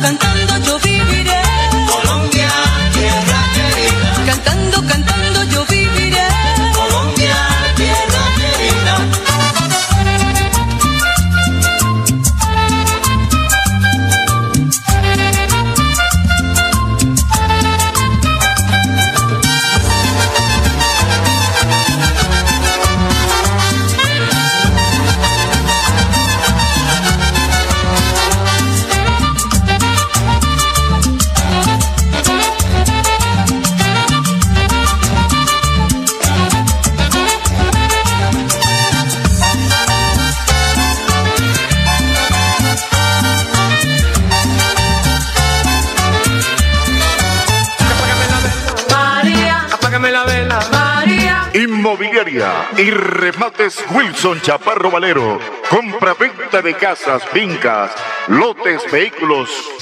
Cantando, y remates Wilson Chaparro Valero. Compra-venta de casas, fincas, lotes, vehículos,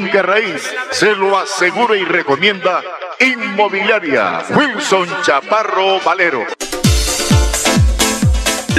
finca raíz, se lo asegura y recomienda Inmobiliaria Wilson Chaparro Valero.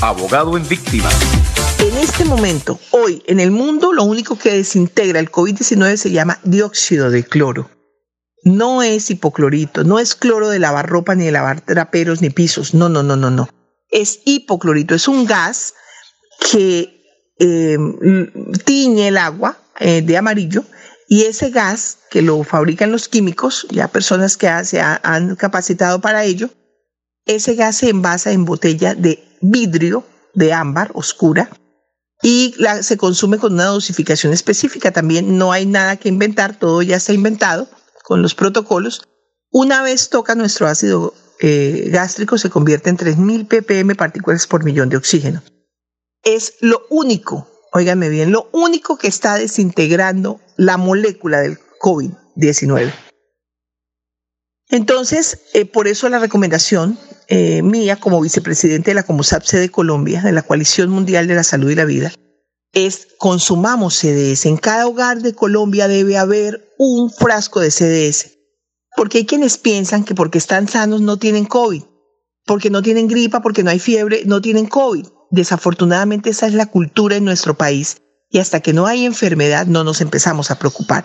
abogado en víctimas. En este momento, hoy, en el mundo, lo único que desintegra el COVID-19 se llama dióxido de cloro. No es hipoclorito, no es cloro de lavar ropa, ni de lavar traperos, ni pisos. No, no, no, no, no. Es hipoclorito, es un gas que eh, tiñe el agua eh, de amarillo y ese gas que lo fabrican los químicos, ya personas que se ha- han capacitado para ello, ese gas se envasa en botella de vidrio de ámbar oscura y la- se consume con una dosificación específica. También no hay nada que inventar, todo ya está inventado con los protocolos. Una vez toca nuestro ácido eh, gástrico, se convierte en 3.000 ppm partículas por millón de oxígeno. Es lo único, óigame bien, lo único que está desintegrando la molécula del COVID-19. Entonces, eh, por eso la recomendación eh, mía como vicepresidente de la COMUSAPSE de Colombia, de la Coalición Mundial de la Salud y la Vida, es consumamos CDS. En cada hogar de Colombia debe haber un frasco de CDS. Porque hay quienes piensan que porque están sanos no tienen COVID, porque no tienen gripa, porque no hay fiebre, no tienen COVID. Desafortunadamente esa es la cultura en nuestro país y hasta que no hay enfermedad no nos empezamos a preocupar.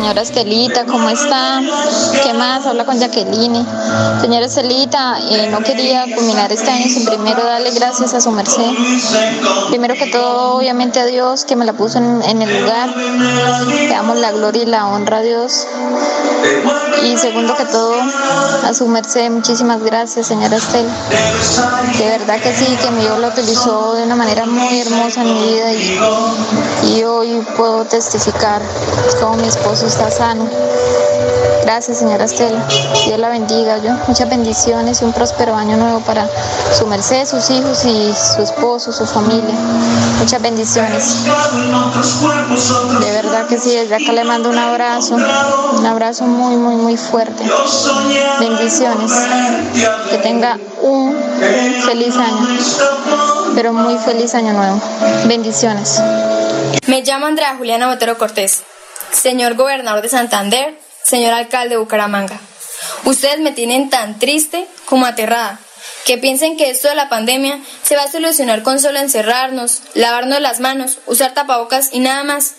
Señor señora Estelita, ¿cómo está? ¿Qué más? Habla con Jacqueline. Señora Estelita, eh, no quería culminar este año sin primero darle gracias a su merced. Primero que todo, obviamente a Dios que me la puso en, el lugar. Le damos la gloria y la honra a Dios. Y segundo que todo, a su merced, muchísimas gracias, señora Estel. De verdad que sí, que mi Dios lo utilizó de una manera muy hermosa en mi vida y, hoy puedo testificar cómo mi esposo está sano. Gracias, señora Estela. Dios la bendiga. Yo, muchas bendiciones y un próspero año nuevo para su merced, sus hijos y su esposo, su familia. Muchas bendiciones. De verdad que sí, desde acá le mando un abrazo, un abrazo muy, muy, muy fuerte. Bendiciones. Que tenga un feliz año, pero muy feliz año nuevo. Bendiciones. Me llamo Andrea Juliana Botero Cortés. Señor gobernador de Santander, señor alcalde de Bucaramanga. Ustedes me tienen tan triste como aterrada, que piensen que esto de la pandemia se va a solucionar con solo encerrarnos, lavarnos las manos, usar tapabocas y nada más.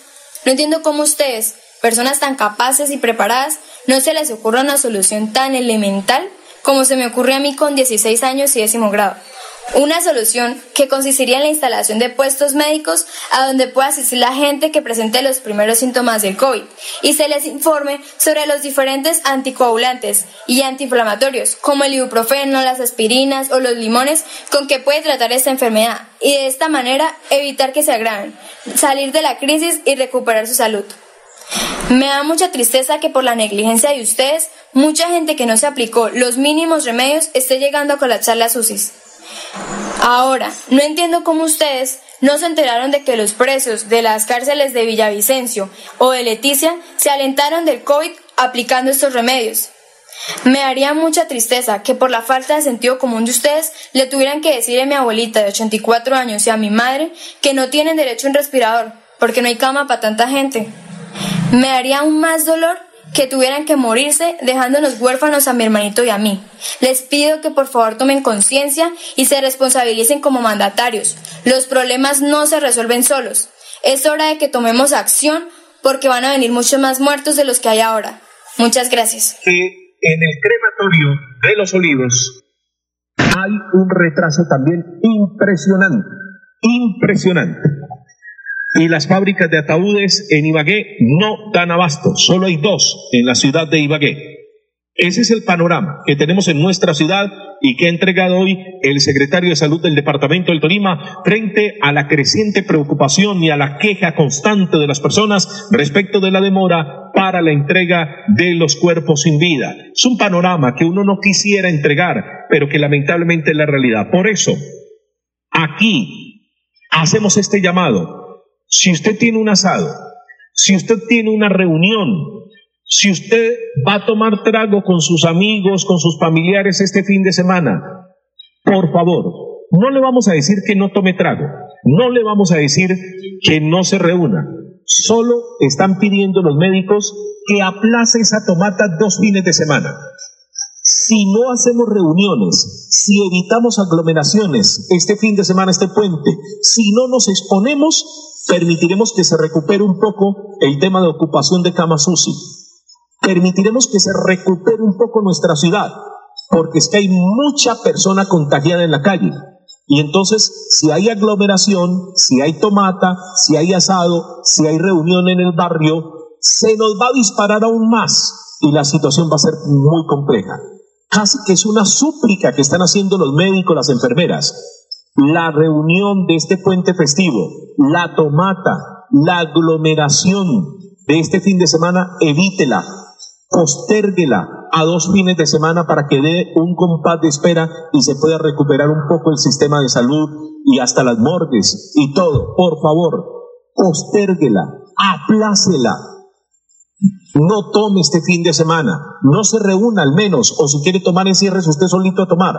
No entiendo cómo ustedes, personas tan capaces y preparadas, no se les ocurra una solución tan elemental como se me ocurre a mí con 16 años y décimo grado. Una solución que consistiría en la instalación de puestos médicos a donde pueda asistir la gente que presente los primeros síntomas del COVID y se les informe sobre los diferentes anticoagulantes y antiinflamatorios como el ibuprofeno, las aspirinas o los limones con que puede tratar esta enfermedad y de esta manera evitar que se agraven, salir de la crisis y recuperar su salud. Me da mucha tristeza que por la negligencia de ustedes, mucha gente que no se aplicó los mínimos remedios esté llegando a colapsar las UCIs. Ahora, no entiendo cómo ustedes no se enteraron de que los presos de las cárceles de Villavicencio o de Leticia se alentaron del COVID aplicando estos remedios. Me haría mucha tristeza que por la falta de sentido común de ustedes le tuvieran que decir a mi abuelita de 84 años y a mi madre que no tienen derecho a un respirador porque no hay cama para tanta gente. Me haría aún más dolor que tuvieran que morirse dejándonos huérfanos a mi hermanito y a mí. Les pido que por favor tomen conciencia y se responsabilicen como mandatarios. Los problemas no se resuelven solos. Es hora de que tomemos acción porque van a venir muchos más muertos de los que hay ahora. Muchas gracias. Que en el crematorio de los olivos hay un retraso también impresionante, impresionante y las fábricas de ataúdes en Ibagué no dan abasto. Solo hay dos en la ciudad de Ibagué. Ese es el panorama que tenemos en nuestra ciudad y que ha entregado hoy el secretario de Salud del Departamento del Tolima frente a la creciente preocupación y a la queja constante de las personas respecto de la demora para la entrega de los cuerpos sin vida. Es un panorama que uno no quisiera entregar, pero que lamentablemente es la realidad. Por eso, aquí hacemos este llamado si usted tiene un asado, si usted tiene una reunión, si usted va a tomar trago con sus amigos, con sus familiares este fin de semana, por favor, no le vamos a decir que no tome trago, no le vamos a decir que no se reúna. Solo están pidiendo los médicos que aplace esa tomata dos fines de semana. Si no hacemos reuniones, si evitamos aglomeraciones este fin de semana, este puente, si no nos exponemos, permitiremos que se recupere un poco el tema de ocupación de camas. Permitiremos que se recupere un poco nuestra ciudad, porque es que hay mucha persona contagiada en la calle. Y entonces, si hay aglomeración, si hay tomata, si hay asado, si hay reunión en el barrio, se nos va a disparar aún más y la situación va a ser muy compleja. Casi que es una súplica que están haciendo los médicos, las enfermeras la reunión de este puente festivo, la tomata, la aglomeración de este fin de semana, evítela, postérguela a dos fines de semana para que dé un compás de espera y se pueda recuperar un poco el sistema de salud y hasta las morgues y todo. Por favor, postérguela, aplácela. No tome este fin de semana, no se reúna al menos, o si quiere tomar, encierres usted solito a tomar.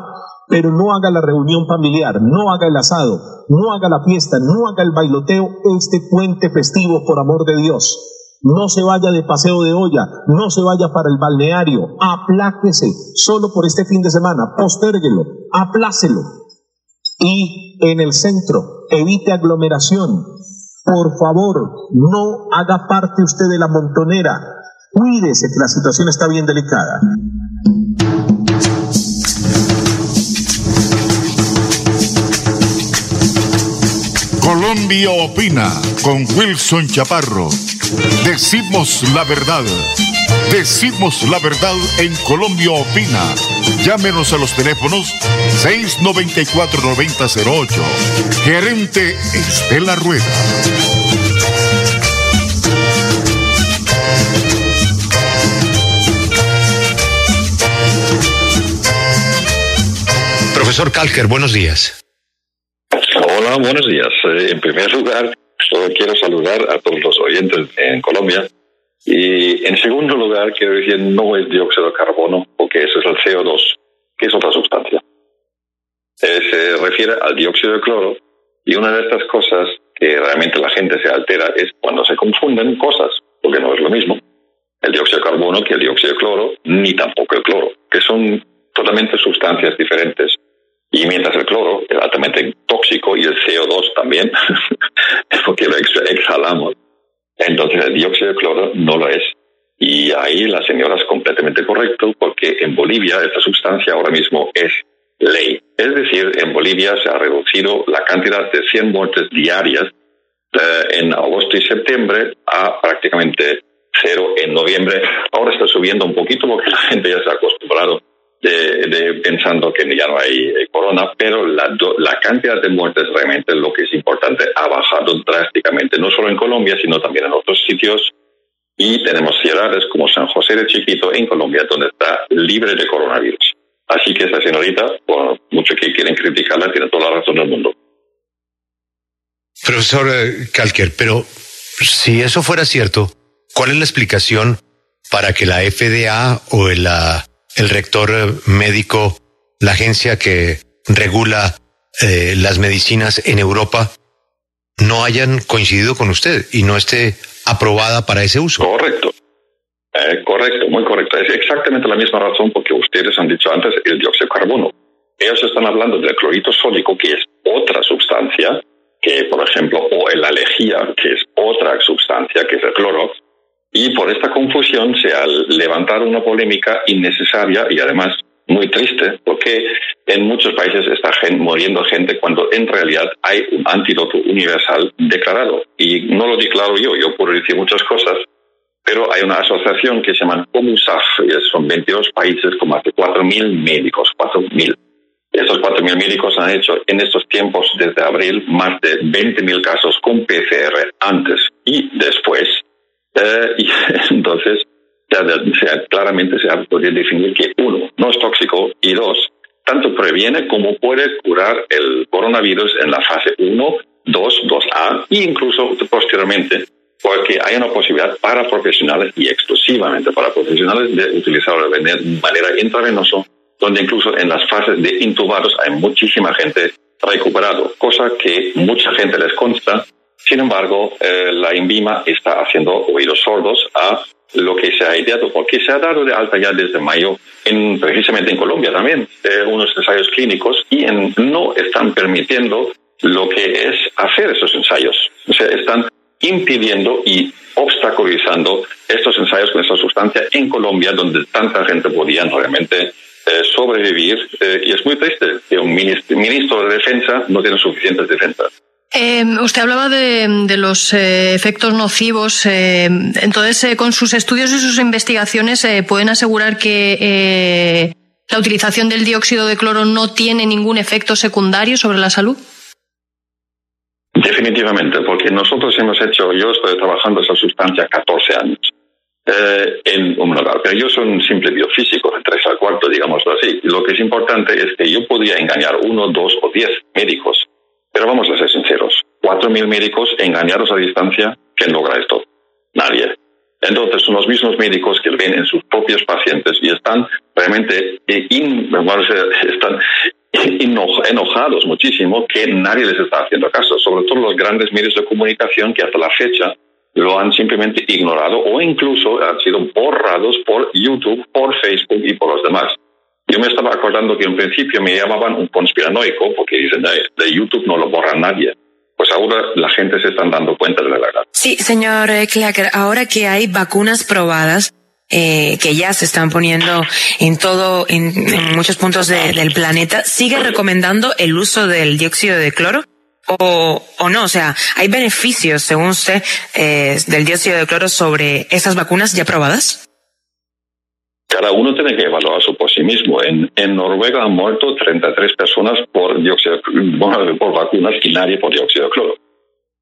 Pero no haga la reunión familiar, no haga el asado, no haga la fiesta, no haga el bailoteo. Este puente festivo por amor de Dios. No se vaya de paseo de olla, no se vaya para el balneario, apláquese solo por este fin de semana, postérguelo, aplácelo. Y en el centro, evite aglomeración. Por favor, no haga parte usted de la montonera. Cuídese que la situación está bien delicada. Colombia opina con Wilson Chaparro. Decimos la verdad. Decimos la verdad en Colombia opina. Llámenos a los teléfonos 694-9008. Gerente Estela Rueda. Profesor Calker, buenos días. Hola, buenos días. Eh, en primer lugar, quiero saludar a todos los oyentes en Colombia. Y en segundo lugar, quiero decir, no es dióxido de carbono, porque eso es el CO2, que es otra sustancia. Eh, se refiere al dióxido de cloro. Y una de estas cosas que realmente la gente se altera es cuando se confunden cosas, porque no es lo mismo el dióxido de carbono que el dióxido de cloro, ni tampoco el cloro, que son totalmente sustancias diferentes. Y mientras el cloro es altamente tóxico y el CO2 también, porque lo exhalamos, entonces el dióxido de cloro no lo es. Y ahí la señora es completamente correcto porque en Bolivia esta sustancia ahora mismo es ley. Es decir, en Bolivia se ha reducido la cantidad de 100 muertes diarias eh, en agosto y septiembre a prácticamente cero en noviembre. Ahora está subiendo un poquito porque la gente ya se ha acostumbrado de, pensando que ya no hay eh, corona, pero la, la cantidad de muertes realmente lo que es importante ha bajado drásticamente, no solo en Colombia, sino también en otros sitios. Y tenemos ciudades como San José de Chiquito en Colombia, donde está libre de coronavirus. Así que esa señorita, por mucho que quieren criticarla, tiene toda la razón del mundo. Profesor eh, Calker, pero si eso fuera cierto, ¿cuál es la explicación para que la FDA o la el rector eh, médico, la agencia que regula eh, las medicinas en Europa, no hayan coincidido con usted y no esté aprobada para ese uso. Correcto. Eh, correcto, muy correcto. Es exactamente la misma razón porque ustedes han dicho antes el dióxido de carbono. Ellos están hablando del clorito sódico, que es otra sustancia, que por ejemplo, o el alejía, que es otra sustancia, que es el cloro, y por esta confusión se ha levantado una polémica innecesaria y además muy triste, porque en muchos países está muriendo gente cuando en realidad hay un antídoto universal declarado. Y no lo declaro yo, yo puedo decir muchas cosas, pero hay una asociación que se llama COMUSAF, y son 22 países con más de 4.000 médicos, 4.000. Estos 4.000 médicos han hecho en estos tiempos, desde abril, más de 20.000 casos con PCR antes y después eh, y entonces, claramente se podido definir que uno, no es tóxico y dos, tanto previene como puede curar el coronavirus en la fase 1, 2, 2A e incluso posteriormente, porque hay una posibilidad para profesionales y exclusivamente para profesionales de utilizarlo de manera intravenosa, donde incluso en las fases de intubados hay muchísima gente recuperado, cosa que mucha gente les consta sin embargo, eh, la INVIMA está haciendo oídos sordos a lo que se ha ideado, porque se ha dado de alta ya desde mayo, en, precisamente en Colombia también, eh, unos ensayos clínicos y no están permitiendo lo que es hacer esos ensayos. O sea, están impidiendo y obstaculizando estos ensayos con esta sustancia en Colombia, donde tanta gente podía realmente eh, sobrevivir. y es muy triste que un ministro de Defensa no tiene suficientes defensas. Eh, usted hablaba de, los eh, efectos nocivos. Eh, entonces, eh, con sus estudios y sus investigaciones, ¿pueden asegurar que la utilización del dióxido de cloro no tiene ningún efecto secundario sobre la salud? Definitivamente, porque nosotros hemos hecho, yo estoy trabajando esa sustancia 14 años. en un lugar, pero yo soy un simple biofísico, de tres al cuarto, digámoslo así. Lo que es importante es que yo podía engañar uno, dos o diez médicos pero vamos a ser sinceros, cuatro mil médicos engañados a distancia, ¿quién logra esto? Nadie. Entonces son los mismos médicos que ven en sus propios pacientes y están realmente están enojados muchísimo que nadie les está haciendo caso, sobre todo los grandes medios de comunicación que hasta la fecha lo han simplemente ignorado o incluso han sido borrados por YouTube, por Facebook y por los demás. Yo me estaba acordando que en principio me llamaban un conspiranoico porque dicen, de YouTube no lo borra nadie. Pues ahora la gente se está dando cuenta de la verdad. Sí, señor Clacker, ahora que hay vacunas probadas, eh, que ya se están poniendo en todo, en, en muchos puntos de- del planeta, ¿sigue recomendando el uso del dióxido de cloro? O, o no, o sea, ¿hay beneficios, según usted, eh, del dióxido de cloro sobre esas vacunas ya probadas? Cada uno tiene que evaluarse por sí mismo. En, en Noruega han muerto 33 personas por dióxido, bueno, por vacunas y nadie por dióxido de cloro.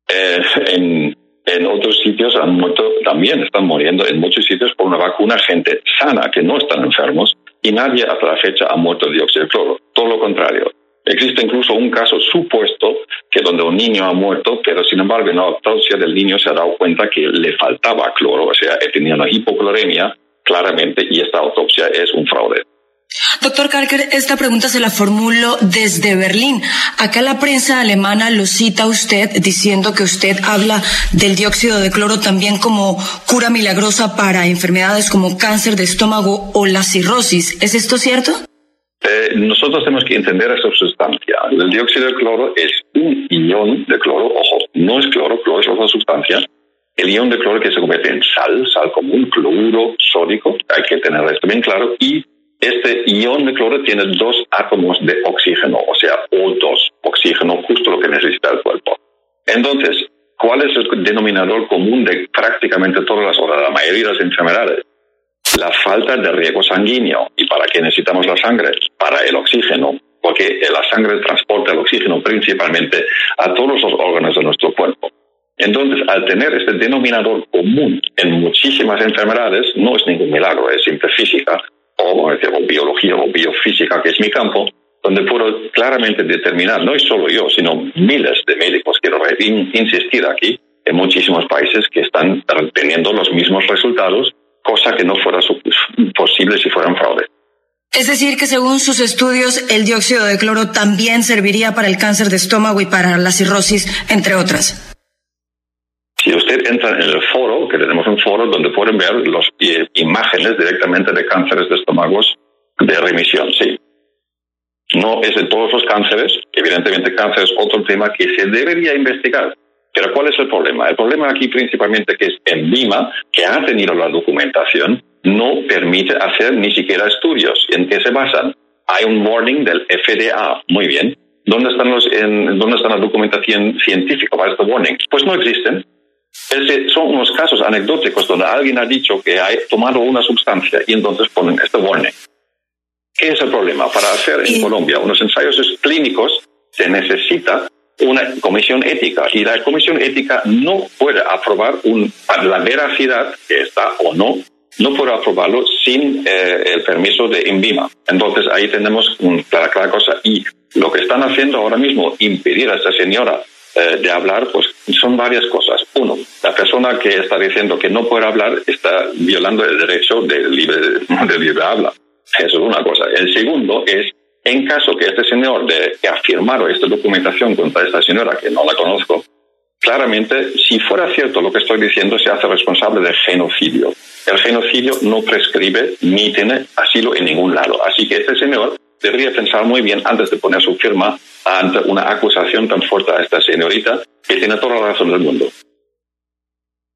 Eh, en, en otros sitios han muerto, también están muriendo en muchos sitios por una vacuna gente sana que no están enfermos y nadie hasta la fecha ha muerto de dióxido de cloro. Todo lo contrario. Existe incluso un caso supuesto que donde un niño ha muerto, pero sin embargo en la autopsia del niño se ha dado cuenta que le faltaba cloro, o sea, tenía una hipocloremia claramente y esta autopsia es un fraude. Doctor Karker, esta pregunta se la formulo desde Berlín. Acá la prensa alemana lo cita usted diciendo que usted habla del dióxido de cloro también como cura milagrosa para enfermedades como cáncer de estómago o la cirrosis. ¿Es esto cierto? Eh, nosotros tenemos que entender esta sustancia. El dióxido de cloro es un ion de cloro, ojo, no es cloro, cloro es otra sustancia. El ion de cloro que se convierte en sal, sal común, cloruro sódico, hay que tener esto bien claro, y este ion de cloro tiene dos átomos de oxígeno, o sea, O2, oxígeno, justo lo que necesita el cuerpo. Entonces, ¿cuál es el denominador común de prácticamente todas las, o la mayoría de las enfermedades? La falta de riego sanguíneo. ¿Y para qué necesitamos la sangre? Para el oxígeno, porque la sangre transporta el oxígeno principalmente a todos los órganos de nuestro cuerpo. Entonces, al tener este denominador común en muchísimas enfermedades, no es ningún milagro, es simple física, o, biología o biofísica, que es mi campo, donde puedo claramente determinar, no es solo yo, sino miles de médicos, quiero in- insistir aquí, en muchísimos países que están teniendo los mismos resultados, cosa que no fuera posible si fueran fraude. Es decir, que según sus estudios, el dióxido de cloro también serviría para el cáncer de estómago y para la cirrosis, entre otras. Si usted entra en el foro, que tenemos un foro donde pueden ver las imágenes directamente de cánceres de estómagos de remisión, sí. No es en todos los cánceres, evidentemente cáncer es otro tema que se debería investigar. Pero ¿cuál es el problema? El problema aquí principalmente que es en Lima, que ha tenido la documentación, no permite hacer ni siquiera estudios. ¿En qué se basan? Hay un warning del FDA, muy bien. ¿Dónde están los, en, dónde está la documentación científica para este warning? Pues no existen. Ese- son unos casos anecdóticos donde alguien ha dicho que ha tomado una sustancia y entonces ponen este warning. ¿Qué es el problema? Para hacer en Colombia unos ensayos clínicos se necesita una comisión ética y la comisión ética no puede aprobar un, la veracidad que está o no, no puede aprobarlo sin eh, el permiso de INVIMA. Entonces ahí tenemos una clara, clara cosa y lo que están haciendo ahora mismo, impedir a esta señora eh, de hablar, pues son varias cosas. Uno, la persona que está diciendo que no puede hablar está violando el derecho de libre, de libre habla. Eso es una cosa. El segundo es, en caso que este señor de, que ha firmado esta documentación contra esta señora, que no la conozco, claramente, si fuera cierto lo que estoy diciendo, se hace responsable de genocidio. El genocidio no prescribe ni tiene asilo en ningún lado. Así que este señor debería pensar muy bien antes de poner su firma ante una acusación tan fuerte a esta señorita, que tiene toda la razón del mundo.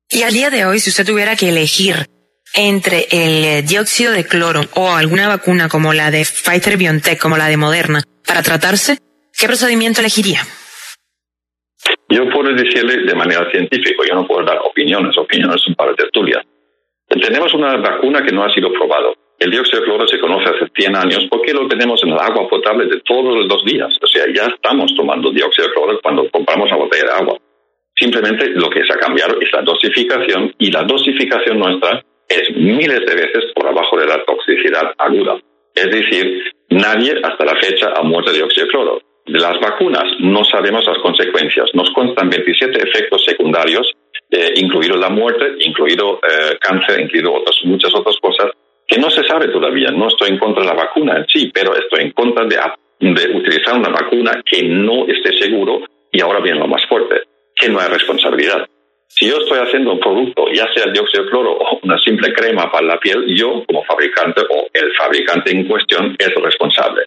Y a día de hoy, si usted tuviera que elegir entre el eh, dióxido de cloro o alguna vacuna como la de Pfizer BioNTech, como la de Moderna, para tratarse, ¿qué procedimiento elegiría? Yo puedo decirle de manera científica, yo no puedo dar opiniones, opiniones son para tertulia. Tenemos una vacuna que no ha sido probado. El dióxido de cloro se conoce hace 100 años porque lo tenemos en el agua potable de todos los días. O sea, ya estamos tomando dióxido de cloro cuando compramos la botella de agua. Simplemente lo que se ha cambiado es la dosificación y la dosificación nuestra es miles de veces por abajo de la toxicidad aguda. Es decir, nadie hasta la fecha ha muerto de dióxido de cloro. De las vacunas no sabemos las consecuencias. Nos constan 27 efectos secundarios, eh, incluido la muerte, incluido eh, cáncer, incluido otras, muchas otras cosas que no se sabe todavía. No estoy en contra de la vacuna en sí, pero estoy en contra de, utilizar una vacuna que no esté seguro y ahora viene lo más fuerte, que no hay responsabilidad. Si yo estoy haciendo un producto, ya sea dióxido de cloro o una simple crema para la piel, yo como fabricante o el fabricante en cuestión es responsable.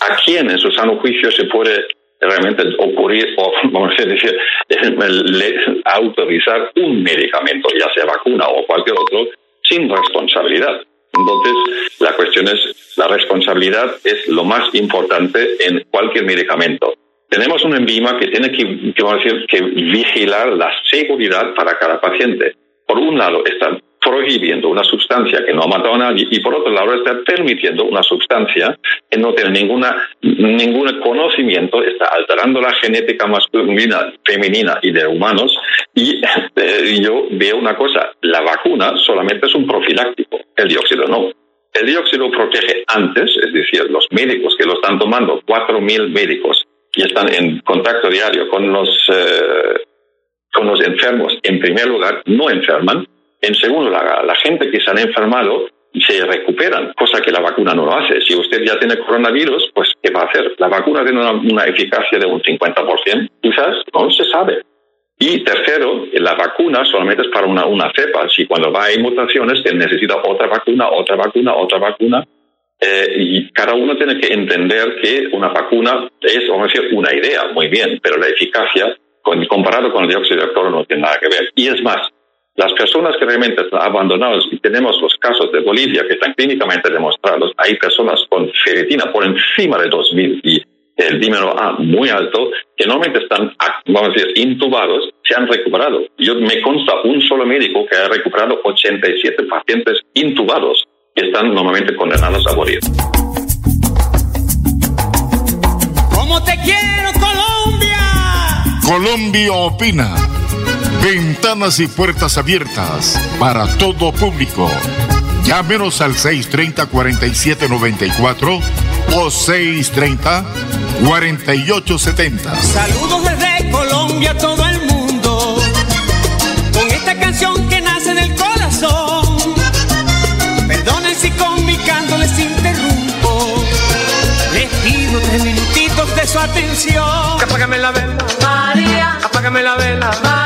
¿A quién en su sano juicio se puede realmente ocurrir o, vamos a decir, autorizar un medicamento, ya sea vacuna o cualquier otro, sin responsabilidad. Entonces, la cuestión es, la responsabilidad es lo más importante en cualquier medicamento. Tenemos un enzima que tiene que, que, que vigilar la seguridad para cada paciente. Por un lado, está prohibiendo una sustancia que no ha matado a nadie y por otro lado está permitiendo una sustancia que no tiene ninguna, ningún conocimiento, está alterando la genética masculina, femenina y de humanos y eh, yo veo una cosa, la vacuna solamente es un profiláctico, el dióxido no. El dióxido protege antes, es decir, los médicos que lo están tomando, 4.000 médicos, y están en contacto diario con los, eh, con los enfermos, en primer lugar, no enferman, en segundo lugar, la gente que se han enfermado se recuperan, cosa que la vacuna no lo hace. Si usted ya tiene coronavirus, pues ¿qué va a hacer? La vacuna tiene una, eficacia de un 50%, quizás, no se sabe. Y tercero, la vacuna solamente es para una, una cepa. Si cuando va a mutaciones, se necesita otra vacuna, otra vacuna, otra vacuna. Eh, y cada uno tiene que entender que una vacuna es, vamos a decir, una idea, muy bien, pero la eficacia, comparado con el dióxido de cloro, no tiene nada que ver. Y es más, las personas que realmente están abandonadas, y tenemos los casos de Bolivia que están clínicamente demostrados, hay personas con ferritina por encima de 2000 y el dímero A muy alto, que normalmente están, vamos a decir, intubados, se han recuperado. Yo me consta un solo médico que ha recuperado 87 pacientes intubados que están normalmente condenados a morir. ¿Cómo te quiero, Colombia? Colombia opina Ventanas y puertas abiertas para todo público. Llámenos al 630-4794 o 630-4870. Saludos desde Colombia a todo el mundo. Con esta canción que nace del corazón. Perdonen si con mi canto les interrumpo. Les pido tres minutitos de su atención. Apágame la vela, María. Apágame la vela, María.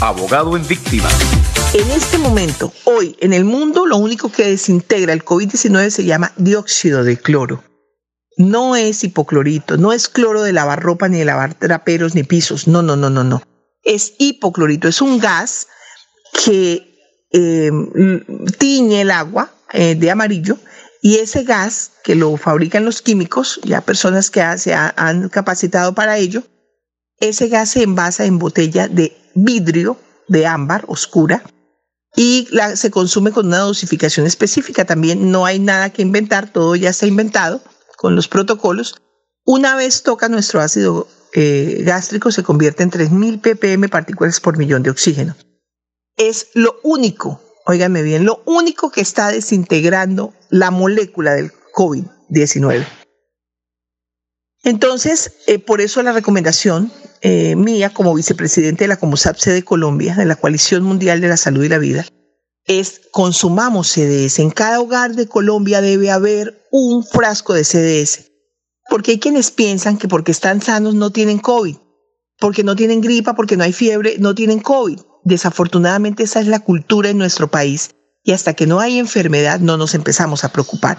abogado en víctimas. En este momento, hoy, en el mundo, lo único que desintegra el COVID-19 se llama dióxido de cloro no es hipoclorito, no es cloro de lavar ropa, ni de lavar traperos, ni pisos. No, no, no, no, no. Es hipoclorito, es un gas que em, tiñe el agua eh, de amarillo y ese gas que lo fabrican los químicos, ya personas que se han capacitado para ello, ese gas se envasa en botella de vidrio de ámbar oscura y se consume con una dosificación específica. También no hay nada que inventar, todo ya está inventado con los protocolos, una vez toca nuestro ácido eh, gástrico se convierte en 3.000 ppm partículas por millón de oxígeno. Es lo único, óigame bien, lo único que está desintegrando la molécula del COVID-19. Entonces, eh, por eso la recomendación eh, mía como vicepresidente de la COMUSAPSE de Colombia, de la Coalición Mundial de la Salud y la Vida, es consumamos CDS. En cada hogar de Colombia debe haber un frasco de CDS. Porque hay quienes piensan que porque están sanos no tienen COVID, porque no tienen gripa, porque no hay fiebre, no tienen COVID. Desafortunadamente esa es la cultura en nuestro país y hasta que no hay enfermedad no nos empezamos a preocupar.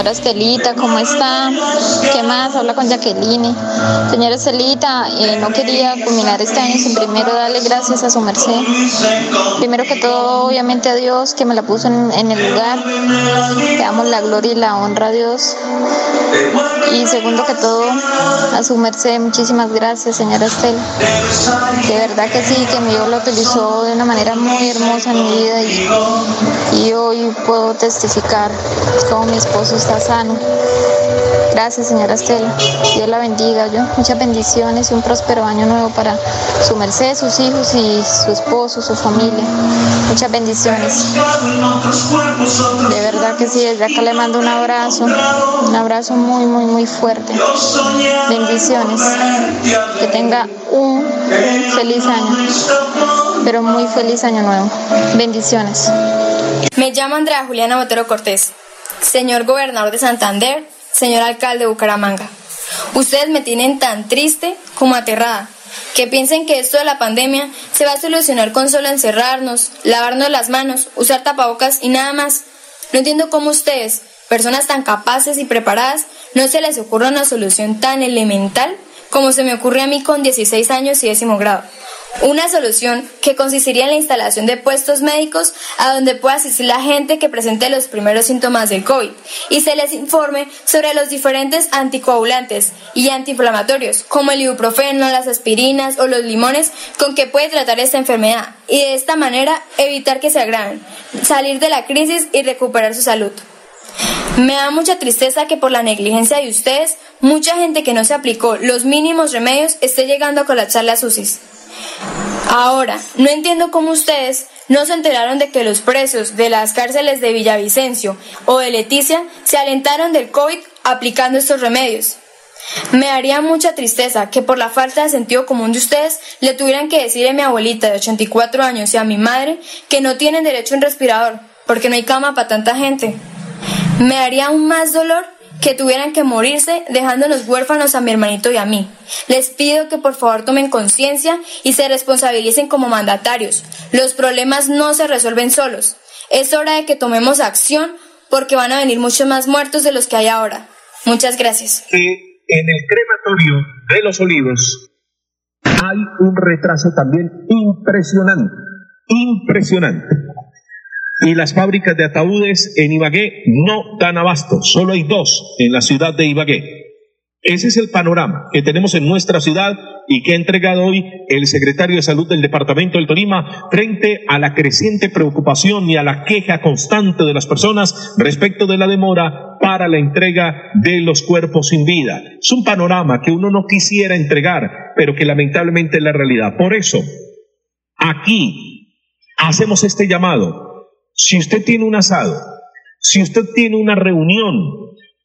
Señora Estelita, ¿cómo está? ¿Qué más? Habla con Jacqueline. Señora Estelita, eh, no quería culminar este año sin primero darle gracias a su merced. Primero que todo, obviamente a Dios que me la puso en, el lugar. Le damos la gloria y la honra a Dios. Y segundo que todo, a su merced, muchísimas gracias, señora Estel. De verdad que sí, que mi Dios la utilizó de una manera muy hermosa en mi vida y, y hoy puedo testificar cómo mi esposo está sano. Gracias, señora Estela. Dios la bendiga. Yo, muchas bendiciones y un próspero año nuevo para su merced, sus hijos y su esposo, su familia. Muchas bendiciones. De verdad que sí, desde acá le mando un abrazo, un abrazo muy, muy, muy fuerte. Bendiciones. Que tenga un feliz año, pero muy feliz año nuevo. Bendiciones. Me llamo Andrea Juliana Botero Cortés. Señor gobernador de Santander, señor alcalde de Bucaramanga. Ustedes me tienen tan triste como aterrada, que piensen que esto de la pandemia se va a solucionar con solo encerrarnos, lavarnos las manos, usar tapabocas y nada más. No entiendo cómo ustedes, personas tan capaces y preparadas, no se les ocurre una solución tan elemental como se me ocurre a mí con 16 años y décimo grado. Una solución que consistiría en la instalación de puestos médicos a donde pueda asistir la gente que presente los primeros síntomas del COVID y se les informe sobre los diferentes anticoagulantes y antiinflamatorios como el ibuprofeno, las aspirinas o los limones con que puede tratar esta enfermedad y de esta manera evitar que se agraven, salir de la crisis y recuperar su salud. Me da mucha tristeza que por la negligencia de ustedes, mucha gente que no se aplicó los mínimos remedios esté llegando a colapsar las UCIs. Ahora, no entiendo cómo ustedes no se enteraron de que los presos de las cárceles de Villavicencio o de Leticia se alentaron del COVID aplicando estos remedios. Me haría mucha tristeza que por la falta de sentido común de ustedes le tuvieran que decir a mi abuelita de 84 años y a mi madre que no tienen derecho a un respirador porque no hay cama para tanta gente. Me haría aún más dolor que tuvieran que morirse dejándonos huérfanos a mi hermanito y a mí. Les pido que por favor tomen conciencia y se responsabilicen como mandatarios. Los problemas no se resuelven solos. Es hora de que tomemos acción porque van a venir muchos más muertos de los que hay ahora. Muchas gracias. Que en el crematorio de los olivos hay un retraso también impresionante, impresionante y las fábricas de ataúdes en Ibagué no dan abasto. Solo hay dos en la ciudad de Ibagué. Ese es el panorama que tenemos en nuestra ciudad y que ha entregado hoy el secretario de Salud del Departamento del Tolima frente a la creciente preocupación y a la queja constante de las personas respecto de la demora para la entrega de los cuerpos sin vida. Es un panorama que uno no quisiera entregar, pero que lamentablemente es la realidad. Por eso, aquí hacemos este llamado si usted tiene un asado, si usted tiene una reunión,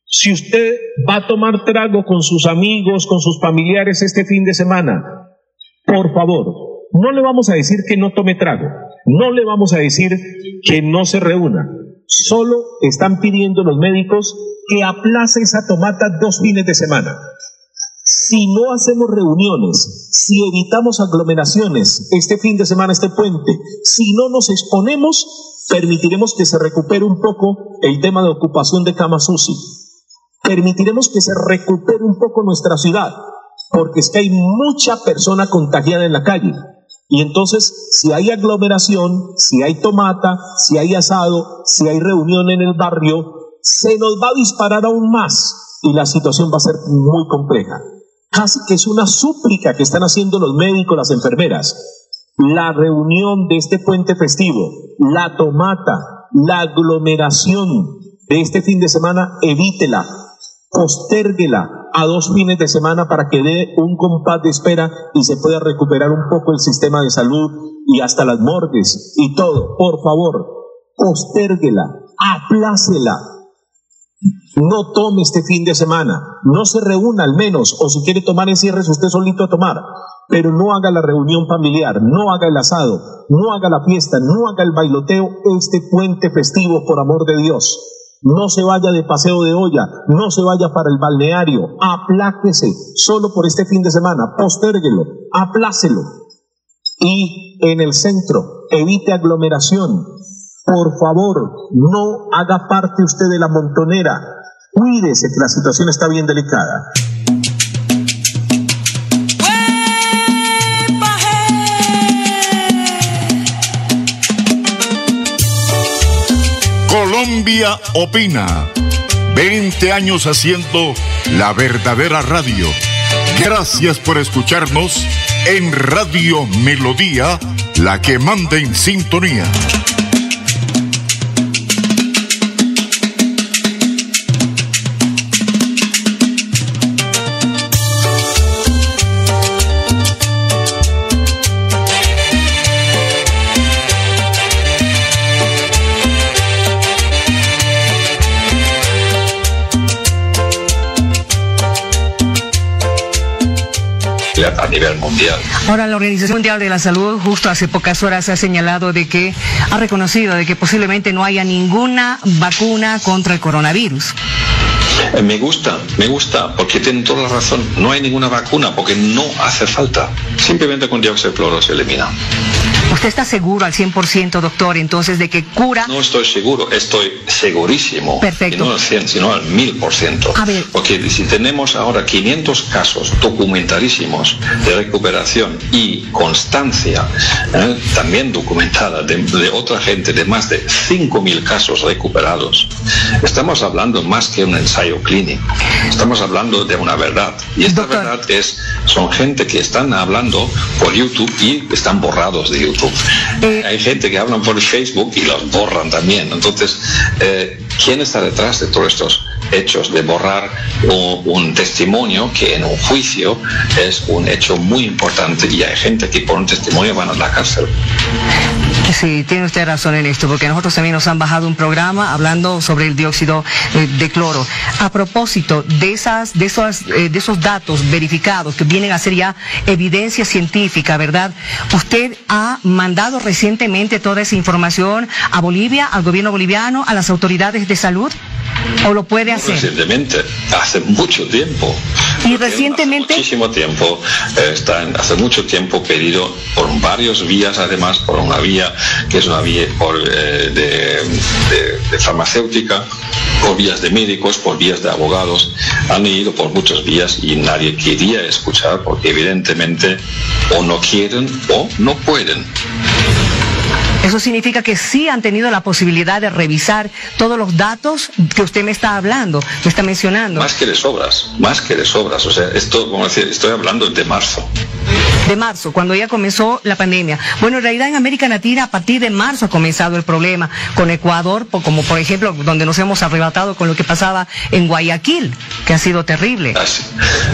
si usted va a tomar trago con sus amigos, con sus familiares este fin de semana, por favor, no le vamos a decir que no tome trago, no le vamos a decir que no se reúna. Solo están pidiendo los médicos que aplace esa tomata dos fines de semana. Si no hacemos reuniones, si evitamos aglomeraciones este fin de semana, este puente, si no nos exponemos, permitiremos que se recupere un poco el tema de ocupación de camas UCI. Permitiremos que se recupere un poco nuestra ciudad, porque es que hay mucha persona contagiada en la calle. Y entonces, si hay aglomeración, si hay tomata, si hay asado, si hay reunión en el barrio, se nos va a disparar aún más y la situación va a ser muy compleja. Que es una súplica que están haciendo los médicos, las enfermeras. la reunión de este puente festivo, la tomata, la aglomeración de este fin de semana, evítela, postérguela a dos fines de semana para que dé un compás de espera y se pueda recuperar un poco el sistema de salud y hasta las morgues y todo. Por favor, postérguela, aplácela. No tome este fin de semana, no se reúna al menos, o si quiere tomar, encierres usted solito a tomar, pero no haga la reunión familiar, no haga el asado, no haga la fiesta, no haga el bailoteo. Este puente festivo, por amor de Dios. No se vaya de paseo de olla, no se vaya para el balneario, apláquese solo por este fin de semana, postérguelo, aplácelo. Y en el centro, evite aglomeración. Por favor, no haga parte usted de la montonera. Cuídese que la situación está bien delicada. Colombia opina. 20 años haciendo la verdadera radio. Gracias por escucharnos en Radio Melodía, la que manda en sintonía. A nivel mundial. Ahora, la Organización Mundial de la Salud justo hace pocas horas ha señalado de que ha reconocido de que posiblemente no haya ninguna vacuna contra el coronavirus. Eh, Me gusta, me gusta, porque tienen toda la razón. No hay ninguna vacuna porque no hace falta. Simplemente con dióxido de cloro se elimina. ¿Usted está seguro al 100%, doctor, entonces de que cura? No estoy seguro, estoy segurísimo. Perfecto. Y no al 100, sino al 1000%. A ver. Porque si tenemos ahora 500 casos documentadísimos de recuperación y constancia, ¿eh? también documentada de, de otra gente, de más de 5.000 casos recuperados, estamos hablando más que un ensayo clínico. Estamos hablando de una verdad. Y esta verdad es, son gente que están hablando por YouTube y están borrados de YouTube. Hay gente que hablan por Facebook y los borran también. Entonces, eh, ¿quién está detrás de todos estos hechos de borrar un, un testimonio que en un juicio es un hecho muy importante y hay gente que por un testimonio van a la cárcel? Sí, tiene usted razón en esto, porque nosotros también nos han bajado un programa hablando sobre el dióxido eh, de cloro. A propósito de esas, de esos, eh, de esos datos verificados que vienen a ser ya evidencia científica, ¿verdad? Usted ha mandado recientemente toda esa información a Bolivia, al gobierno boliviano, a las autoridades de salud, o lo puede hacer. Recientemente, hace mucho tiempo. Y recientemente. Muchísimo tiempo, eh, está en- hace mucho tiempo pedido por varios vías, además por una vía que es una vía por, eh, de, de- de farmacéutica, por vías de médicos, por vías de abogados. Han ido por muchas vías y nadie quería escuchar porque evidentemente o no quieren o no pueden. Eso significa que sí han tenido la posibilidad de revisar todos los datos que usted me está hablando, me está mencionando. Más que de sobras, más que de sobras. O sea, esto, como decir, estoy hablando de marzo. De marzo, cuando ya comenzó la pandemia. Bueno, en realidad en América Latina a partir de marzo ha comenzado el problema con Ecuador, como por ejemplo donde nos hemos arrebatado con lo que pasaba en Guayaquil, que ha sido terrible. Así,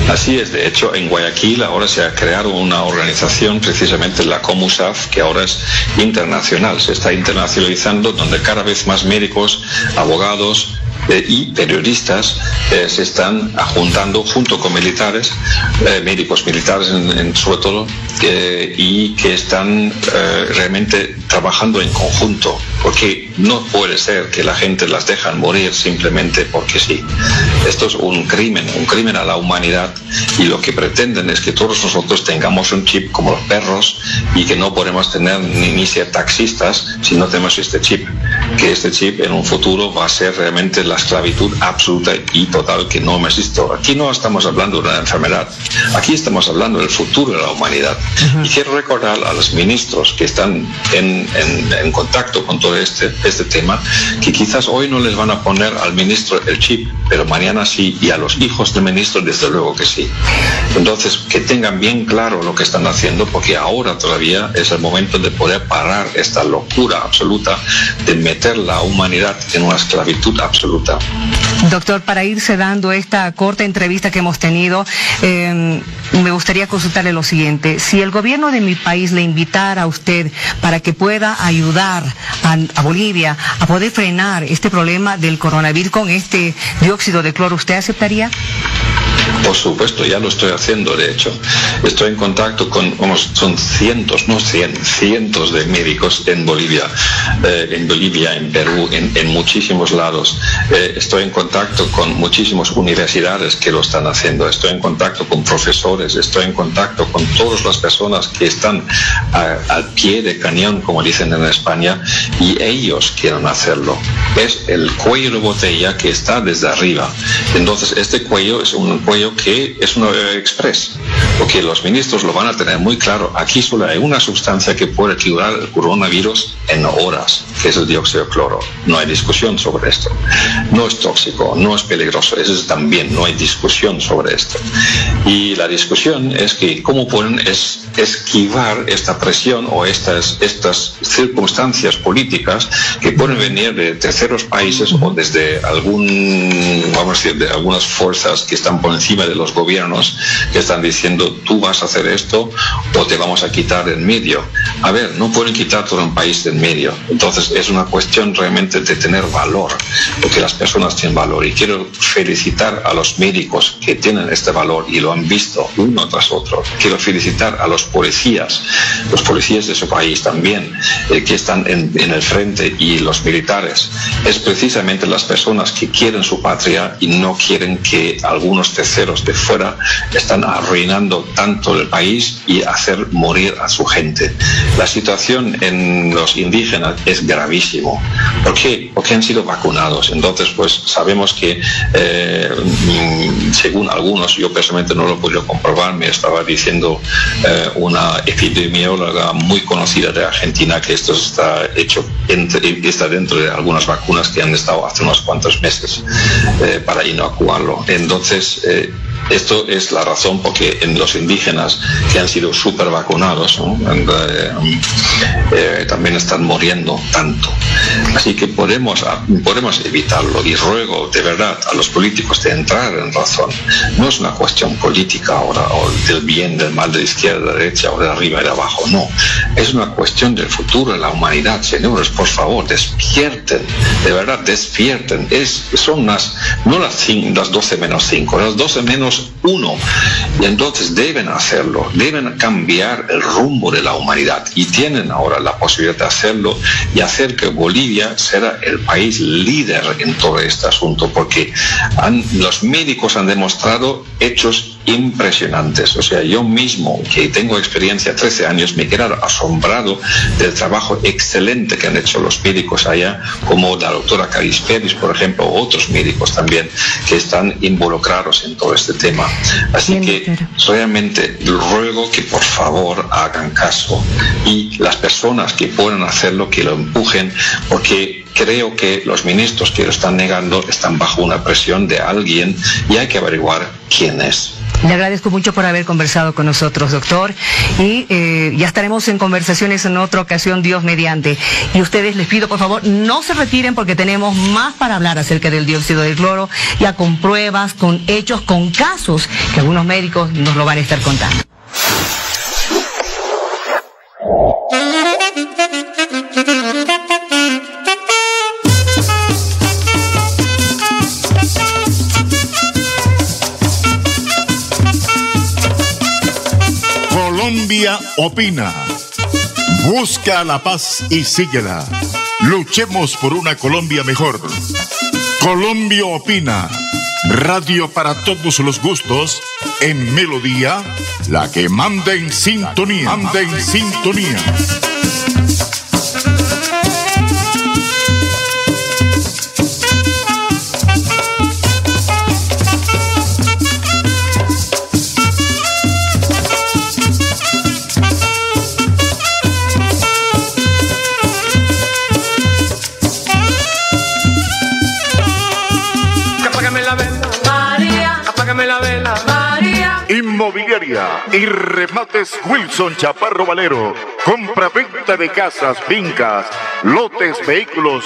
así es, de hecho en Guayaquil ahora se ha creado una organización, precisamente la COMUSAF, que ahora es internacional, se está internacionalizando, donde cada vez más médicos, abogados y periodistas eh, se están juntando junto con militares, eh, médicos militares en- en- sobre todo, eh, y que están realmente trabajando en conjunto, porque no puede ser que la gente las dejan morir simplemente porque sí. Esto es un crimen, un crimen a la humanidad y lo que pretenden es que todos nosotros tengamos un chip como los perros y que no podemos tener ni, ni ser taxistas si no tenemos este chip. Que este chip en un futuro va a ser realmente la esclavitud absoluta y total que no visto. Aquí no estamos hablando de una enfermedad, aquí estamos hablando del futuro de la humanidad. Y quiero recordar a los ministros que están en, en- en contacto con todo todo este, este tema, que quizás hoy no les van a poner al ministro el chip, pero mañana sí, y a los hijos del ministro desde luego que sí. Entonces, que tengan bien claro lo que están haciendo, porque ahora todavía es el momento de poder parar esta locura absoluta de meter la humanidad en una esclavitud absoluta. Doctor, para irse dando esta corta entrevista que hemos tenido, eh, me gustaría consultarle lo siguiente. Si el gobierno de mi país le invitara a usted para que pueda ayudar a Bolivia a poder frenar este problema del coronavirus con este dióxido de cloro, ¿usted aceptaría? Por supuesto, ya lo estoy haciendo, de hecho. Estoy en contacto con, vamos, son cientos, no cien, cientos de médicos en Bolivia, eh, en Bolivia, en Perú, en, muchísimos lados. Eh, estoy en contacto con muchísimas universidades que lo están haciendo. Estoy en contacto con profesores, estoy en contacto con todas las personas que están al pie de cañón, como dicen en España, y ellos quieren hacerlo. Es el cuello de botella que está desde arriba. Entonces, este cuello es un cuello que es un express, porque los ministros lo van a tener muy claro. Aquí solo hay una sustancia que puede curar el coronavirus en horas, que es el dióxido de cloro. No hay discusión sobre esto. No es tóxico, no es peligroso. Eso es también, no hay discusión sobre esto. Y la discusión es que cómo pueden es, esquivar esta presión o estas, estas circunstancias políticas que pueden venir de terceros países o desde algún, vamos a decir, de algunas fuerzas que están por encima de los gobiernos que están diciendo tú vas a hacer esto o te vamos a quitar en medio. A ver, no pueden quitar todo un país en medio. Entonces es una cuestión realmente de tener valor, porque las personas tienen valor. Y quiero felicitar a los médicos que tienen este valor y lo han visto uno tras otro. Quiero felicitar a los policías, los policías de su país también, eh, que están en, en el frente y los militares. Es precisamente las personas que quieren su patria y no quieren que algunos de fuera están arruinando tanto el país y hacer morir a su gente. La situación en los indígenas es gravísimo. ¿Por qué? Porque han sido vacunados. Entonces, pues sabemos que, eh, mm, según algunos, yo personalmente no lo he podido comprobar, me estaba diciendo eh, una epidemióloga muy conocida de Argentina que esto está hecho, entre- está dentro de algunas vacunas que han estado hace unos cuantos meses eh, para inocuarlo. Entonces, eh, esto es la razón porque en los indígenas que han sido súper vacunados eh, eh, también están muriendo tanto. Así que podemos, podemos evitarlo y ruego de verdad a los políticos de entrar en razón. No es una cuestión política ahora o del bien, del mal, de izquierda, de derecha o de arriba y de abajo. No, es una cuestión del futuro de la humanidad. Señores, por favor, despierten, de verdad, despierten. Es, son las, no las, cin- las 12 menos 5, las 12 menos 1. Y entonces deben hacerlo, deben cambiar el rumbo de la humanidad y tienen ahora la posibilidad de hacerlo y hacer que Bolivia sea el país líder en todo este asunto, porque los médicos han demostrado hechos impresionantes. O sea, yo mismo, que tengo experiencia 13 años, me he quedado asombrado del trabajo excelente que han hecho los médicos allá, como la doctora Caris Pérez, por ejemplo, otros médicos también que están involucrados en todo este tema. Así que realmente ruego que por favor hagan caso y las personas que puedan hacerlo, que lo empujen, porque creo que los ministros que lo están negando están bajo una presión de alguien y hay que averiguar quién es. Le agradezco mucho por haber conversado con nosotros, doctor. Y eh, ya estaremos en conversaciones en otra ocasión, Dios mediante. Y ustedes les pido, por favor, no se retiren porque tenemos más para hablar acerca del dióxido de cloro, ya con pruebas, con hechos, con casos que algunos médicos nos lo van a estar contando. Opina. Busca la paz y síguela. Luchemos por una Colombia mejor. Colombia opina. Radio para todos los gustos. En Melodía, la que manda en sintonía. En sintonía. Y remates Wilson Chaparro Valero. Compra-venta de casas, fincas, lotes, vehículos,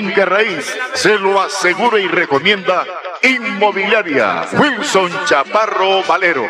raíz, se lo asegura y recomienda Inmobiliaria Wilson Chaparro Valero.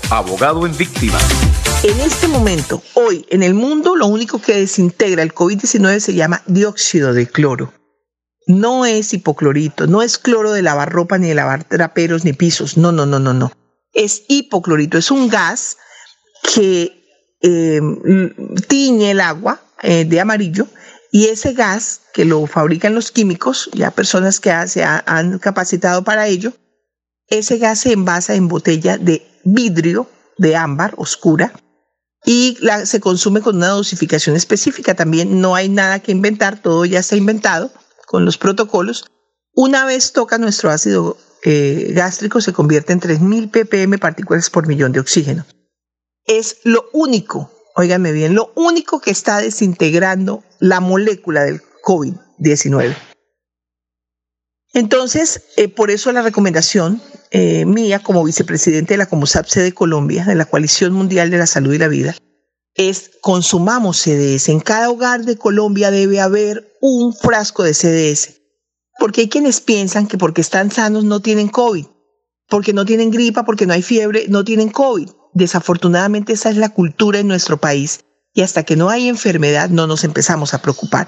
abogado en víctimas. En este momento, hoy, en el mundo, lo único que desintegra el COVID-19 se llama dióxido de cloro. No es hipoclorito, no es cloro de lavar ropa, ni de lavar traperos, ni pisos. No, no, no, no, no. Es hipoclorito, es un gas que eh, tiñe el agua eh, de amarillo y ese gas que lo fabrican los químicos, ya personas que se han capacitado para ello, ese gas se envasa en botella de vidrio de ámbar oscura y se consume con una dosificación específica. También no hay nada que inventar, todo ya está inventado con los protocolos. Una vez toca nuestro ácido eh, gástrico, se convierte en 3.000 ppm partículas por millón de oxígeno. Es lo único, óigame bien, lo único que está desintegrando la molécula del COVID-19. Entonces, eh, por eso la recomendación eh, mía como vicepresidente de la Comosapse de Colombia, de la Coalición Mundial de la Salud y la Vida, es consumamos CDS. En cada hogar de Colombia debe haber un frasco de CDS. Porque hay quienes piensan que porque están sanos no tienen COVID, porque no tienen gripa, porque no hay fiebre, no tienen COVID. Desafortunadamente esa es la cultura en nuestro país y hasta que no hay enfermedad no nos empezamos a preocupar.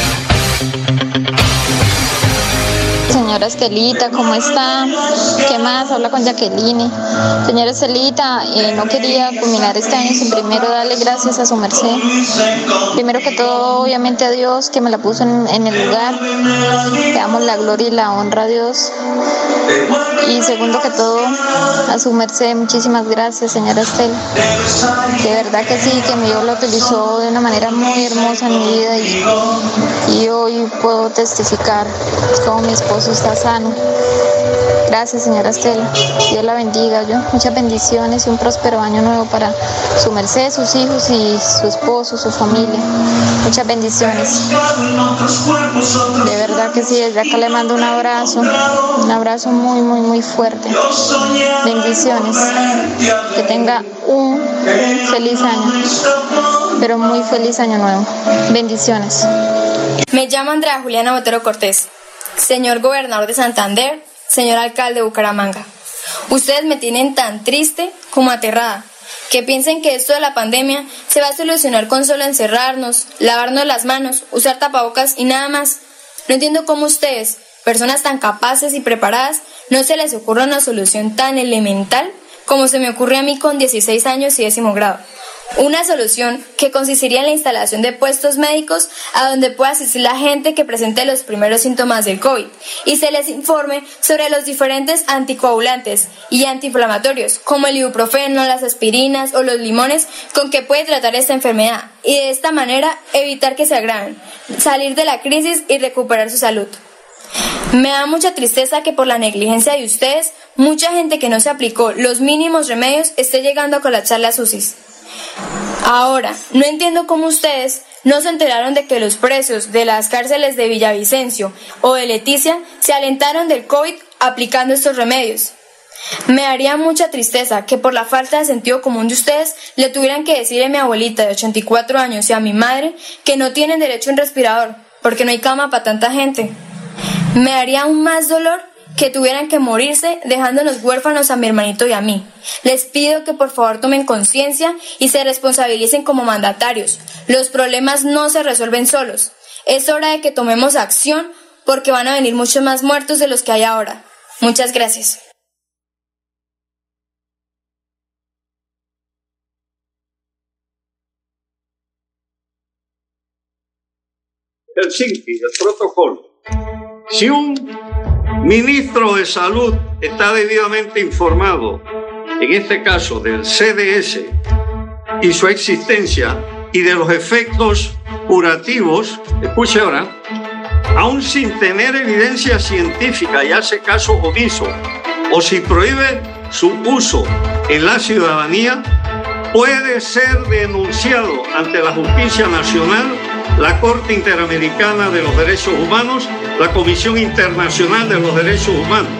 Señora Estelita, ¿cómo está? ¿Qué más? Habla con Jacqueline. Señora Estelita, eh, no quería culminar este año sin primero darle gracias a su merced. Primero que todo, obviamente a Dios que me la puso en, el lugar. Le damos la gloria y la honra a Dios. Y segundo que todo, a su merced, muchísimas gracias, señora Estel. De verdad que sí, que mi Dios lo utilizó de una manera muy hermosa en mi vida y hoy puedo testificar como mi esposo está sano. Gracias, señora Estela. Dios la bendiga. Yo. Muchas bendiciones y un próspero año nuevo para su merced, sus hijos y su esposo, su familia. Muchas bendiciones. De verdad que sí, desde acá le mando un abrazo. Un abrazo muy, muy, muy fuerte. Bendiciones. Que tenga un feliz año. Pero muy feliz año nuevo. Bendiciones. Me llamo Andrea Juliana Botero Cortés. Señor gobernador de Santander, señor alcalde de Bucaramanga. Ustedes me tienen tan triste como aterrada, que piensen que esto de la pandemia se va a solucionar con solo encerrarnos, lavarnos las manos, usar tapabocas y nada más. No entiendo cómo ustedes, personas tan capaces y preparadas, no se les ocurre una solución tan elemental como se me ocurre a mí con 16 años y décimo grado. Una solución que consistiría en la instalación de puestos médicos a donde pueda asistir la gente que presente los primeros síntomas del COVID y se les informe sobre los diferentes anticoagulantes y antiinflamatorios como el ibuprofeno, las aspirinas o los limones con que puede tratar esta enfermedad y de esta manera evitar que se agraven, salir de la crisis y recuperar su salud. Me da mucha tristeza que por la negligencia de ustedes, mucha gente que no se aplicó los mínimos remedios esté llegando a colapsar las UCIs. Ahora, no entiendo cómo ustedes no se enteraron de que los presos de las cárceles de Villavicencio o de Leticia se alentaron del COVID aplicando estos remedios. Me haría mucha tristeza que por la falta de sentido común de ustedes le tuvieran que decir a mi abuelita de 84 años y a mi madre que no tienen derecho a un respirador porque no hay cama para tanta gente. Me haría aún más dolor que tuvieran que morirse dejándonos huérfanos a mi hermanito y a mí. Les pido que por favor tomen conciencia y se responsabilicen como mandatarios. Los problemas no se resuelven solos. Es hora de que tomemos acción porque van a venir muchos más muertos de los que hay ahora. Muchas gracias. Helsinki, el protocolo. Si un ministro de Salud está debidamente informado, en este caso del CDS y su existencia y de los efectos curativos, escuche ahora, aún sin tener evidencia científica y hace caso omiso, o si prohíbe su uso en la ciudadanía, puede ser denunciado ante la justicia nacional, la Corte Interamericana de los Derechos Humanos, la Comisión Internacional de los Derechos Humanos.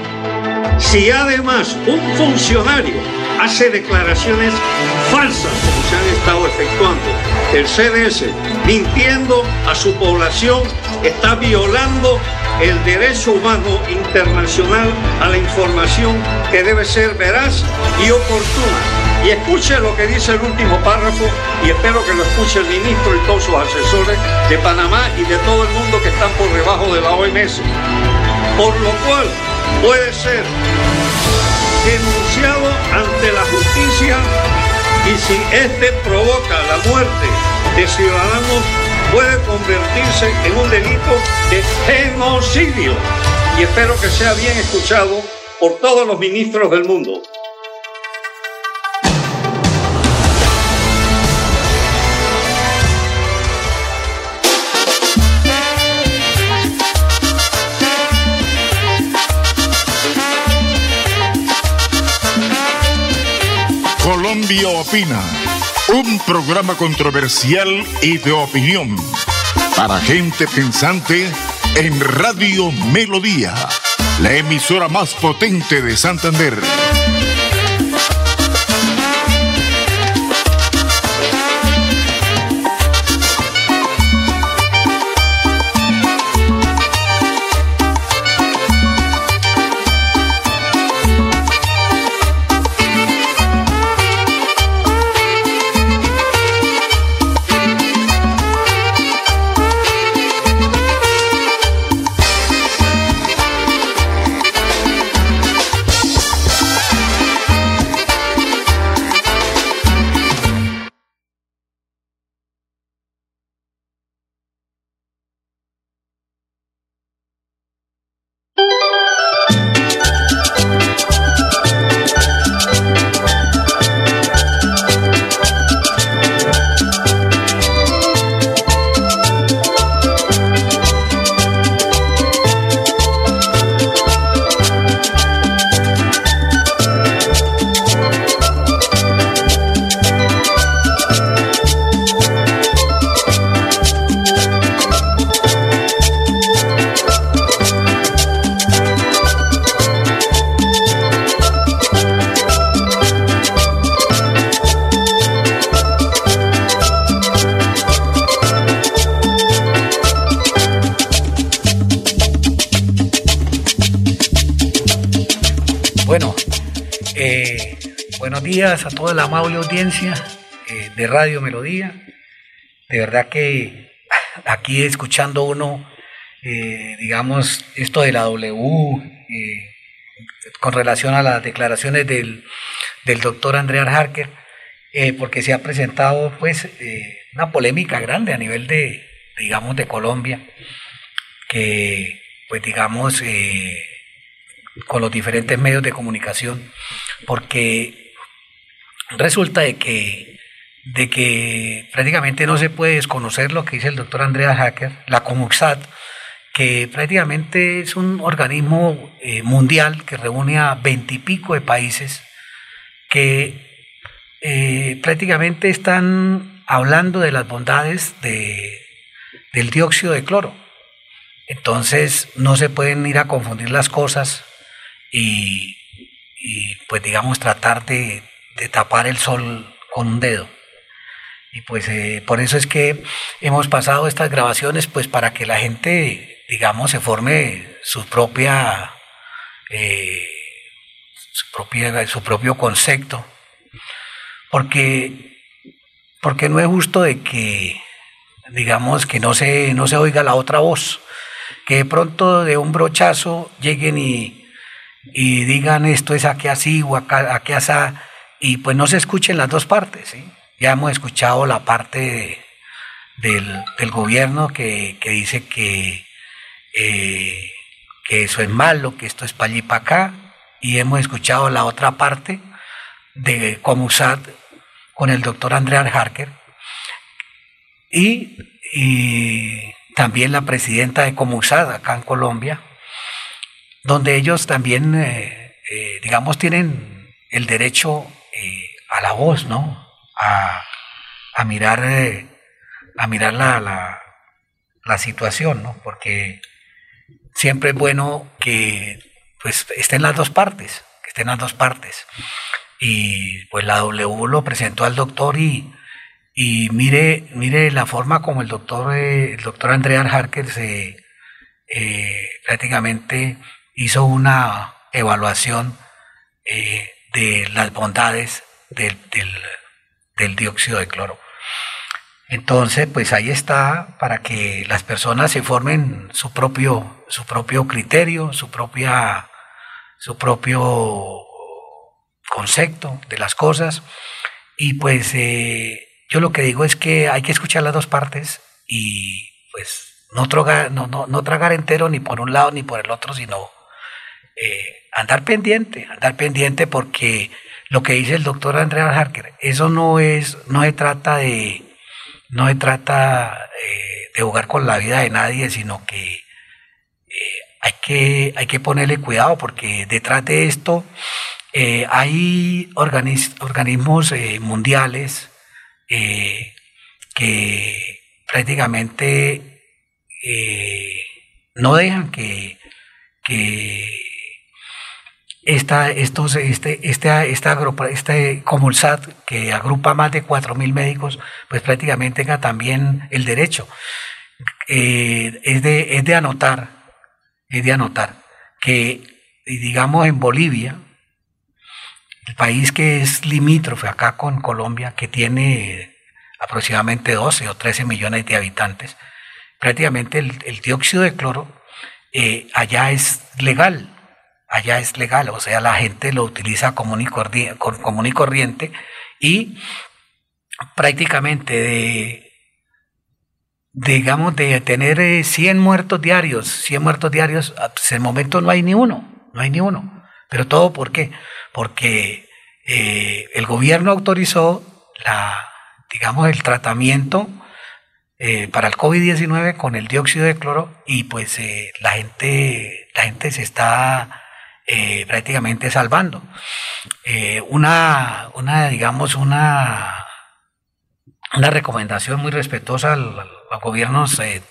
Si además un funcionario hace declaraciones falsas, como se han estado efectuando, el CDS, mintiendo a su población, está violando el derecho humano internacional a la información que debe ser veraz y oportuna. Y escuche lo que dice el último párrafo y espero que lo escuche el ministro y todos sus asesores de Panamá y de todo el mundo que están por debajo de la OMS. Por lo cual puede ser denunciado ante la justicia y si este provoca la muerte de ciudadanos puede convertirse en un delito de genocidio. Y espero que sea bien escuchado por todos los ministros del mundo. Colombia Opina, un programa controversial y de opinión para gente pensante en Radio Melodía, la emisora más potente de Santander. Verdad que aquí escuchando uno, eh, digamos, esto de la W, eh, con relación a las declaraciones del, del doctor Andrea Harker, eh, porque se ha presentado pues una polémica grande a nivel de, digamos, de Colombia, que pues digamos, con los diferentes medios de comunicación, porque resulta de que, de que prácticamente no se puede desconocer lo que dice el doctor Andrea Hacker, la Comuxat, que prácticamente es un organismo eh, mundial que reúne a veintipico de países que eh, prácticamente están hablando de las bondades de, del dióxido de cloro. Entonces no se pueden ir a confundir las cosas y, pues digamos tratar de, tapar el sol con un dedo. Y pues eh, por eso es que hemos pasado estas grabaciones pues para que la gente digamos se forme su propia, eh, su, propia su propio concepto. Porque, porque no es justo de que digamos que no se, no se oiga la otra voz, que de pronto de un brochazo lleguen y y digan esto es aquí así o acá, aquí así, y pues no se escuchen las dos partes. Ya hemos escuchado la parte del, gobierno que, dice que, eh, que eso es malo, que esto es para allí y para acá, y hemos escuchado la otra parte de Comusat con el doctor Andrea Harker, y, también la presidenta de Comusat acá en Colombia, donde ellos también, eh, eh, digamos, tienen el derecho a la voz, ¿no? A, mirar, a mirar la, la, situación, ¿no? Porque siempre es bueno que pues estén las dos partes, que estén las dos partes. Y pues la W lo presentó al doctor y, y mire, mire la forma como el doctor, el doctor Andrea Harker se prácticamente hizo una evaluación eh, de las bondades del, dióxido de cloro. Entonces, pues ahí está para que las personas se formen su propio, su propio criterio, su propia, su propio concepto de las cosas. Y pues eh, yo lo que digo es que hay que escuchar las dos partes y pues no, no, no tragar entero ni por un lado ni por el otro, sino eh, andar pendiente, andar pendiente porque lo que dice el doctor Andrea Harker, eso no es, no se trata de, no se trata eh, de jugar con la vida de nadie, sino que eh, hay que, hay que ponerle cuidado porque detrás de esto hay organismos mundiales que prácticamente no dejan que, que esta, estos, este, este, esta, este Comulsat, que agrupa más de 4.000 médicos, pues prácticamente tenga también el derecho. Eh, es, de, es de anotar, es de anotar que, digamos, en Bolivia, el país que es limítrofe acá con Colombia, que tiene aproximadamente 12 o 13 millones de habitantes, prácticamente el, dióxido de cloro eh, allá es legal allá es legal, o sea, la gente lo utiliza común y, común y corriente y prácticamente de, digamos, de tener 100 eh, muertos diarios, 100 muertos diarios, ah, pues el momento no hay ni uno, no hay ni uno. Pero todo por qué? Porque eh, el gobierno autorizó la, digamos, el tratamiento eh, para el COVID-19 con el dióxido de cloro y pues la gente, la gente se está eh, prácticamente salvando. Eh, una, una, digamos, una, una recomendación muy respetuosa a los gobiernos eh,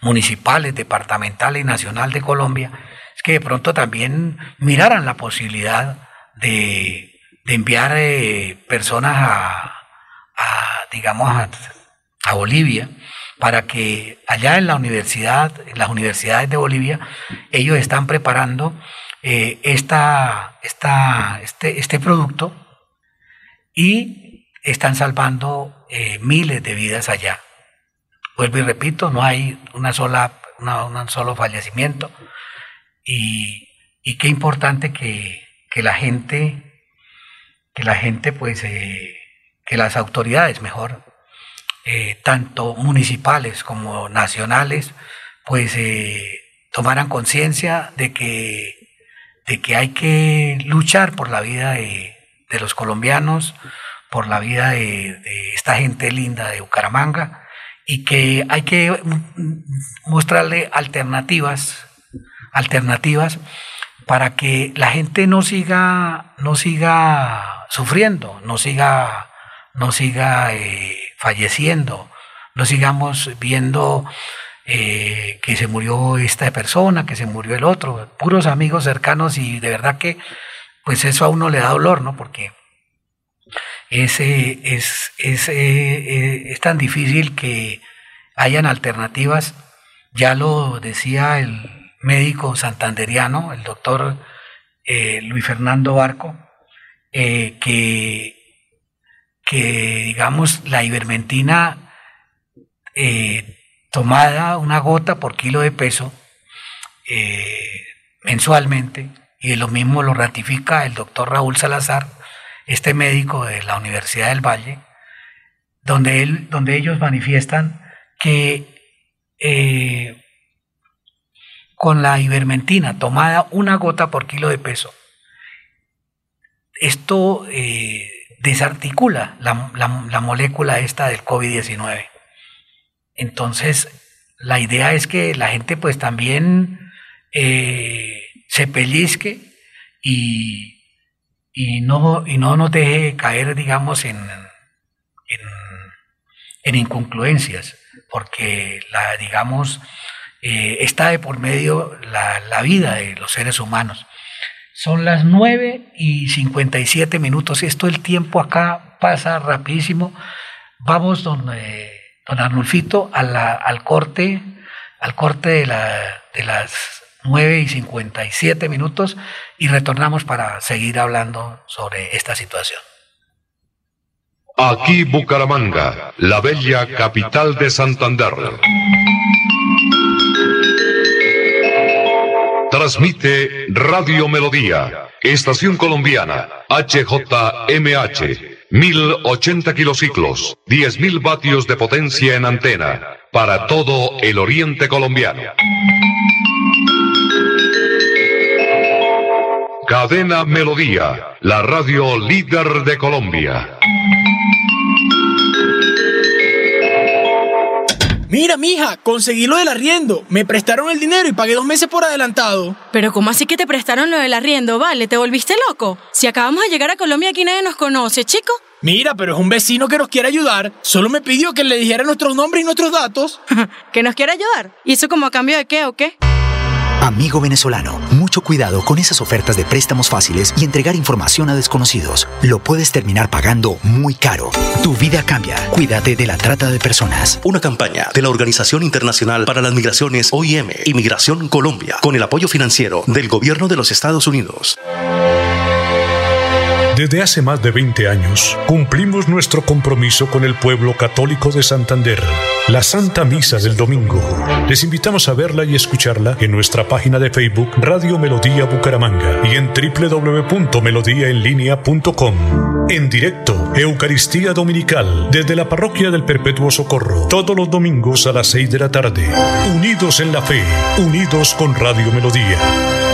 municipales, departamental y nacional de Colombia es que de pronto también miraran la posibilidad de, enviar personas a, digamos, a Bolivia para que allá en la universidad, en las universidades de Bolivia, ellos están preparando eh, este, este producto y están salvando eh, miles de vidas allá. Vuelvo y repito, no hay una sola, un solo fallecimiento y, qué importante que, la gente, que la gente pues eh, que las autoridades, mejor, tanto municipales como nacionales, pues tomaran conciencia de que, de que hay que luchar por la vida de, los colombianos, por la vida de, esta gente linda de Bucaramanga y que hay que mostrarle alternativas, alternativas para que la gente no siga, no siga sufriendo, no siga, no siga eh, falleciendo, no sigamos viendo eh, que se murió esta persona, que se murió el otro, puros amigos cercanos y de verdad que pues eso a uno le da dolor, ¿no? Porque es, eh, es tan difícil que hayan alternativas, ya lo decía el médico santanderiano, el doctor eh, Luis Fernando Barco, que, que digamos la ivermentina tomada una gota por kilo de peso eh, mensualmente, y lo mismo lo ratifica el doctor Raúl Salazar, este médico de la Universidad del Valle, donde, él, donde ellos manifiestan que eh, con la ivermentina tomada una gota por kilo de peso, esto eh, desarticula la, la molécula esta del COVID-19. Entonces, la idea es que la gente pues también eh, se pellizque y, y, no, y no nos deje caer, digamos, en, en, inconcluencias, porque, la, digamos, eh, está de por medio la, la, vida de los seres humanos. Son las 9 y 57 minutos, esto el tiempo acá pasa rapidísimo. Vamos donde don Arnulfito al corte, al corte de, de las 9 y 57 minutos y retornamos para seguir hablando sobre esta situación. Aquí Bucaramanga, la bella capital de Santander. Transmite Radio Melodía, Estación Colombiana, HJMH. 1080 kilociclos, 10.000 vatios de potencia en antena, para todo el oriente colombiano. Cadena Melodía, la radio líder de Colombia. Mira, mija, conseguí lo del arriendo. Me prestaron el dinero y pagué dos meses por adelantado. Pero ¿cómo así que te prestaron lo del arriendo? Vale, ¿te volviste loco? Si acabamos de llegar a Colombia aquí nadie nos conoce, chico. Mira, pero es un vecino que nos quiere ayudar. Solo me pidió que le dijera nuestros nombres y nuestros datos. ¿Que nos quiere ayudar? ¿Y eso como a cambio de qué o qué? Amigo venezolano, mucho cuidado con esas ofertas de préstamos fáciles y entregar información a desconocidos. Lo puedes terminar pagando muy caro. Tu vida cambia. Cuídate de la trata de personas. Una campaña de la Organización Internacional para las Migraciones OIM, Inmigración Colombia, con el apoyo financiero del Gobierno de los Estados Unidos. Desde hace más de 20 años, cumplimos nuestro compromiso con el pueblo católico de Santander, la Santa Misa del Domingo. Les invitamos a verla y escucharla en nuestra página de Facebook Radio Melodía Bucaramanga y en www.melodíaenlínea.com. En directo, Eucaristía Dominical, desde la Parroquia del Perpetuo Socorro, todos los domingos a las 6 de la tarde. Unidos en la fe, unidos con Radio Melodía.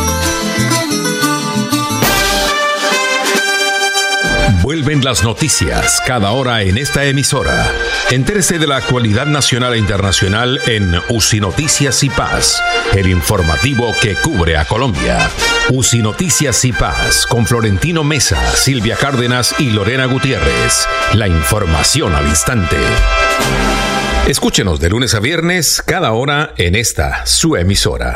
Vuelven las noticias cada hora en esta emisora. Entérese de la actualidad nacional e internacional en UCI Noticias y Paz, el informativo que cubre a Colombia. UCI Noticias y Paz con Florentino Mesa, Silvia Cárdenas y Lorena Gutiérrez. La información al instante. Escúchenos de lunes a viernes cada hora en esta su emisora.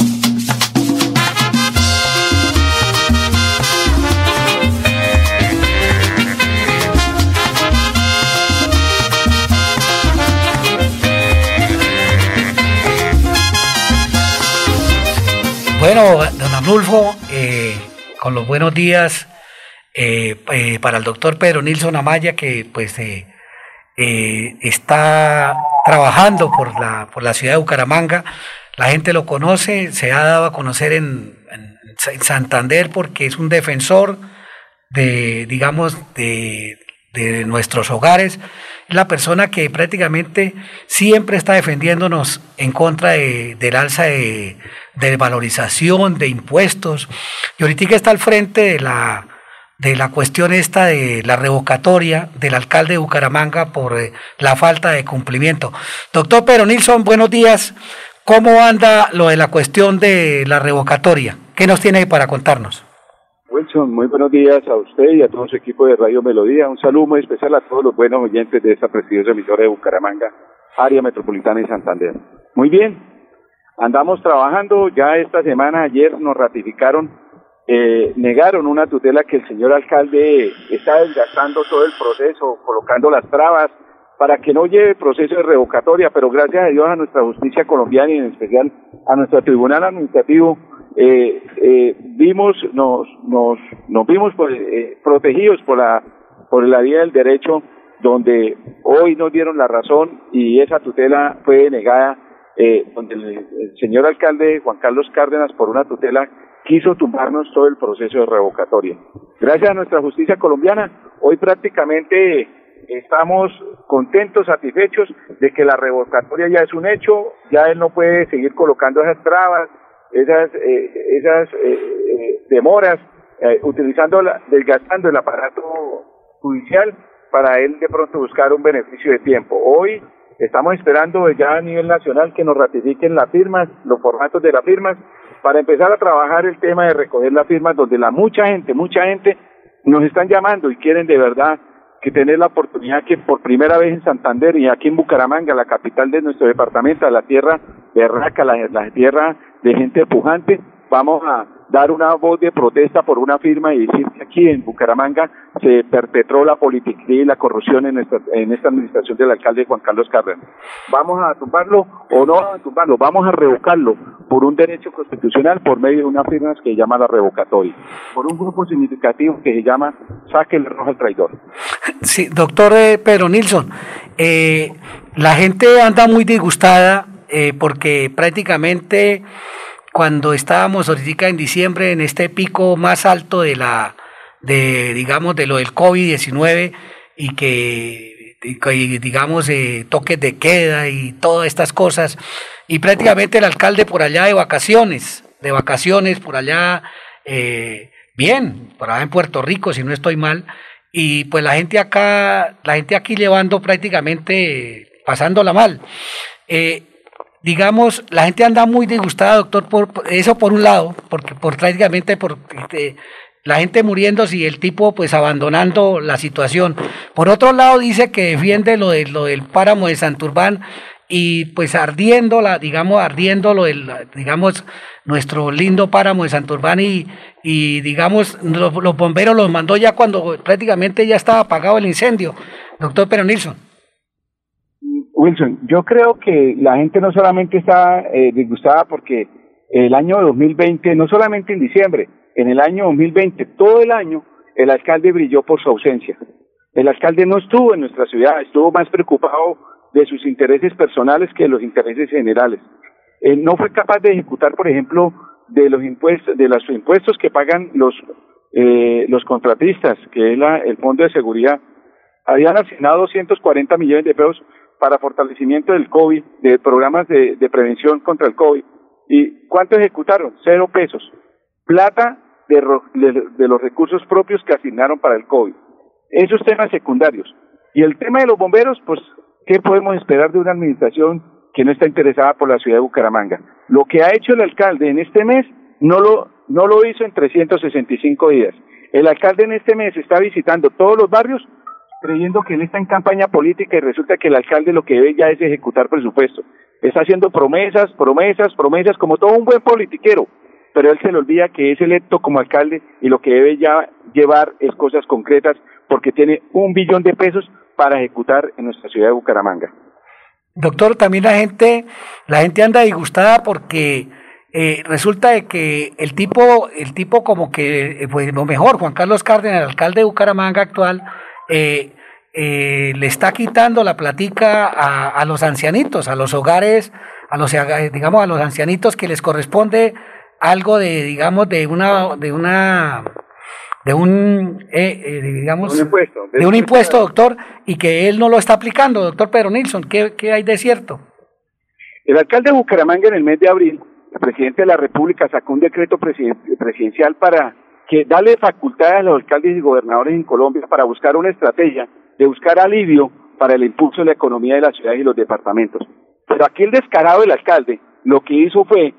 Bueno, don Arnulfo, eh, con los buenos días eh, eh, para el doctor Pedro Nilsson Amaya, que pues está trabajando por la, por la ciudad de Bucaramanga. La gente lo conoce, se ha dado a conocer en, en Santander porque es un defensor de, digamos, de, de nuestros hogares, la persona que prácticamente siempre está defendiéndonos en contra de, del alza de, valorización, de impuestos, y ahorita está al frente de la, de la cuestión esta de la revocatoria del alcalde de Bucaramanga por eh, la falta de cumplimiento. Doctor Pedro Nilsson, buenos días. ¿Cómo anda lo de la cuestión de la revocatoria? ¿Qué nos tiene para contarnos? Wilson, muy buenos días a usted y a todo su equipo de Radio Melodía. Un saludo muy especial a todos los buenos oyentes de esta prestigiosa emisora de Bucaramanga, área metropolitana y Santander. Muy bien, andamos trabajando. Ya esta semana, ayer nos ratificaron, eh, negaron una tutela que el señor alcalde está desgastando todo el proceso, colocando las trabas para que no lleve proceso de revocatoria, pero gracias a Dios a nuestra justicia colombiana y en especial a nuestro tribunal administrativo eh, eh, vimos, nos, nos, nos vimos pues, eh, protegidos por la, por la vía del derecho, donde hoy nos dieron la razón y esa tutela fue negada, eh, donde el, el señor alcalde Juan Carlos Cárdenas, por una tutela, quiso tumbarnos todo el proceso de revocatoria. Gracias a nuestra justicia colombiana, hoy prácticamente estamos contentos, satisfechos de que la revocatoria ya es un hecho, ya él no puede seguir colocando esas trabas, esas, eh, esas eh, eh, demoras, utilizando, la, desgastando el aparato judicial para él de pronto buscar un beneficio de tiempo. Hoy estamos esperando ya a nivel nacional que nos ratifiquen las firmas, los formatos de las firmas, para empezar a trabajar el tema de recoger las firmas, donde la mucha gente, mucha gente nos están llamando y quieren de verdad que tener la oportunidad que por primera vez en Santander y aquí en Bucaramanga, la capital de nuestro departamento, la tierra de Raca, la tierra de gente pujante, vamos a dar una voz de protesta por una firma y decir que aquí en Bucaramanga se perpetró la politiquería y la corrupción en esta, en esta administración del alcalde Juan Carlos Cárdenas. Vamos a tumbarlo o no a tumbarlo, vamos a revocarlo por un derecho constitucional por medio de una firma que se llama la revocatoria, por un grupo significativo que se llama Saque el rojo al traidor. Sí, doctor eh, Pedro Nilsson, eh, la gente anda muy disgustada eh, porque prácticamente cuando estábamos ahorita en diciembre en este pico más alto de la de digamos de lo del COVID-19 y que digamos eh, toques de queda y todas estas cosas y prácticamente el alcalde por allá de vacaciones de vacaciones por allá eh, bien por allá en Puerto Rico si no estoy mal y pues la gente acá la gente aquí llevando prácticamente pasándola mal digamos, la gente anda muy disgustada, doctor, por, eso por un lado, porque por prácticamente por este, la gente muriéndose y el tipo pues abandonando la situación. Por otro lado dice que defiende lo de lo del páramo de Santurbán y pues ardiendo la, digamos, ardiendo lo del, digamos, nuestro lindo páramo de Santurbán y, y digamos, los, bomberos los mandó ya cuando prácticamente ya estaba apagado el incendio. Doctor Pero Nilsson. Wilson, yo creo que la gente no solamente está eh, disgustada porque el año 2020, no solamente en diciembre, en el año 2020, todo el año, el alcalde brilló por su ausencia. El alcalde no estuvo en nuestra ciudad, estuvo más preocupado de sus intereses personales que de los intereses generales. Eh, no fue capaz de ejecutar, por ejemplo, de los impuestos, de los impuestos que pagan los eh, los contratistas, que es la, el Fondo de Seguridad. Habían asignado 240 millones de pesos para fortalecimiento del COVID, de programas de, prevención contra el COVID. ¿Y cuánto ejecutaron? Cero pesos. Plata de, de, de los recursos propios que asignaron para el COVID. Esos temas secundarios. Y el tema de los bomberos, pues, ¿qué podemos esperar de una administración que no está interesada por la ciudad de Bucaramanga? Lo que ha hecho el alcalde en este mes no lo, no lo hizo en 365 días. El alcalde en este mes está visitando todos los barrios creyendo que él está en campaña política y resulta que el alcalde lo que debe ya es ejecutar presupuesto. Está haciendo promesas, promesas, promesas, como todo un buen politiquero, pero él se le olvida que es electo como alcalde y lo que debe ya llevar es cosas concretas porque tiene un billón de pesos para ejecutar en nuestra ciudad de Bucaramanga. Doctor, también la gente, la gente anda disgustada porque eh, resulta que el tipo, el tipo como que, eh, pues lo mejor, Juan Carlos Cárdenas, el alcalde de Bucaramanga actual, eh, eh, le está quitando la platica a, a, los ancianitos, a los hogares, a los digamos a los ancianitos que les corresponde algo de digamos de una de una de un eh, eh, digamos un impuesto, de, de un impuesto, doctor, y que él no lo está aplicando, doctor Pedro Nilsson, ¿qué, qué hay de cierto? El alcalde de Bucaramanga en el mes de abril, el presidente de la República sacó un decreto presidencial para que darle facultades a los alcaldes y gobernadores en Colombia para buscar una estrategia de buscar alivio para el impulso de la economía de las ciudades y los departamentos. Pero aquí el descarado del alcalde lo que hizo fue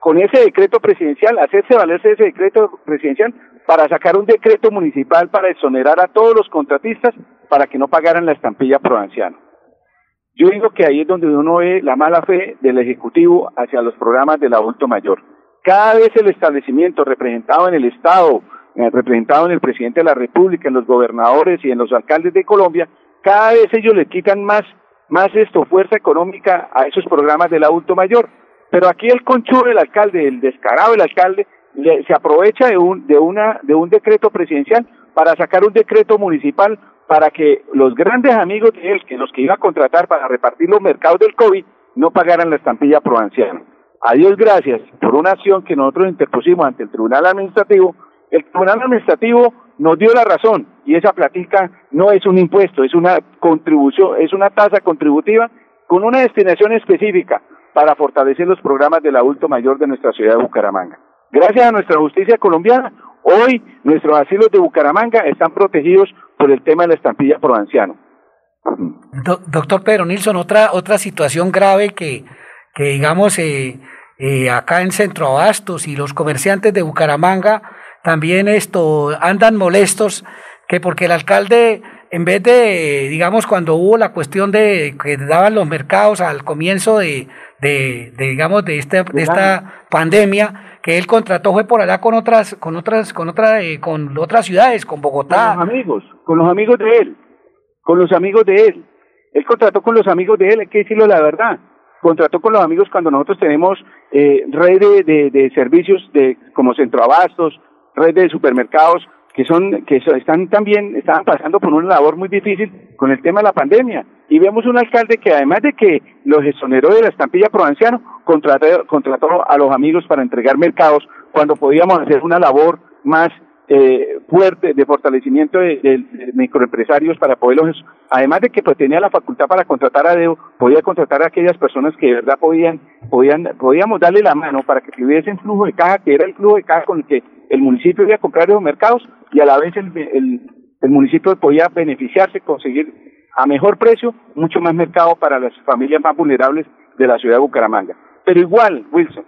con ese decreto presidencial, hacerse valerse ese decreto presidencial para sacar un decreto municipal para exonerar a todos los contratistas para que no pagaran la estampilla provinciana. Yo digo que ahí es donde uno ve la mala fe del Ejecutivo hacia los programas del adulto mayor cada vez el establecimiento representado en el Estado, eh, representado en el presidente de la República, en los gobernadores y en los alcaldes de Colombia, cada vez ellos le quitan más, más esto, fuerza económica a esos programas del adulto mayor. Pero aquí el conchudo del alcalde, el descarado del alcalde, le, se aprovecha de un, de, una, de un decreto presidencial para sacar un decreto municipal para que los grandes amigos de él, que los que iba a contratar para repartir los mercados del COVID, no pagaran la estampilla provinciana. A Dios gracias por una acción que nosotros interpusimos ante el Tribunal Administrativo. El Tribunal Administrativo nos dio la razón y esa platica no es un impuesto, es una contribución, es una tasa contributiva con una destinación específica para fortalecer los programas del adulto mayor de nuestra ciudad de Bucaramanga. Gracias a nuestra justicia colombiana, hoy nuestros asilos de Bucaramanga están protegidos por el tema de la estampilla provinciano. Do, doctor Pedro Nilsson, otra, otra situación grave que, que digamos eh, eh, acá en Centro Abastos y los comerciantes de Bucaramanga también esto andan molestos que porque el alcalde en vez de digamos cuando hubo la cuestión de que daban los mercados al comienzo de, de, de digamos de esta de esta pandemia que él contrató fue por allá con otras con otras con otras eh, con otras ciudades con Bogotá. Con los amigos con los amigos de él con los amigos de él. Él contrató con los amigos de él hay que decirlo la verdad contrató con los amigos cuando nosotros tenemos eh, red de, de, servicios de como centroabastos, red de supermercados que son que están también estaban pasando por una labor muy difícil con el tema de la pandemia. Y vemos un alcalde que además de que los exoneró de la estampilla provinciano contrató, contrató a los amigos para entregar mercados cuando podíamos hacer una labor más eh, fuerte de fortalecimiento de, microempresarios para poderlos, además de que pues, tenía la facultad para contratar a dedo, podía contratar a aquellas personas que de verdad podían, podían, podíamos darle la mano para que tuviesen flujo de caja, que era el flujo de caja con el que el municipio iba a comprar esos mercados y a la vez el, el, el municipio podía beneficiarse, conseguir a mejor precio mucho más mercado para las familias más vulnerables de la ciudad de Bucaramanga. Pero igual, Wilson,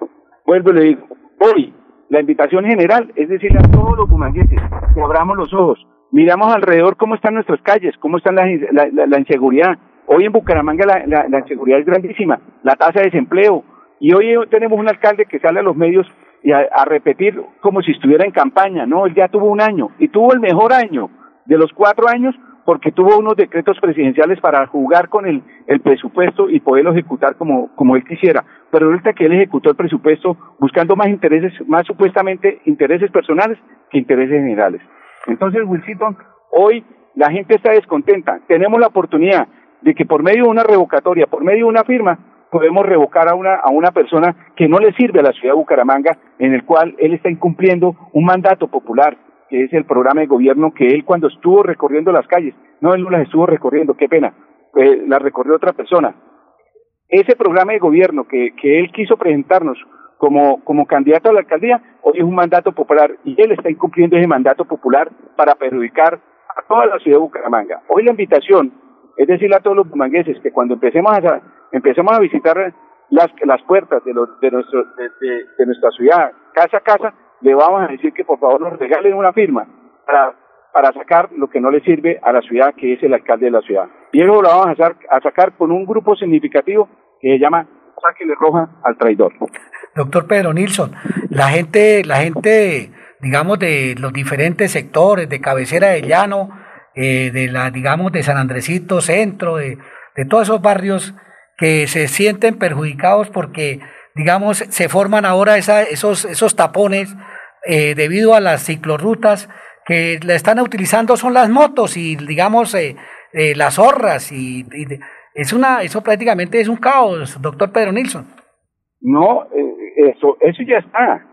vuelvo y le digo, hoy la invitación general es decirle a todos los bumangueses que abramos los ojos, miramos alrededor cómo están nuestras calles, cómo está la, inseguridad. Hoy en Bucaramanga la, inseguridad es grandísima, la tasa de desempleo. Y hoy tenemos un alcalde que sale a los medios y a, repetir como si estuviera en campaña. No, él ya tuvo un año y tuvo el mejor año de los cuatro años porque tuvo unos decretos presidenciales para jugar con el, presupuesto y poderlo ejecutar como él quisiera. Pero resulta que él ejecutó el presupuesto buscando más intereses, más supuestamente intereses personales que intereses generales. Entonces, Wilson, hoy la gente está descontenta. Tenemos la oportunidad de que por medio de una revocatoria, por medio de una firma, podemos revocar a una, a una persona que no le sirve a la ciudad de Bucaramanga, en el cual él está incumpliendo un mandato popular, que es el programa de gobierno que él cuando estuvo recorriendo las calles, no, él no las estuvo recorriendo, qué pena, eh, la recorrió otra persona. Ese programa de gobierno que, que él quiso presentarnos como, como candidato a la alcaldía, hoy es un mandato popular y él está incumpliendo ese mandato popular para perjudicar a toda la ciudad de Bucaramanga. Hoy la invitación es decirle a todos los bumangueses que cuando empecemos a, empecemos a visitar las, las puertas de, los, de, nuestro, de, nuestra ciudad, casa a casa, le vamos a decir que por favor nos regalen una firma para, para sacar lo que no le sirve a la ciudad, que es el alcalde de la ciudad. Y eso lo vamos a, a sacar con un grupo significativo que se llama Sáquele Roja al Traidor. Doctor Pedro Nilsson, la gente, la gente, digamos, de los diferentes sectores, de cabecera de llano, eh, de la, digamos, de San Andresito, centro, de, de todos esos barrios que se sienten perjudicados porque, digamos, se forman ahora esa, esos, esos tapones eh, debido a las ciclorrutas que la están utilizando son las motos y, digamos, eh, eh las horras y, y, es una, eso prácticamente es un caos, doctor Pedro Nilsson. No, eso, eso ya está.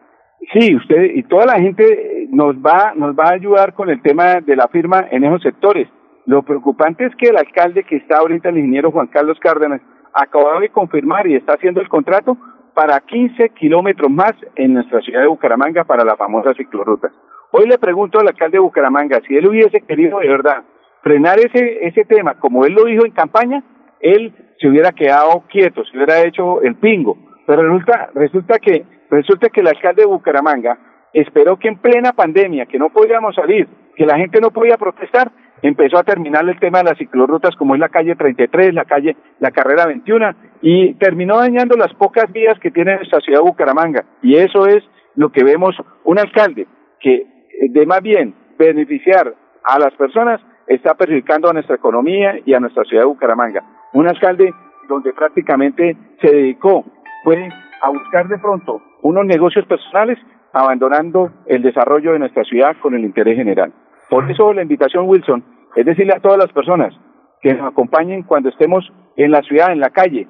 Sí, usted y toda la gente nos va, nos va a ayudar con el tema de la firma en esos sectores. Lo preocupante es que el alcalde que está ahorita, el ingeniero Juan Carlos Cárdenas, acababa de confirmar y está haciendo el contrato para 15 kilómetros más en nuestra ciudad de Bucaramanga para la famosa ciclorruta. Hoy le pregunto al alcalde de Bucaramanga si él hubiese querido de verdad frenar ese, ese tema, como él lo dijo en campaña, él se hubiera quedado quieto, se hubiera hecho el pingo. Pero resulta, resulta que Resulta que el alcalde de Bucaramanga esperó que en plena pandemia, que no podíamos salir, que la gente no podía protestar, empezó a terminar el tema de las ciclorrutas como es la calle 33, la calle, la carrera 21, y terminó dañando las pocas vías que tiene nuestra ciudad de Bucaramanga. Y eso es lo que vemos un alcalde que eh, de más bien beneficiar a las personas está perjudicando a nuestra economía y a nuestra ciudad de Bucaramanga. Un alcalde donde prácticamente se dedicó, fue a buscar de pronto unos negocios personales, abandonando el desarrollo de nuestra ciudad con el interés general. Por eso la invitación, Wilson, es decirle a todas las personas que nos acompañen cuando estemos en la ciudad, en la calle,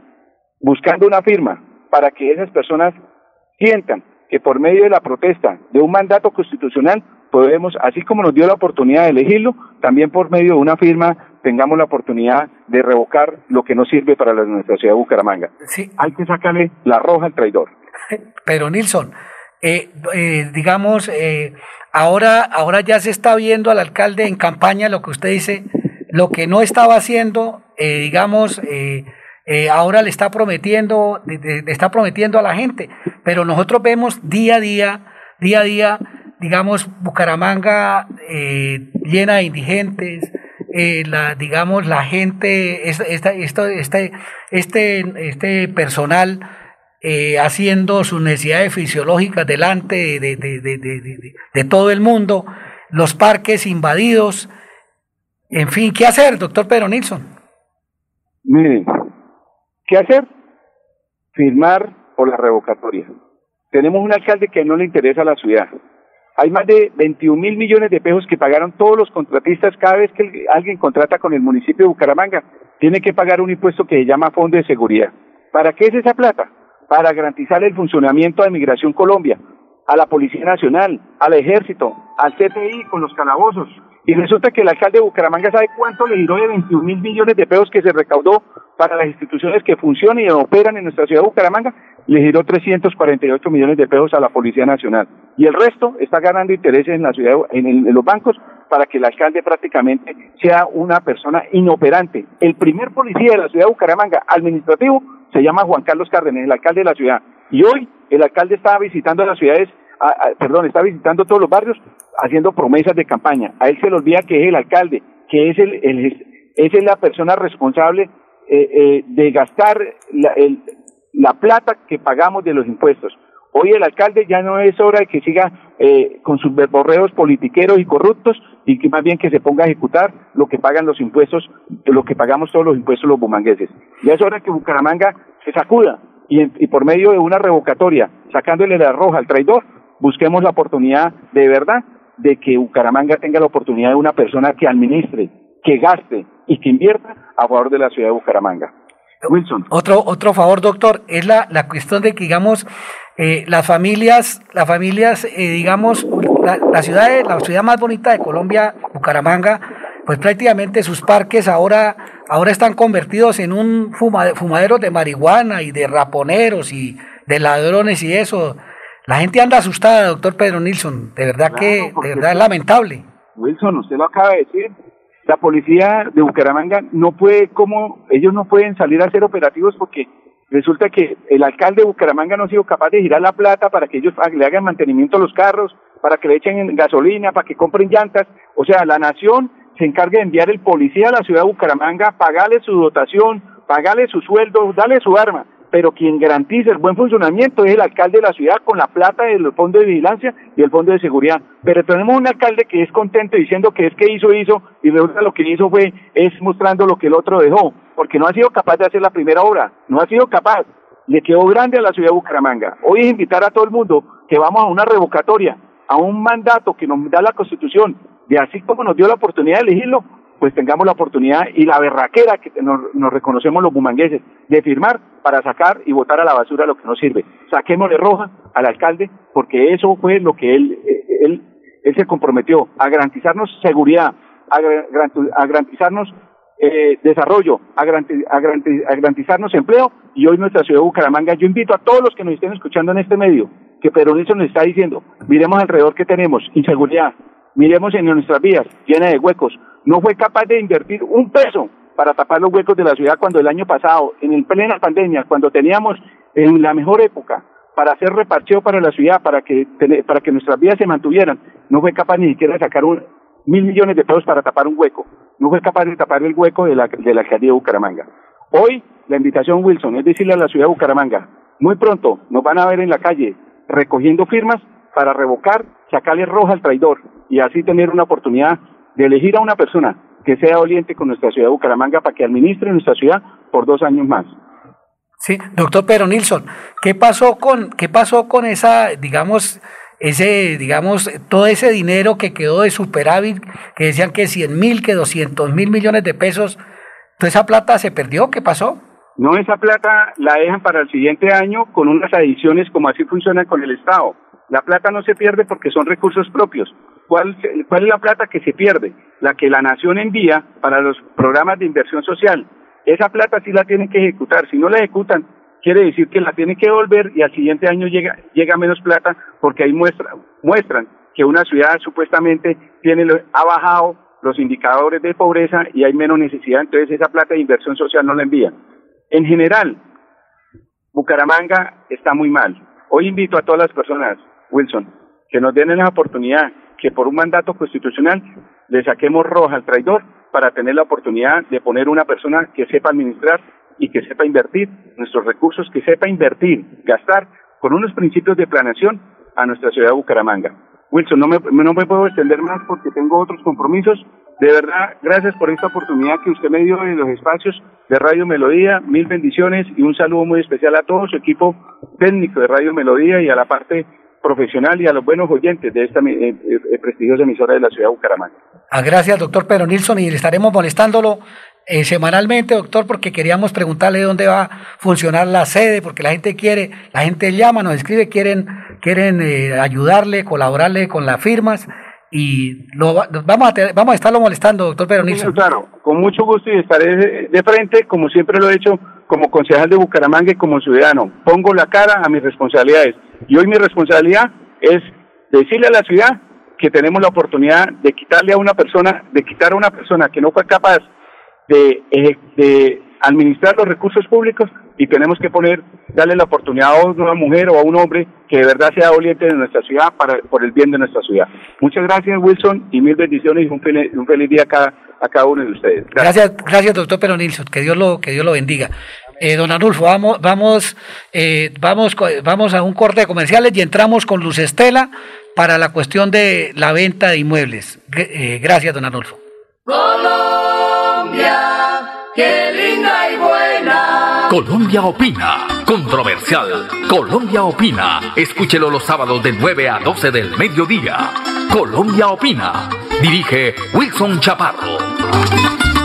buscando una firma, para que esas personas sientan que por medio de la protesta de un mandato constitucional podemos, así como nos dio la oportunidad de elegirlo, también por medio de una firma tengamos la oportunidad de revocar lo que no sirve para la nuestra ciudad de Bucaramanga. Sí. Hay que sacarle la roja al traidor. Pero Nilsson, eh, eh, digamos, eh, ahora, ahora ya se está viendo al alcalde en campaña lo que usted dice, lo que no estaba haciendo, eh, digamos, eh, eh, ahora le está prometiendo, le está prometiendo a la gente, pero nosotros vemos día a día, día a día, digamos, Bucaramanga llena de indigentes, la, digamos, la gente, esta, esta, este, este, este personal eh, haciendo sus necesidades fisiológicas delante de, de, de, de, todo el mundo, los parques invadidos, en fin, ¿qué hacer, doctor Pedro Nilsson? Miren, ¿qué hacer? Firmar por la revocatoria. Tenemos un alcalde que no le interesa a la ciudad. Hay más de 21 mil millones de pesos que pagaron todos los contratistas cada vez que alguien contrata con el municipio de Bucaramanga. Tiene que pagar un impuesto que se llama Fondo de Seguridad. ¿Para qué es esa plata? para garantizar el funcionamiento de Migración Colombia, a la Policía Nacional, al Ejército, al CTI con los calabozos. Y resulta que el alcalde de Bucaramanga sabe cuánto le giró de 21 mil millones de pesos que se recaudó para las instituciones que funcionan y operan en nuestra ciudad de Bucaramanga, le giró 348 millones de pesos a la Policía Nacional. Y el resto está ganando intereses en la ciudad, en, los bancos, para que el alcalde prácticamente sea una persona inoperante. El primer policía de la ciudad de Bucaramanga, administrativo, se llama Juan Carlos Cárdenas, el alcalde de la ciudad. Y hoy el alcalde está visitando las ciudades, perdón, está visitando todos los barrios haciendo promesas de campaña. A él se le olvida que es el alcalde, que es, el, el es la persona responsable eh, eh, de gastar la, el, la plata que pagamos de los impuestos. Hoy el alcalde ya no es hora de que siga eh, con sus borreos politiqueros y corruptos y que más bien que se ponga a ejecutar lo que pagan los impuestos, lo que pagamos todos los impuestos los bumangueses. Ya es hora que Bucaramanga se sacuda y, y por medio de una revocatoria, sacándole la roja al traidor, busquemos la oportunidad de verdad de que Bucaramanga tenga la oportunidad de una persona que administre, que gaste y que invierta a favor de la ciudad de Bucaramanga. Wilson. Otro, otro favor, doctor, es la, la cuestión de que, digamos, eh, las familias, las familias, eh, digamos, la, ciudad, la ciudad más bonita de Colombia, Bucaramanga, pues prácticamente sus parques ahora, ahora están convertidos en un fumadero de marihuana y de raponeros y de ladrones y eso. La gente anda asustada, doctor Pedro Nilsson. De verdad que, de verdad es lamentable. Wilson, usted lo acaba de decir. La policía de Bucaramanga no puede, como, ellos no pueden salir a hacer operativos porque resulta que el alcalde de Bucaramanga no ha sido capaz de girar la plata para que ellos le hagan mantenimiento a los carros, para que le echen gasolina, para que compren llantas. O sea, la nación se encarga de enviar el policía a la ciudad de Bucaramanga, pagarle su dotación, pagarle su sueldo, darle su arma pero quien garantiza el buen funcionamiento es el alcalde de la ciudad con la plata del fondo de vigilancia y el fondo de seguridad. Pero tenemos un alcalde que es contento diciendo que es que hizo, hizo, y resulta lo que hizo fue, es mostrando lo que el otro dejó, porque no ha sido capaz de hacer la primera obra, no ha sido capaz. Le quedó grande a la ciudad de Bucaramanga. Hoy es invitar a todo el mundo que vamos a una revocatoria, a un mandato que nos da la Constitución, de así como nos dio la oportunidad de elegirlo, pues tengamos la oportunidad y la berraquera que nos, reconocemos los bumangueses de firmar para sacar y votar a la basura lo que no sirve. Saquémosle roja al alcalde porque eso fue lo que él, él, él se comprometió a garantizarnos seguridad, a, garantizarnos eh, desarrollo, a, garantizarnos empleo y hoy nuestra ciudad de Bucaramanga, yo invito a todos los que nos estén escuchando en este medio, que Peronillo nos está diciendo, miremos alrededor que tenemos, inseguridad, miremos en nuestras vías llenas de huecos, no fue capaz de invertir un peso para tapar los huecos de la ciudad cuando el año pasado, en el plena pandemia, cuando teníamos en la mejor época para hacer repartición para la ciudad, para que, para que nuestras vías se mantuvieran, no fue capaz ni siquiera de sacar un, mil millones de pesos para tapar un hueco, no fue capaz de tapar el hueco de la, de la alcaldía de Bucaramanga. Hoy, la invitación, Wilson, es decirle a la ciudad de Bucaramanga, muy pronto nos van a ver en la calle recogiendo firmas para revocar, sacarle roja al traidor y así tener una oportunidad de elegir a una persona que sea oliente con nuestra ciudad de Bucaramanga para que administre nuestra ciudad por dos años más. Sí, doctor Pedro Nilsson, ¿qué pasó con, qué pasó con esa, digamos, ese, digamos, todo ese dinero que quedó de superávit, que decían que 100 mil, que 200 mil millones de pesos, toda esa plata se perdió, ¿qué pasó? No, esa plata la dejan para el siguiente año con unas adiciones como así funciona con el Estado. La plata no se pierde porque son recursos propios. ¿Cuál, ¿Cuál es la plata que se pierde? La que la nación envía para los programas de inversión social. Esa plata sí la tienen que ejecutar. Si no la ejecutan, quiere decir que la tienen que devolver y al siguiente año llega, menos plata porque ahí muestra, muestran que una ciudad supuestamente tiene, ha bajado los indicadores de pobreza y hay menos necesidad, entonces esa plata de inversión social no la envían. En general, Bucaramanga está muy mal. Hoy invito a todas las personas, Wilson, que nos den la oportunidad que por un mandato constitucional le saquemos roja al traidor para tener la oportunidad de poner una persona que sepa administrar y que sepa invertir nuestros recursos, que sepa invertir, gastar con unos principios de planeación a nuestra ciudad de Bucaramanga. Wilson, no me, no me puedo extender más porque tengo otros compromisos. De verdad, gracias por esta oportunidad que usted me dio en los espacios de Radio Melodía. Mil bendiciones y un saludo muy especial a todo su equipo técnico de Radio Melodía y a la parte profesional y a los buenos oyentes de esta eh, eh, prestigiosa emisora de la ciudad de Bucaramanga. Ah, gracias, doctor Pedro Nilsson, y le estaremos molestándolo eh, semanalmente, doctor, porque queríamos preguntarle dónde va a funcionar la sede, porque la gente quiere, la gente llama, nos escribe, quieren, quieren ayudarle, colaborarle con las firmas y lo, vamos, a vamos a estarlo molestando, doctor Pedro Nilsson. claro, con mucho gusto y estaré de frente, como siempre lo he hecho, como concejal de Bucaramanga y como ciudadano. Pongo la cara a mis responsabilidades. Y hoy mi responsabilidad es decirle a la ciudad que tenemos la oportunidad de quitarle a una persona, de quitar a una persona que no fue capaz de, eh, de administrar los recursos públicos y tenemos que poner, darle la oportunidad a una mujer o a un hombre que de verdad sea doliente de nuestra ciudad para, por el bien de nuestra ciudad. Muchas gracias Wilson y mil bendiciones y un feliz, un feliz día a cada, a cada uno de ustedes. Gracias, gracias, doctor Pero Nilsson, que Dios lo, que Dios lo bendiga. Eh, don Arnulfo, vamos, vamos, eh, vamos, vamos a un corte de comerciales y entramos con Luz Estela para la cuestión de la venta de inmuebles. Eh, gracias, don Arnulfo. Colombia, qué linda y buena. Colombia opina. Controversial. Colombia opina. Escúchelo los sábados de 9 a 12 del mediodía. Colombia opina. Dirige Wilson Chaparro.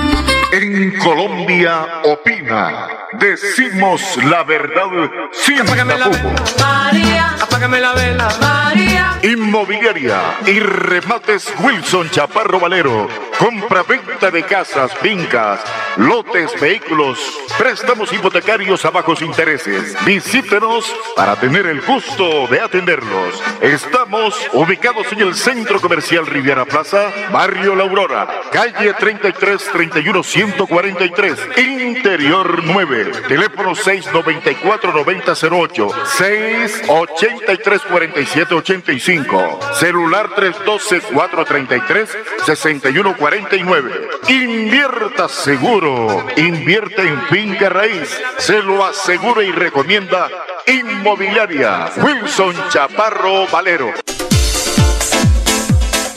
En Colombia opina. Decimos la verdad sin tapujos. María, apágame la vela, María. Inmobiliaria y remates Wilson Chaparro Valero. Compra-venta de casas, fincas, lotes, vehículos, préstamos hipotecarios a bajos intereses. Visítenos para tener el gusto de atenderlos. Estamos ubicados en el Centro Comercial Riviera Plaza, Barrio La Aurora, calle 33 31 143, Interior 9. Teléfono 694 9008 683 47 85. Celular 312 433 6149. Invierta seguro. Invierte en finca raíz. Se lo asegura y recomienda Inmobiliaria Wilson Chaparro Valero.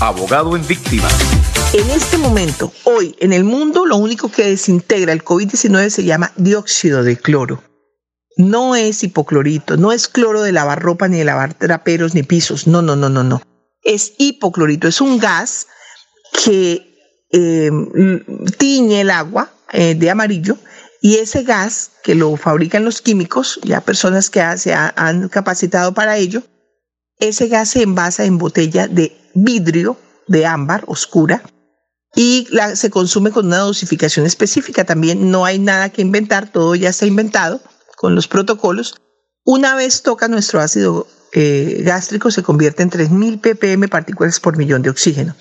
abogado en víctimas. En este momento, hoy, en el mundo, lo único que desintegra el COVID-19 se llama dióxido de cloro. No es hipoclorito, no es cloro de lavar ropa, ni de lavar traperos, ni pisos. No, no, no, no, no. Es hipoclorito, es un gas que eh, tiñe el agua eh, de amarillo y ese gas que lo fabrican los químicos, ya personas que se han capacitado para ello, ese gas se envasa en botella de vidrio de ámbar oscura y se consume con una dosificación específica. También no hay nada que inventar, todo ya está inventado con los protocolos. Una vez toca nuestro ácido eh, gástrico, se convierte en 3.000 ppm partículas por millón de oxígeno.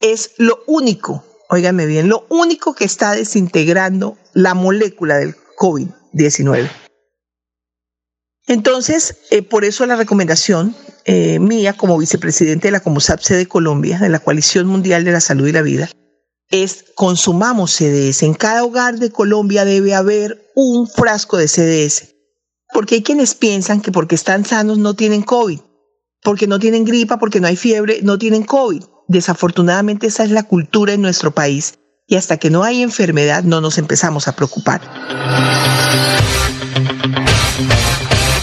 Es lo único, óigame bien, lo único que está desintegrando la molécula del COVID-19. Entonces, eh, por eso la recomendación eh, mía como vicepresidente de la Comosapse de Colombia, de la Coalición Mundial de la Salud y la Vida, es consumamos CDS. En cada hogar de Colombia debe haber un frasco de CDS. Porque hay quienes piensan que porque están sanos no tienen COVID, porque no tienen gripa, porque no hay fiebre, no tienen COVID. Desafortunadamente esa es la cultura en nuestro país y hasta que no hay enfermedad no nos empezamos a preocupar.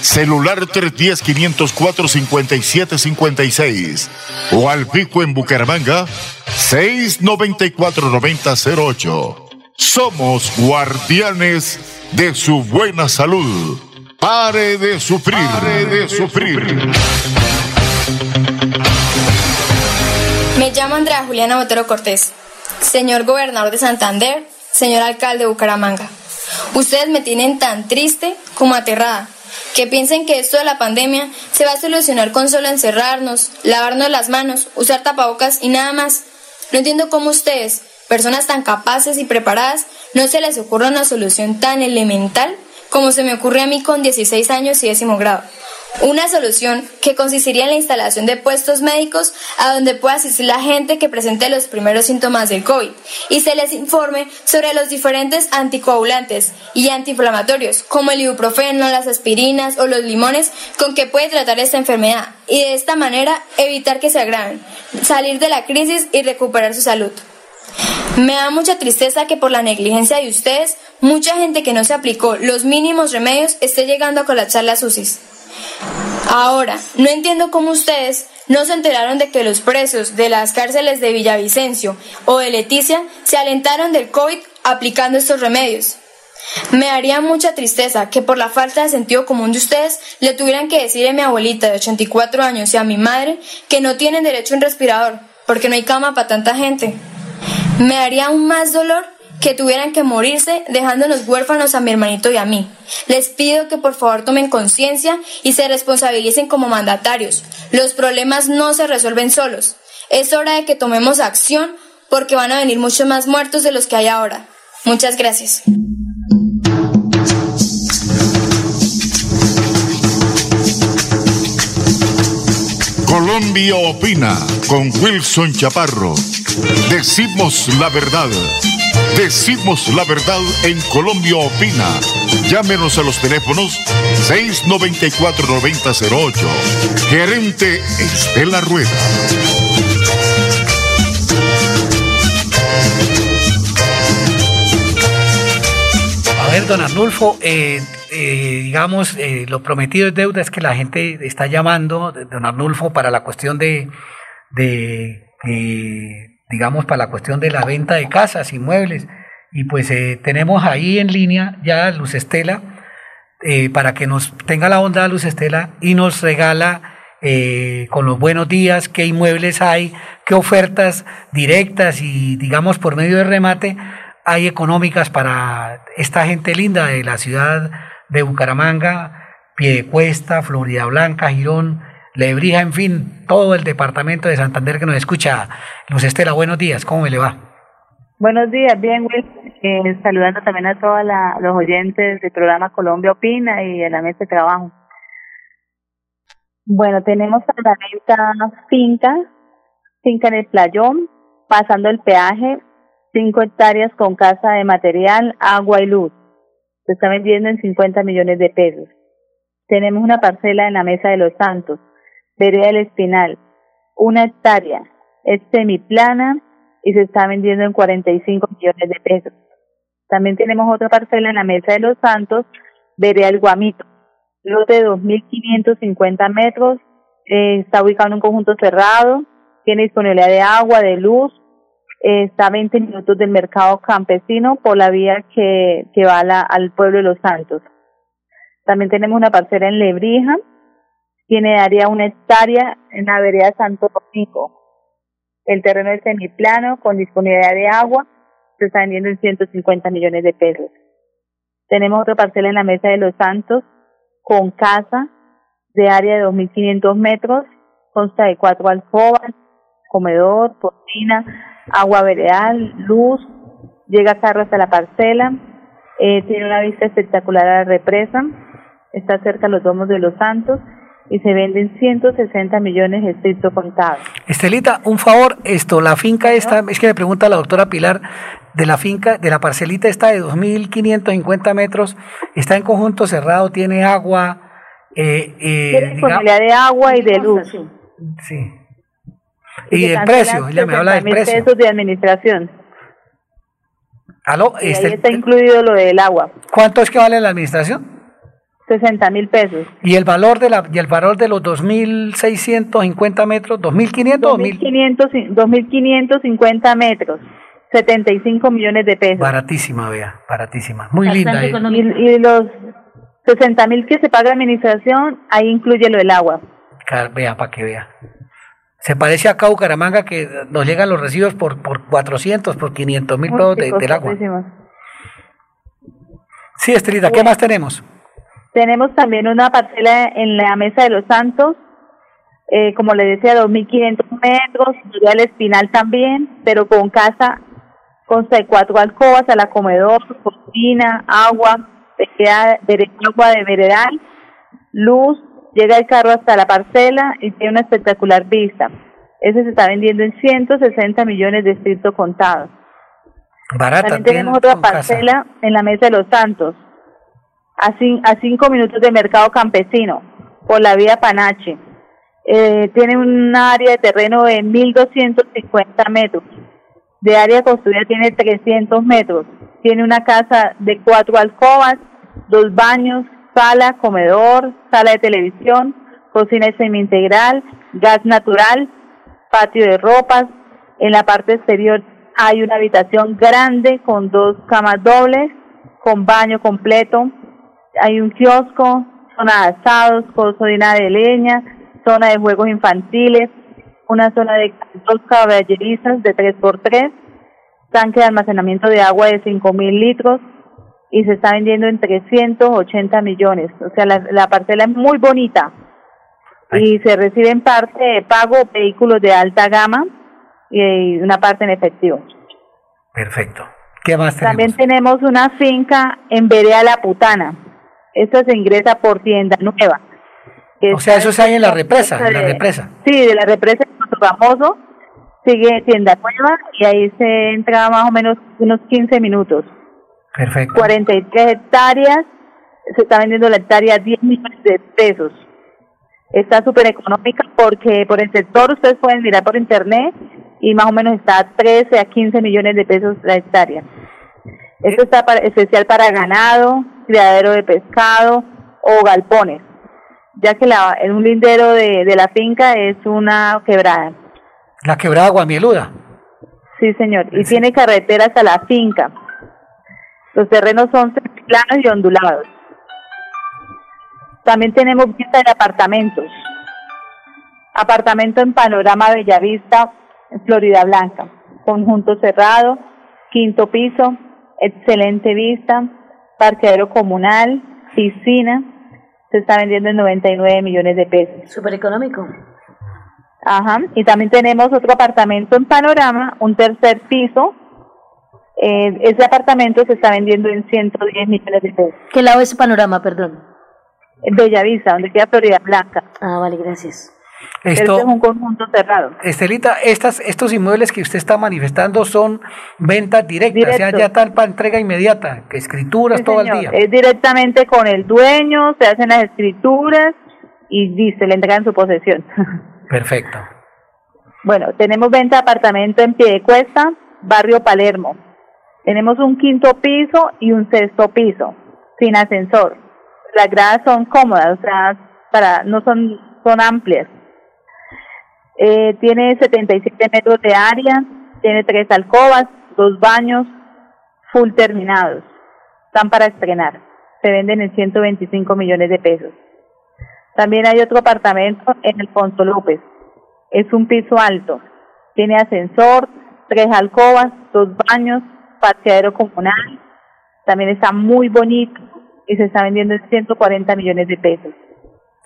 celular 310-504-5756 o al pico en Bucaramanga 694-9008. Somos guardianes de su buena salud. Pare de sufrir, pare de sufrir. Me llamo Andrea Juliana Botero Cortés. Señor gobernador de Santander, señor alcalde de Bucaramanga. Ustedes me tienen tan triste como aterrada que piensen que esto de la pandemia se va a solucionar con solo encerrarnos, lavarnos las manos, usar tapabocas y nada más. No entiendo cómo ustedes, personas tan capaces y preparadas, no se les ocurre una solución tan elemental como se me ocurre a mí con 16 años y décimo grado. Una solución que consistiría en la instalación de puestos médicos a donde pueda asistir la gente que presente los primeros síntomas del COVID y se les informe sobre los diferentes anticoagulantes y antiinflamatorios como el ibuprofeno, las aspirinas o los limones con que puede tratar esta enfermedad y de esta manera evitar que se agraven, salir de la crisis y recuperar su salud. Me da mucha tristeza que por la negligencia de ustedes mucha gente que no se aplicó los mínimos remedios esté llegando a colapsar las UCIs. Ahora, no entiendo cómo ustedes no se enteraron de que los presos de las cárceles de Villavicencio o de Leticia se alentaron del COVID aplicando estos remedios. Me haría mucha tristeza que por la falta de sentido común de ustedes le tuvieran que decir a mi abuelita de 84 años y a mi madre que no tienen derecho a un respirador porque no hay cama para tanta gente. Me haría aún más dolor que tuvieran que morirse dejándonos huérfanos a mi hermanito y a mí. Les pido que por favor tomen conciencia y se responsabilicen como mandatarios. Los problemas no se resuelven solos. Es hora de que tomemos acción porque van a venir muchos más muertos de los que hay ahora. Muchas gracias. Colombia Opina con Wilson Chaparro. Decimos la verdad. Decimos la verdad en Colombia Opina. Llámenos a los teléfonos 694-9008. Gerente Estela Rueda. A ver, don Arnulfo, eh, eh, digamos, eh, lo prometido es deuda, es que la gente está llamando, don Arnulfo, para la cuestión de, de digamos, para la cuestión de la venta de casas, inmuebles. Y pues tenemos ahí en línea ya Luz Estela, para que nos tenga la onda Luz Estela y nos regala con los buenos días qué inmuebles hay, qué ofertas directas y digamos por medio de remate hay económicas para esta gente linda de la ciudad de Bucaramanga, Piedecuesta, Florida Blanca, Girón, Lebrija, en fin, todo el departamento de Santander que nos escucha. Luz Estela, buenos días, ¿cómo le va? Buenos días, bien, Will. Eh, saludando también a todos los oyentes del programa Colombia Opina y de la mesa de trabajo. Bueno, tenemos a la venta finca, finca en el playón, pasando el peaje, cinco hectáreas con casa de material, agua y luz. Se está vendiendo en 50 millones de pesos. Tenemos una parcela en la Mesa de los Santos, Vereda del Espinal, una hectárea, es semiplana y se está vendiendo en 45 millones de pesos. También tenemos otra parcela en la Mesa de los Santos, Vereda del Guamito, lote de 2.550 metros, eh, está ubicado en un conjunto cerrado, tiene disponibilidad de agua, de luz, está a 20 minutos del mercado campesino por la vía que, que va al pueblo de Los Santos. También tenemos una parcela en Lebrija, tiene área una hectárea en la vereda Santo Domingo. El terreno es semiplano, con disponibilidad de agua, se está vendiendo en 150 millones de pesos. Tenemos otra parcela en la Mesa de los Santos, con casa, de área de 2.500 metros, consta de cuatro alcobas, comedor, cocina, agua veredal, luz, llega carro hasta la parcela, eh, tiene una vista espectacular a la represa, está cerca de los domos de los santos y se venden 160 millones estricto contado. Estelita, un favor, esto, la finca esta, es que me pregunta la doctora Pilar, de la finca, de la parcelita esta de 2.550 metros, está en conjunto cerrado, tiene agua. Eh, eh, tiene disponibilidad de agua y de luz. Sí. Y el precio, ella me habla del precio. pesos de administración. ¿Aló? Y este, ahí está incluido lo del agua. ¿Cuánto es que vale la administración? 60 mil pesos. ¿Y el valor de la y el valor de los 2.650 metros? ¿2.500 o 2.550 metros. 75 millones de pesos. Baratísima, vea, baratísima. Muy linda. Eh. Y, y, los 60 mil que se paga administración, ahí incluye lo del agua. Vea, para que vea. Se parece acá a Bucaramanga que nos llegan los recibos por, por 400, por 500 mil pesos de, del agua. Sí, Estelita, ¿qué más tenemos? Tenemos también una parcela en la Mesa de los Santos, eh, como le decía, 2.500 metros, el espinal también, pero con casa, de cuatro alcobas, a la comedor, cocina, agua, de agua de veredal, luz, Llega el carro hasta la parcela y tiene una espectacular vista. Ese se está vendiendo en 160 millones de estricto contado. Barata. También tenemos otra parcela en la Mesa de los Santos, a, a cinco minutos de mercado campesino, por la vía Panache. Eh, tiene un área de terreno de 1.250 metros. De área construida tiene 300 metros. Tiene una casa de cuatro alcobas, dos baños, sala, comedor, sala de televisión, cocina semi-integral, gas natural, patio de ropas. En la parte exterior hay una habitación grande con dos camas dobles, con baño completo. Hay un kiosco, zona de asados, cocina de leña, zona de juegos infantiles, una zona de dos caballerizas de 3x3, tanque de almacenamiento de agua de 5.000 litros y se está vendiendo en 380 millones. O sea, la, la parcela es muy bonita y se recibe en parte de pago vehículos de alta gama y una parte en efectivo. Perfecto. ¿Qué más tenemos? También tenemos una finca en Vereda La Putana. Esto se ingresa por tienda nueva. O sea, eso es ahí en la represa, en la represa. Sí, de la represa de famoso, sigue tienda nueva y ahí se entra más o menos unos 15 minutos. Perfecto. 43 hectáreas, se está vendiendo la hectárea 10 millones de pesos. Está súper económica porque por el sector ustedes pueden mirar por internet y más o menos está a 13 a 15 millones de pesos la hectárea. Esto está para, especial para ganado, criadero de pescado o galpones, ya que la, en un lindero de, de la finca es una quebrada. La quebrada Guamieluda. Sí, señor, y tiene carreteras a la finca. Los terrenos son planos y ondulados. También tenemos vista de apartamentos. Apartamento en Panorama Bellavista, en Florida Blanca. Conjunto cerrado, quinto piso, excelente vista, parqueadero comunal, piscina. Se está vendiendo en 99 millones de pesos. Súper económico. Ajá. Y también tenemos otro apartamento en Panorama, un tercer piso. Eh, ese apartamento se está vendiendo en 110 millones de pesos. ¿Qué lado es panorama, perdón? En Bellavista, donde queda Florida Blanca. Ah, vale, gracias. Esto, este es un conjunto cerrado. Estelita, estas, estos inmuebles que usted está manifestando son ventas directas, o sea, ya tal para entrega inmediata, que escrituras Sí, todo el día. Es directamente con el dueño, se hacen las escrituras y dice, le entregan su posesión. Perfecto. bueno, tenemos venta de apartamento en Piedecuesta, barrio Palermo. Tenemos un quinto piso y un sexto piso, sin ascensor. Las gradas son cómodas, o sea, para, no son, son amplias. Eh, tiene 77 metros de área, tiene tres alcobas, dos baños, full terminados. Están para estrenar. Se venden en 125 millones de pesos. También hay otro apartamento en Alfonso López. Es un piso alto. Tiene ascensor, tres alcobas, dos baños, parqueadero comunal. También está muy bonito y se está vendiendo en 140 millones de pesos.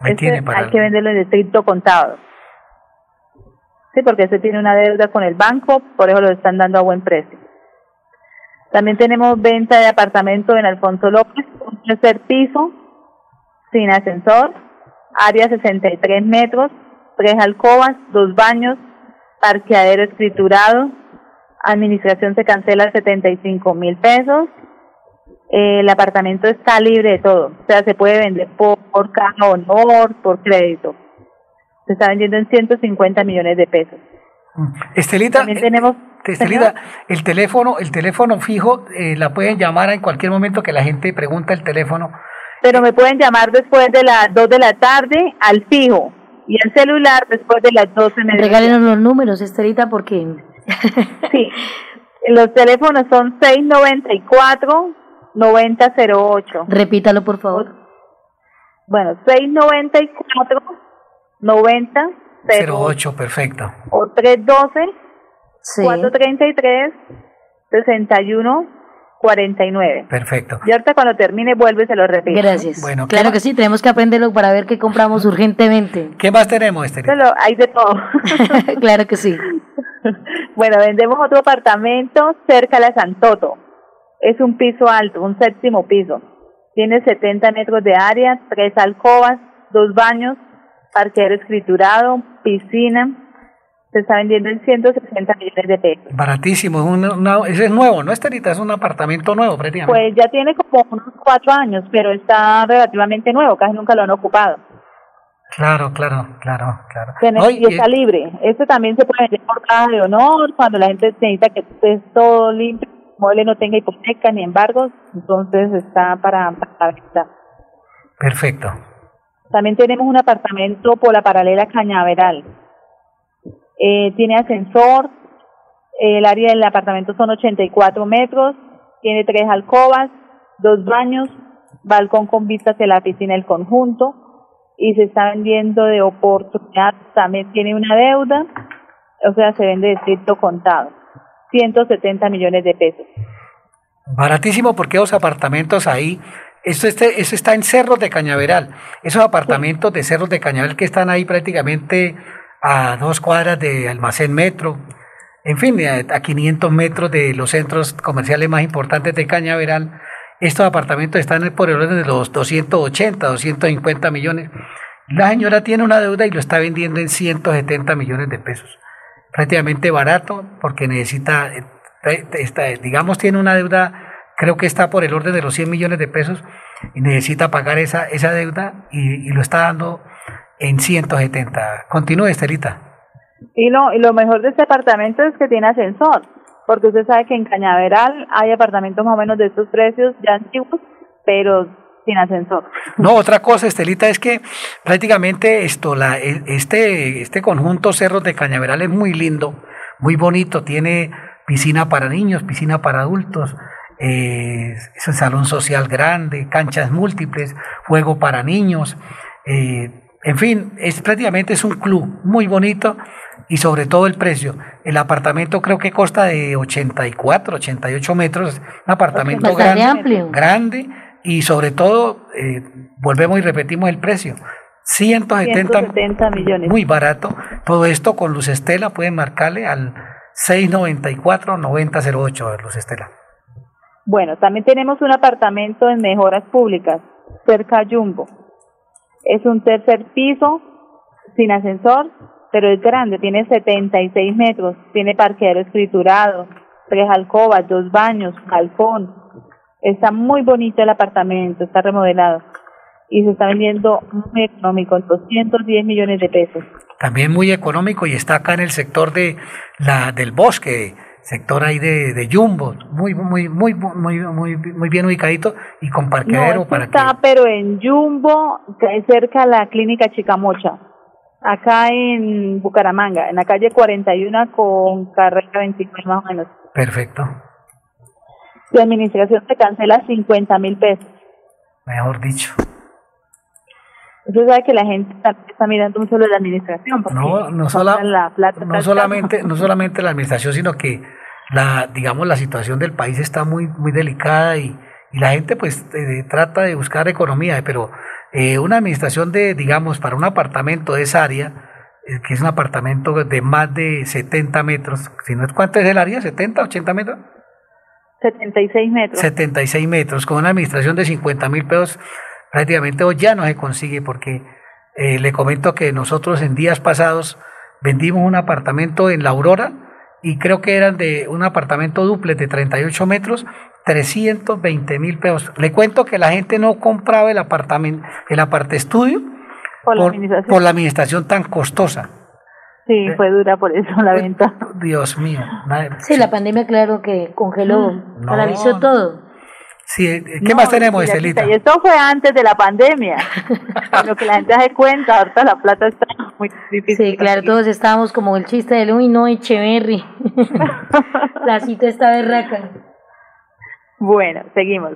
Ahí Este tiene para- hay que venderlo en estricto contado. Sí, porque se tiene una deuda con el banco, por eso lo están dando a buen precio. También tenemos venta de apartamento en Alfonso López, un tercer piso, sin ascensor, área 63 metros, tres alcobas, dos baños, parqueadero escriturado, administración se cancela 75 mil pesos, el apartamento está libre de todo, o sea, se puede vender por, por caja honor, por crédito. Se está vendiendo en 150 millones de pesos. Estelita, También tenemos, Estelita, el teléfono, el teléfono fijo, eh, la pueden llamar en cualquier momento que la gente pregunta el teléfono. pero me pueden llamar después de las 2 de la tarde al fijo y el celular después de las 12 de Regálenos los números, Estelita, porque... Sí, los teléfonos son 694-9008. Repítalo, por favor. Bueno, 694-9008 08, perfecto. o 312 Sí. 433 6149. Perfecto. Y ahorita cuando termine vuelve y se lo repito. Gracias. Bueno, ¿qué claro que sí, tenemos que aprenderlo para ver qué compramos urgentemente. ¿Qué más tenemos? Solo hay de todo. claro que sí. Bueno, vendemos otro apartamento cerca de la Santoto. Es un piso alto, un séptimo piso. Tiene 70 metros de área, tres alcobas, dos baños, parqueadero escriturado, piscina. Se está vendiendo en 160 millones de pesos. Baratísimo, es una- una- ese es nuevo, ¿no, Estelita? Es un apartamento nuevo, prácticamente. Pues ya tiene como unos cuatro años, pero está relativamente nuevo, casi nunca lo han ocupado. Claro, claro, claro, claro. Y está libre. Este también se puede vender por caja de honor, cuando la gente necesita que esté todo limpio, mueble no tenga hipoteca ni embargos, entonces está para, para venta. Perfecto. También tenemos un apartamento por la paralela Cañaveral. Eh, tiene ascensor, el área del apartamento son 84 metros, tiene tres alcobas, dos baños, balcón con vista hacia la piscina del conjunto y se está vendiendo de oportunidad, también tiene una deuda, o sea, se vende de estricto contado, 170 millones de pesos. Baratísimo porque los apartamentos ahí, esto, este, eso está en Cerros de Cañaveral, esos apartamentos de Cerros de Cañaveral que están ahí prácticamente a dos cuadras de Almacén Metro, en fin, a 500 metros de los centros comerciales más importantes de Cañaveral, estos apartamentos están por el orden de los 280, 250 millones. La señora tiene una deuda y lo está vendiendo en 170 millones de pesos. Prácticamente barato porque necesita, eh, digamos, tiene una deuda, creo que está por el orden de los 100 millones de pesos y necesita pagar esa, esa deuda y, lo está dando en 170. Continúe, Estelita. Y lo, y lo mejor de este apartamento es que tiene ascensor porque usted sabe que en Cañaveral hay apartamentos más o menos de estos precios ya antiguos, pero sin ascensor. No, otra cosa, Estelita, es que prácticamente esto, la, e, este, este conjunto Cerros de Cañaveral es muy lindo, muy bonito, tiene piscina para niños, piscina para adultos, eh, es un salón social grande, canchas múltiples, juego para niños, eh, en fin, es prácticamente es un club muy bonito y sobre todo el precio. El apartamento creo que costa de 84, 88 metros, un apartamento grande, amplio. grande y sobre todo, eh, volvemos y repetimos el precio. 170, millones. Muy barato. Todo esto con Luz Estela pueden marcarle al 694-9008, Luz Estela. Bueno, también tenemos un apartamento en mejoras públicas, cerca a Jumbo. Es un tercer piso, sin ascensor, pero es grande, tiene 76 metros, tiene parqueadero escriturado, tres alcobas, dos baños, balcón. Está muy bonito el apartamento, está remodelado y se está vendiendo muy económico, 210 millones de pesos. También muy económico y está acá en el sector de la del bosque, sector ahí de, de Jumbo, muy muy muy muy muy muy bien ubicadito y con parqueadero para está, pero en Jumbo, cerca a la clínica Chicamocha acá en Bucaramanga, en la calle 41 con carrera 29 más o menos. Perfecto. La administración te cancela 50 mil pesos. Mejor dicho. Usted sabe que la gente está, mirando mucho lo de la administración. No, no, la plata no solamente, no solamente la administración, sino que la, digamos, la situación del país está muy, muy delicada y, y la gente pues eh, trata de buscar economía, pero eh, una administración de, digamos, para un apartamento de esa área, eh, que es un apartamento de más de 70 metros, si no es cuánto es el área, 70, 80 metros. 76 metros. 76 metros, con una administración de 50 mil pesos, prácticamente hoy ya no se consigue porque eh, le comento que nosotros en días pasados vendimos un apartamento en La Aurora y creo que eran de un apartamento duple de 38 metros 320 mil pesos. Le cuento que la gente no compraba el apartamento, el aparte estudio por, la administración tan costosa. Sí, fue dura por eso la venta. Dios mío. Sí, la pandemia claro que congeló, mm, paralizó todo. Sí, eh, ¿qué más tenemos, Estelita? Y esto fue antes de la pandemia. lo que la gente hace cuenta, ahorita la plata está muy difícil. Sí, claro, todos estábamos como el chiste del uy, no, Echeverry. la cita está berraca. Bueno, seguimos.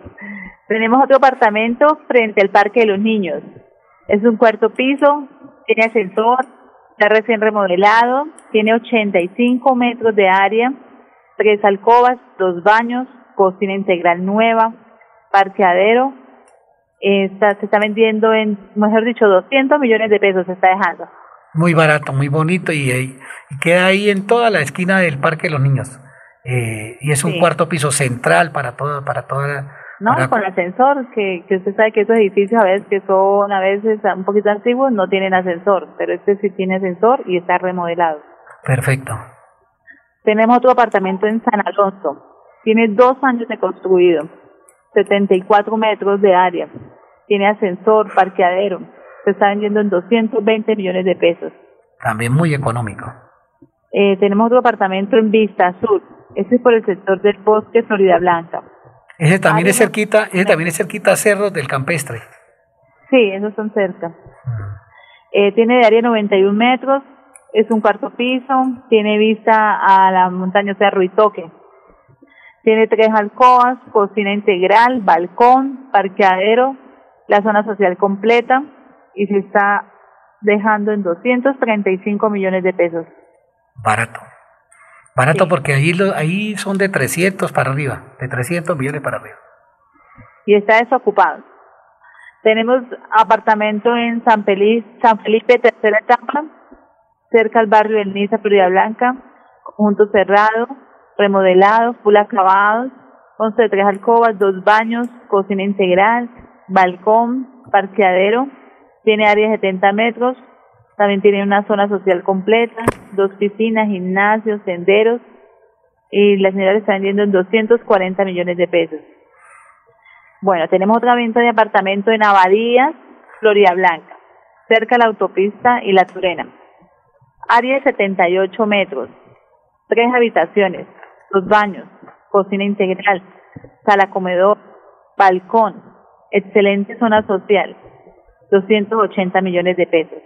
Tenemos otro apartamento frente al Parque de los Niños. Es un cuarto piso, tiene ascensor, está recién remodelado, tiene 85 metros de área, tres alcobas, dos baños, cocina integral nueva, parqueadero. Está, se está vendiendo en, mejor dicho, 200 millones de pesos se está dejando. Muy barato, muy bonito y, y queda ahí en toda la esquina del Parque de los Niños. Eh, y es un cuarto piso central para todo, para toda no, con ascensor, que, que usted sabe que esos edificios a veces que son a veces un poquito antiguos no tienen ascensor, pero este sí tiene ascensor y está remodelado. Perfecto. Tenemos otro apartamento en San Alonso, tiene dos años de construido, 74 metros de área, tiene ascensor, parqueadero, se está vendiendo en 220 millones de pesos. También muy económico. Eh, tenemos otro apartamento en Vista Sur. Ese es por el sector del bosque Florida Blanca. Ese también es cerquita, ese también es cerquita a Cerros del Campestre. Sí, esos son cerca. Eh, tiene de área 91 metros, es un cuarto piso, tiene vista a la montaña Cerro y Toque. Tiene tres alcobas, cocina integral, balcón, parqueadero, la zona social completa y se está dejando en 235 millones de pesos. Barato. Barato porque ahí, lo, ahí son de 300 para arriba, de 300 millones para arriba. Y está desocupado. Tenemos apartamento en San Felipe, San Felipe tercera etapa, cerca al barrio del Niza, Florida Blanca, conjunto cerrado, remodelado, full acabados, consta de tres alcobas, dos baños, cocina integral, balcón, parqueadero, tiene área de 70 metros, también tiene una zona social completa, dos piscinas, gimnasios, senderos, y la señora le está vendiendo en 240 millones de pesos. Bueno, tenemos otra venta de apartamento en Abadías, Florida Blanca, cerca de la autopista y la Turena. Área de 78 metros, tres habitaciones, dos baños, cocina integral, sala comedor, balcón, excelente zona social, 280 millones de pesos.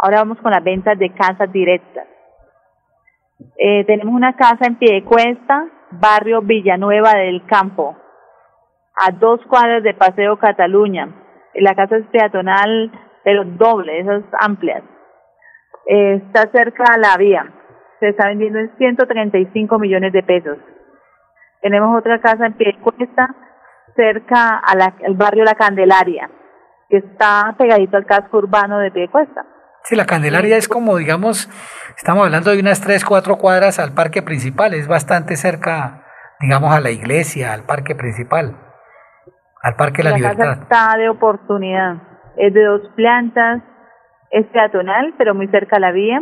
Ahora vamos con las ventas de casas directas. Eh, tenemos una casa en pie de cuesta, barrio Villanueva del Campo, a dos cuadras de Paseo Cataluña. La casa es peatonal, pero doble, esas amplias. Eh, está cerca a la vía se está vendiendo en 135 millones de pesos. Tenemos otra casa en Piedecuesta, cerca al barrio La Candelaria, que está pegadito al casco urbano de Piedecuesta. Sí, La Candelaria es como, digamos, estamos hablando de unas 3, 4 cuadras al parque principal, es bastante cerca, digamos, a la iglesia, al parque principal, al Parque de la, la Libertad. Casa está de oportunidad, es de dos plantas, es peatonal, pero muy cerca a la vía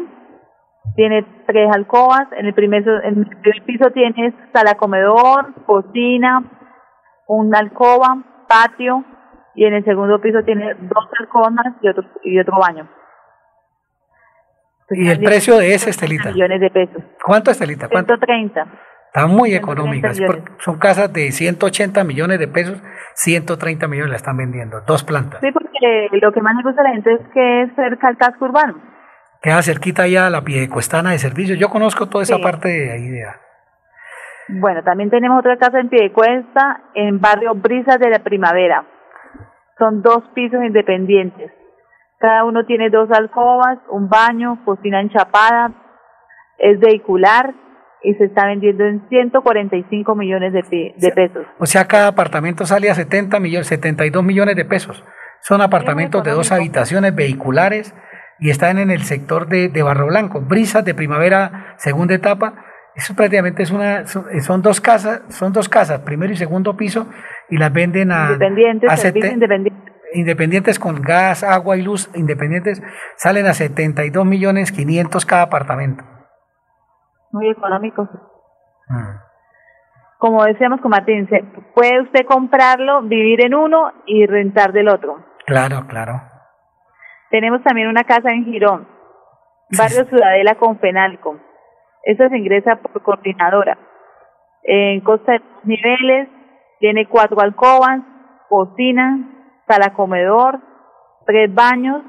tiene tres alcobas, en el primer, en el primer piso tiene sala comedor, cocina, una alcoba, patio, y en el segundo piso tiene dos alcobas y otro, y otro baño. ¿Y el precio de ese, Estelita? Millones de pesos. ¿Cuánto, Estelita? ¿Cuánto? 130. Están muy económicas. Son casas de 180 millones de pesos, 130 millones la están vendiendo, dos plantas. Sí, porque lo que más me gusta a la gente es que es cerca al casco urbano. Queda cerquita ya la Piedecuestana de servicio. Yo conozco toda esa parte de ahí de Bueno, también tenemos otra casa en Piedecuesta, en barrio Brisas de la Primavera. Son dos pisos independientes. Cada uno tiene dos alcobas, un baño, cocina enchapada, es vehicular y se está vendiendo en 145 millones de, de pesos. O sea, cada apartamento sale a 70 millones, 72 millones de pesos. Son apartamentos de dos habitaciones vehiculares y están en el sector de, de Barro Blanco. Brisas de primavera, segunda etapa. Eso prácticamente es una, son, dos casas, son dos casas, primero y segundo piso, y las venden a independientes, independientes. independientes con gas, agua y luz, independientes, salen a 72 millones 500 cada apartamento. Muy económico. Mm. Como decíamos con Martín, puede usted comprarlo, vivir en uno y rentar del otro. Claro, claro. Tenemos también una casa en Girón, barrio Ciudadela con Fenalco. Esta se ingresa por coordinadora. En costa de niveles, tiene cuatro alcobas, cocina, sala comedor, tres baños.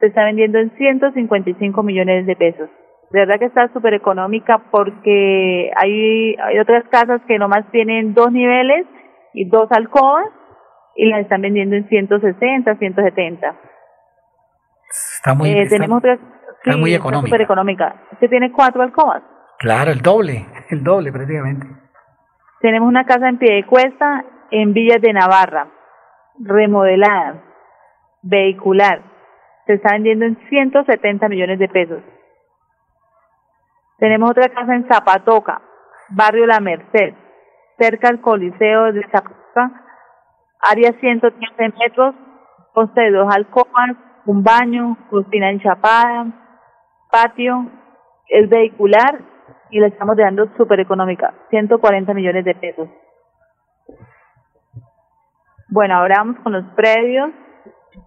Se está vendiendo en 155 millones de pesos. De verdad que está súper económica porque hay, hay otras casas que nomás tienen dos niveles y dos alcobas y las están vendiendo en 160, 170. Está muy, eh, tenemos muy económica. Super económica. Usted tiene cuatro alcobas. Claro, el doble, el doble prácticamente. Tenemos una casa en pie de cuesta en Villas de Navarra, remodelada, vehicular. Se está vendiendo en 170 millones de pesos. Tenemos otra casa en Zapatoca, barrio La Merced, cerca al Coliseo de Zapatoca, área 115 metros, consta de dos alcobas, un baño, cocina enchapada, patio, es vehicular y la estamos dando súper económica, 140 millones de pesos. Bueno, ahora vamos con los predios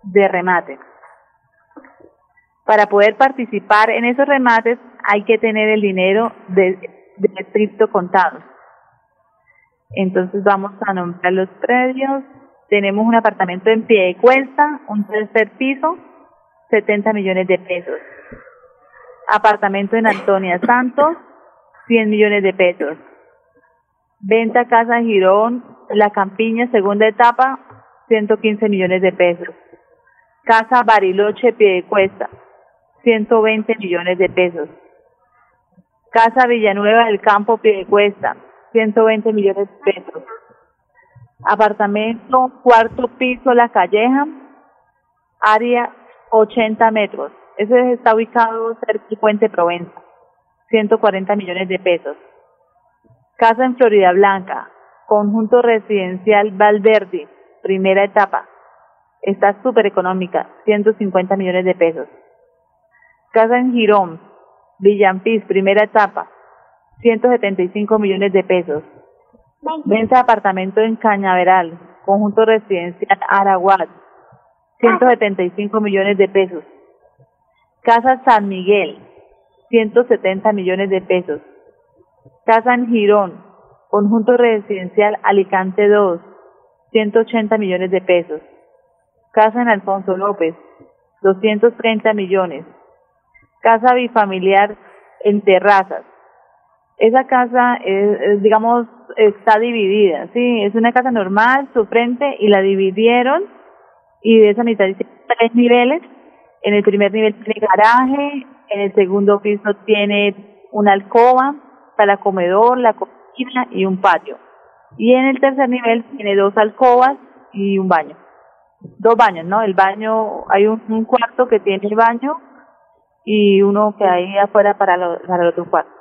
de remate. Para poder participar en esos remates hay que tener el dinero de, de estricto contado. Entonces vamos a nombrar los predios. Tenemos un apartamento en pie de cuesta, un tercer piso, 70 millones de pesos. Apartamento en Antonia Santos, 100 millones de pesos. Venta Casa Girón, La Campiña, segunda etapa, 115 millones de pesos. Casa Bariloche Piedecuesta, 120 millones de pesos. Casa Villanueva del Campo Piedecuesta, 120 millones de pesos. Apartamento cuarto piso La Calleja, área 80 metros. Ese está ubicado cerca del Puente Provenza, 140 millones de pesos. Casa en Florida Blanca, conjunto residencial Valverde, primera etapa. Está súper económica, 150 millones de pesos. Casa en Girón, Villampis, primera etapa, 175 millones de pesos. Venta de apartamento en Cañaveral, conjunto residencial Araguat, 175 millones de pesos. Casa San Miguel, 170 millones de pesos. Casa en Girón, conjunto residencial Alicante 2, 180 millones de pesos. Casa en Alfonso López, 230 millones. Casa bifamiliar en Terrazas. Esa casa, es, digamos, está dividida, ¿sí? Es una casa normal, su frente, y la dividieron, y de esa mitad dice tres niveles. En el primer nivel tiene garaje, en el segundo piso tiene una alcoba, para comedor, la cocina y un patio. Y en el tercer nivel tiene dos alcobas y un baño. Dos baños, ¿no? El baño, hay un, cuarto que tiene el baño y uno que hay afuera para, lo, para el otro cuarto.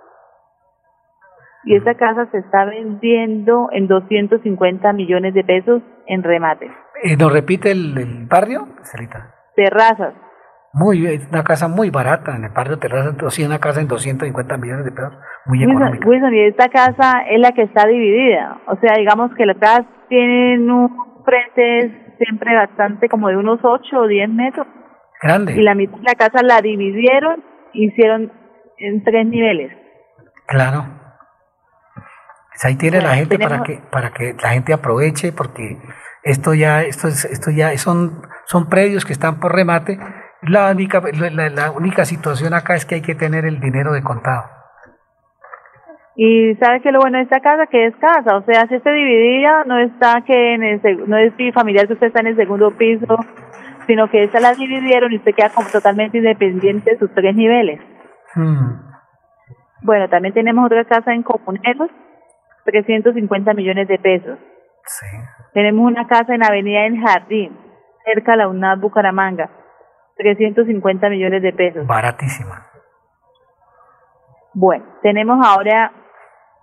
Y esta casa se está vendiendo en 250 millones de pesos en remate. Eh, ¿Nos repite el, el barrio, Celita? Terrazas. Muy, es una casa muy barata en el barrio Terrazas, sí, una casa en 250 millones de pesos, muy económica. Wilson, y esta casa es la que está dividida. O sea, digamos que las casas tienen un frente siempre bastante como de unos 8 o 10 metros. Grande. Y la mitad de la casa la dividieron, hicieron en tres niveles. Claro. Pues ahí tiene la gente para que para que la gente aproveche porque esto ya esto es, esto ya son son predios que están por remate. La única la, la única situación acá es que hay que tener el dinero de contado. Y sabe que lo bueno de esta casa que es casa, o sea, si está dividida, no está que en el no es familiar que usted está en el segundo piso, sino que esta la dividieron y usted queda como totalmente independiente de sus tres niveles. Hmm. Bueno, también tenemos otra casa en Comuneros, 350 millones de pesos. Sí. Tenemos una casa en Avenida El Jardín, cerca de la UNAD Bucaramanga, 350 millones de pesos. Baratísima. Bueno, tenemos ahora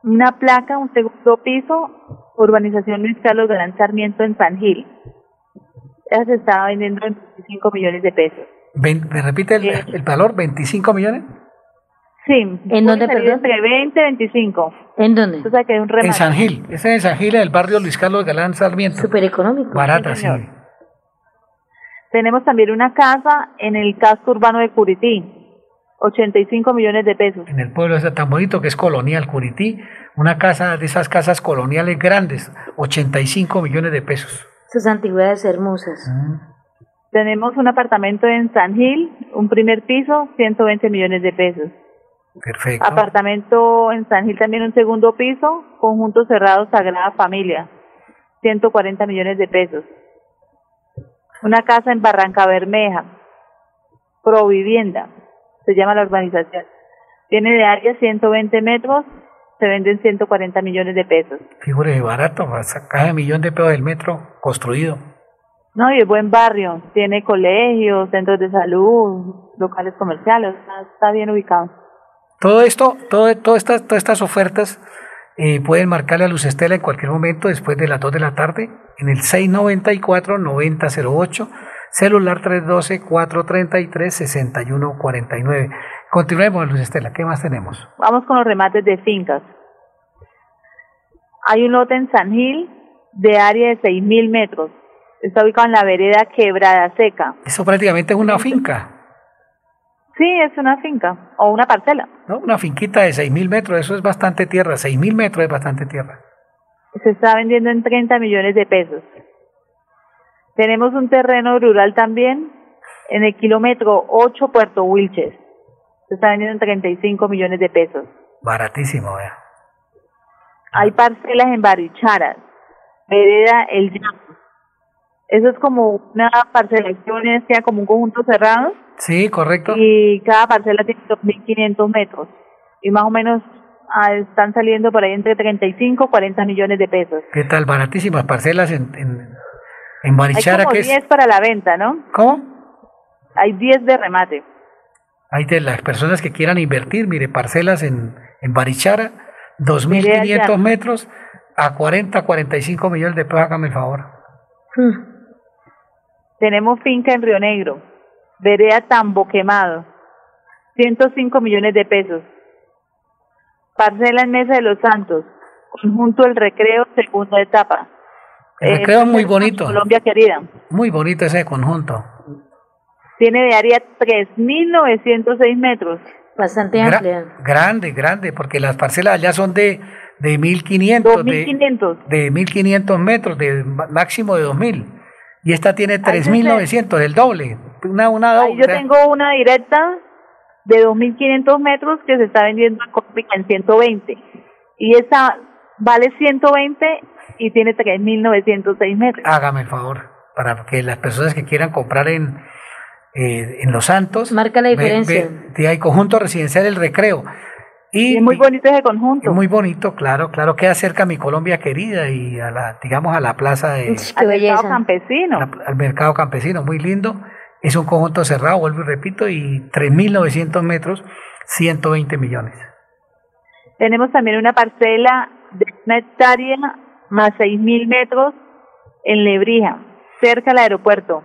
una placa, un segundo piso, urbanización Luis Carlos Galán Sarmiento en San Gil. Esa se estaba vendiendo en 25 millones de pesos. ¿Me repite el, el valor? ¿25 millones? Sí. ¿En dónde, perdón? Entre 20 y 25. ¿En dónde? O sea que es un remate. En San Gil. Ese es en San Gil, en el barrio Luis Carlos Galán Sarmiento. Súper económico. Barata, Sí. Tenemos también una casa en el casco urbano de Curití, 85 millones de pesos. En el pueblo ese tan bonito que es Colonial Curití. Una casa de esas casas coloniales grandes, 85 millones de pesos. Esas antigüedades hermosas. Tenemos un apartamento en San Gil, un primer piso, 120 millones de pesos. Perfecto. Apartamento en San Gil también un segundo piso, conjunto cerrado Sagrada Familia, 140 millones de pesos. Una casa en Barranca Bermeja, Provivienda, se llama la urbanización. Tiene de área 120 metros, se venden 140 millones de pesos. De barato, un millón de pesos del metro construido. No, y es buen barrio, tiene colegios, centros de salud, locales comerciales, está, está bien ubicado. Todo esto, todo, todas, estas, todas estas ofertas eh, pueden marcarle a Luz Estela en cualquier momento después de las 2 de la tarde en el 694-9008, celular 312-433-6149. Continuemos, Luz Estela, ¿qué más tenemos? Vamos con los remates de fincas. Hay un lote en San Gil de área de 6.000 metros. Está ubicado en la vereda Quebrada Seca. Eso prácticamente es una finca. Sí, es una finca o una parcela. ¿no? Una finquita de 6.000 metros, eso es bastante tierra, 6.000 metros es bastante tierra. Se está vendiendo en 30 millones de pesos. Tenemos un terreno rural también en el kilómetro 8 Puerto Wilches. Se está vendiendo en 35 millones de pesos. Baratísimo, vea. Hay parcelas en Baricharas, Vereda El Llano. Eso es como una parcelación, es como un conjunto cerrado. Sí, correcto. Y cada parcela tiene 2.500 metros. Y más o menos ah, están saliendo por ahí entre 35 y 40 millones de pesos. ¿Qué tal? Baratísimas parcelas en, en, en Barichara. Hay como que es- 10 para la venta, ¿no? ¿Cómo? Hay 10 de remate. Hay de las personas que quieran invertir, mire, parcelas en, en Barichara, Mire allá. 2.500 metros a 40, 45 millones de pesos, hágame el favor. Tenemos finca en Río Negro, Vereda Tambo Quemado, 105 millones de pesos. Parcela en Mesa de los Santos, conjunto El Recreo, segunda etapa. El Eh, recreo es muy bonito, Colombia querida. muy bonito ese conjunto. Tiene de área 3.906 metros. Bastante Gra- grande, grande, porque las parcelas allá son de, de 1.500, de, 2.500. de 1.500 metros, de máximo de 2.000. Y esta tiene Ahí se- 3.900, el doble. Una, una Ahí doble. yo tengo una directa de 2.500 metros que se está vendiendo en Colombia en 120. Y esa vale 120 y tiene 3.906 metros. Hágame el favor, para que las personas que quieran comprar en, eh, en Los Santos. Marca la diferencia. ve- sí, hay conjunto residencial El Recreo. Y, es muy bonito ese conjunto. Muy bonito, claro, claro, queda cerca a mi Colombia querida y a la, digamos, a la plaza de, Al mercado campesino. al mercado campesino, muy lindo. Es un conjunto cerrado, vuelvo y repito, y 3.900 metros, 120 millones. Tenemos también una parcela de una hectárea más 6.000 metros en Lebrija, cerca al aeropuerto.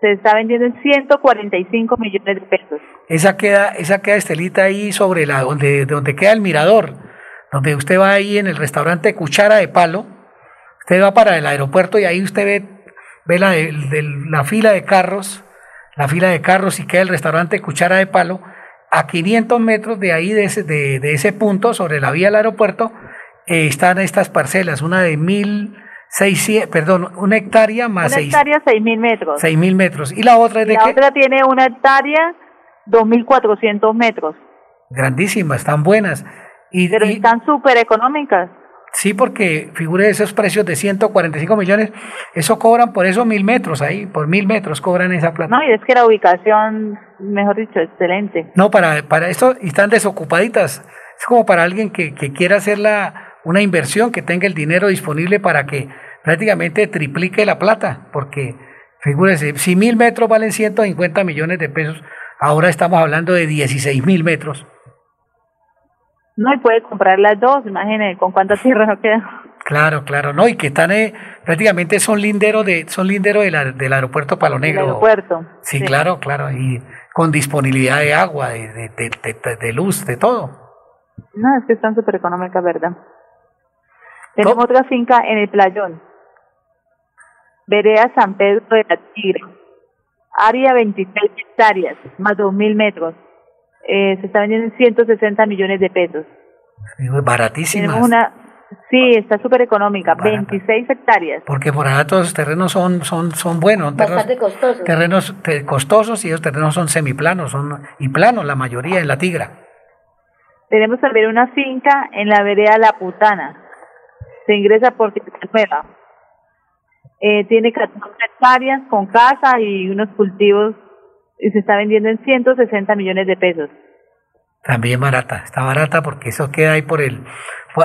Se está vendiendo en 145 millones de pesos. Esa queda, esa queda Estelita ahí sobre la, donde, donde queda el mirador, donde usted va ahí en el restaurante Cuchara de Palo, usted va para el aeropuerto y ahí usted ve, ve la, del- la fila de carros, la fila de carros y queda el restaurante Cuchara de Palo, a 500 metros de ahí, de ese, de, de ese punto, sobre la vía del aeropuerto, eh, están estas parcelas, una de 1.600, perdón, una hectárea más Una seis- hectárea 6.000 metros. 6.000 metros. Y la otra es de La qué? otra tiene una hectárea 2.400 metros. grandísimas, están buenas. Y, Pero y- están súper económicas. sí, porque figure esos precios de 145 millones, eso cobran por esos mil metros ahí, por mil metros cobran esa plata. No, y es que la ubicación, mejor dicho, excelente. No, para, para esto, y están desocupaditas. Es como para alguien que, que quiera hacer la, una inversión, que tenga el dinero disponible para que prácticamente triplique la plata, porque figúrese, si mil metros valen 150 millones de pesos, ahora estamos hablando de 16 mil metros. No, y puede comprar las dos, imagínese con cuánta tierra no queda. Claro, claro, no, y que están eh, prácticamente son linderos de, son linderos del, aer- del aeropuerto Palo El Negro. aeropuerto. Sí, claro, claro, y con disponibilidad de agua, de, de, de, de- de luz, de todo. No, es que están súper económicas, ¿verdad? Tenemos otra finca en el Playón. Vereda San Pedro de la Tigre. Área 26 hectáreas, más 2.000 metros. Eh, se está vendiendo en 160 millones de pesos. Digo, Baratísimas. Tenemos una... Sí, está súper económica. 26 hectáreas. Porque por allá todos los terrenos son, son, son buenos, terrenos, Bastante costoso. terrenos te- costosos y esos terrenos son semiplanos, son y planos la mayoría en la tigra. Tenemos también una finca en la vereda La Putana. Se ingresa por Nueva. Eh, tiene 14 hectáreas con casa y unos cultivos y se está vendiendo en 160 millones de pesos. También barata, está barata porque eso queda ahí por el...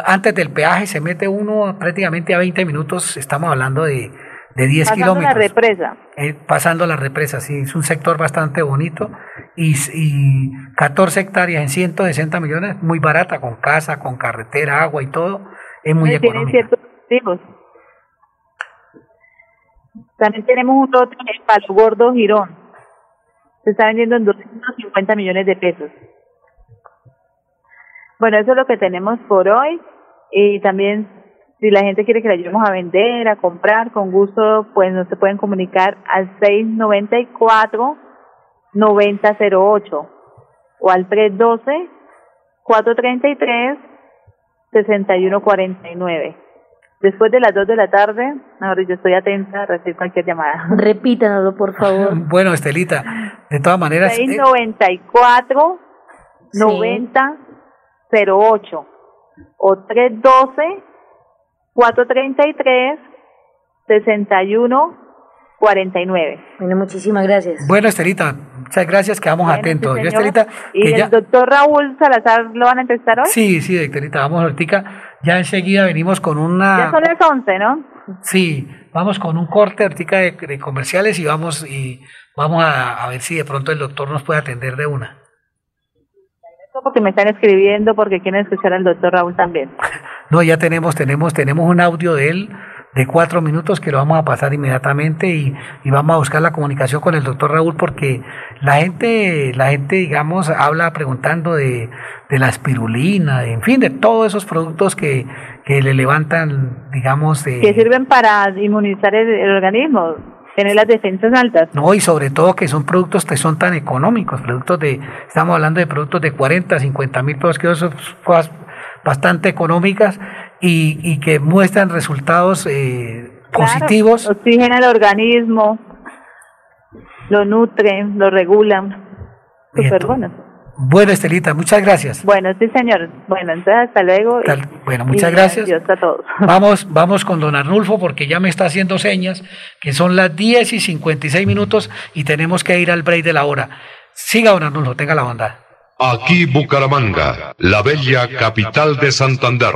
antes del peaje se mete uno prácticamente a 20 minutos, estamos hablando de, de 10 Pasando la kilómetros. represa. Eh, pasando la represa, sí, es un sector bastante bonito y, y 14 hectáreas en 160 millones, muy barata, con casa, con carretera, agua y todo, es muy Eh, económica. ciertos cultivos. También tenemos un lote en Palo Gordo, Girón. Se está vendiendo en 250 millones de pesos. Bueno, eso es lo que tenemos por hoy. Y también, si la gente quiere que la ayudemos a vender, a comprar, con gusto, pues nos se pueden comunicar al 694 9008 o al 312 433 6149. Después de las 2 de la tarde, ahora yo estoy atenta a recibir cualquier llamada. Repítanoslo, por favor. Bueno, Estelita, de todas maneras... 694 90 08 o 312 433 61 49. Bueno, muchísimas gracias. Bueno, Estelita, muchas gracias, quedamos atentos. Estelita, ¿Y el doctor Raúl Salazar lo van a entrevistar hoy? Sí, sí, Estelita, vamos ahorita. Ya enseguida venimos con una... Ya son las 11, ¿no? Sí, vamos con un corte ahorita de, de comerciales y vamos y vamos a, a ver si de pronto el doctor nos puede atender de una. Porque me están escribiendo porque quieren escuchar al doctor Raúl también. No, ya tenemos, tenemos, tenemos un audio de él de cuatro minutos que lo vamos a pasar inmediatamente y, y, vamos a buscar la comunicación con el doctor Raúl porque la gente, la gente, digamos, habla preguntando de, de la espirulina, de, en fin, de todos esos productos que, que le levantan, digamos... Eh, que sirven para inmunizar el, el organismo tener las defensas altas. No, y sobre todo que son productos que son tan económicos, productos de, estamos hablando de productos de 40, 50 mil pesos, que son cosas bastante económicas y, y que muestran resultados eh, claro, positivos. Oxigena el organismo, lo nutren, lo regulan. Súper bueno. Bueno, Estelita, muchas gracias. Bueno, sí, señor. Bueno, entonces hasta luego. Y, Tal, bueno, muchas gracias. Adiós a todos. Vamos, vamos con don Arnulfo porque ya me está haciendo señas que son las 10 y 56 minutos y tenemos que ir al break de la hora. Siga, don Arnulfo, tenga la bondad. Aquí Bucaramanga, la bella capital de Santander.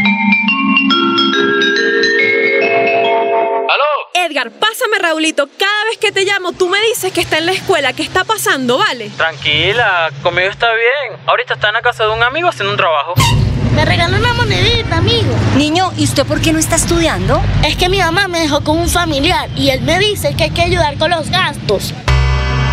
Edgar, pásame Raulito. Cada vez que te llamo, tú me dices que está en la escuela. ¿Qué está pasando, vale? Tranquila, conmigo está bien. Ahorita está en la casa de un amigo haciendo un trabajo. Me regaló una monedita, amigo. Niño, ¿y usted por qué no está estudiando? Es que mi mamá me dejó con un familiar y él me dice que hay que ayudar con los gastos.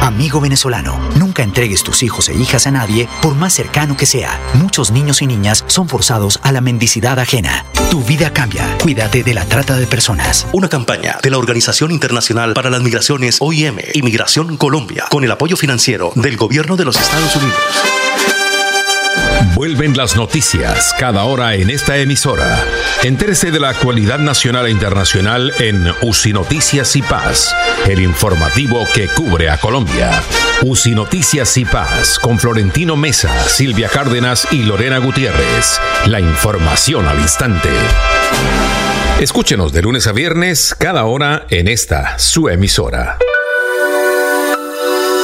Amigo venezolano, nunca entregues tus hijos e hijas a nadie, por más cercano que sea. Muchos niños y niñas son forzados a la mendicidad ajena. Tu vida cambia. Cuídate de la trata de personas. Una campaña de la Organización Internacional para las Migraciones OIM, Inmigración Colombia, con el apoyo financiero del Gobierno de los Estados Unidos. Vuelven las noticias cada hora en esta emisora. Entérese de la actualidad nacional e internacional en UCI Noticias y Paz, el informativo que cubre a Colombia. UCI Noticias y Paz con Florentino Mesa, Silvia Cárdenas y Lorena Gutiérrez. La información al instante. Escúchenos de lunes a viernes cada hora en esta su emisora.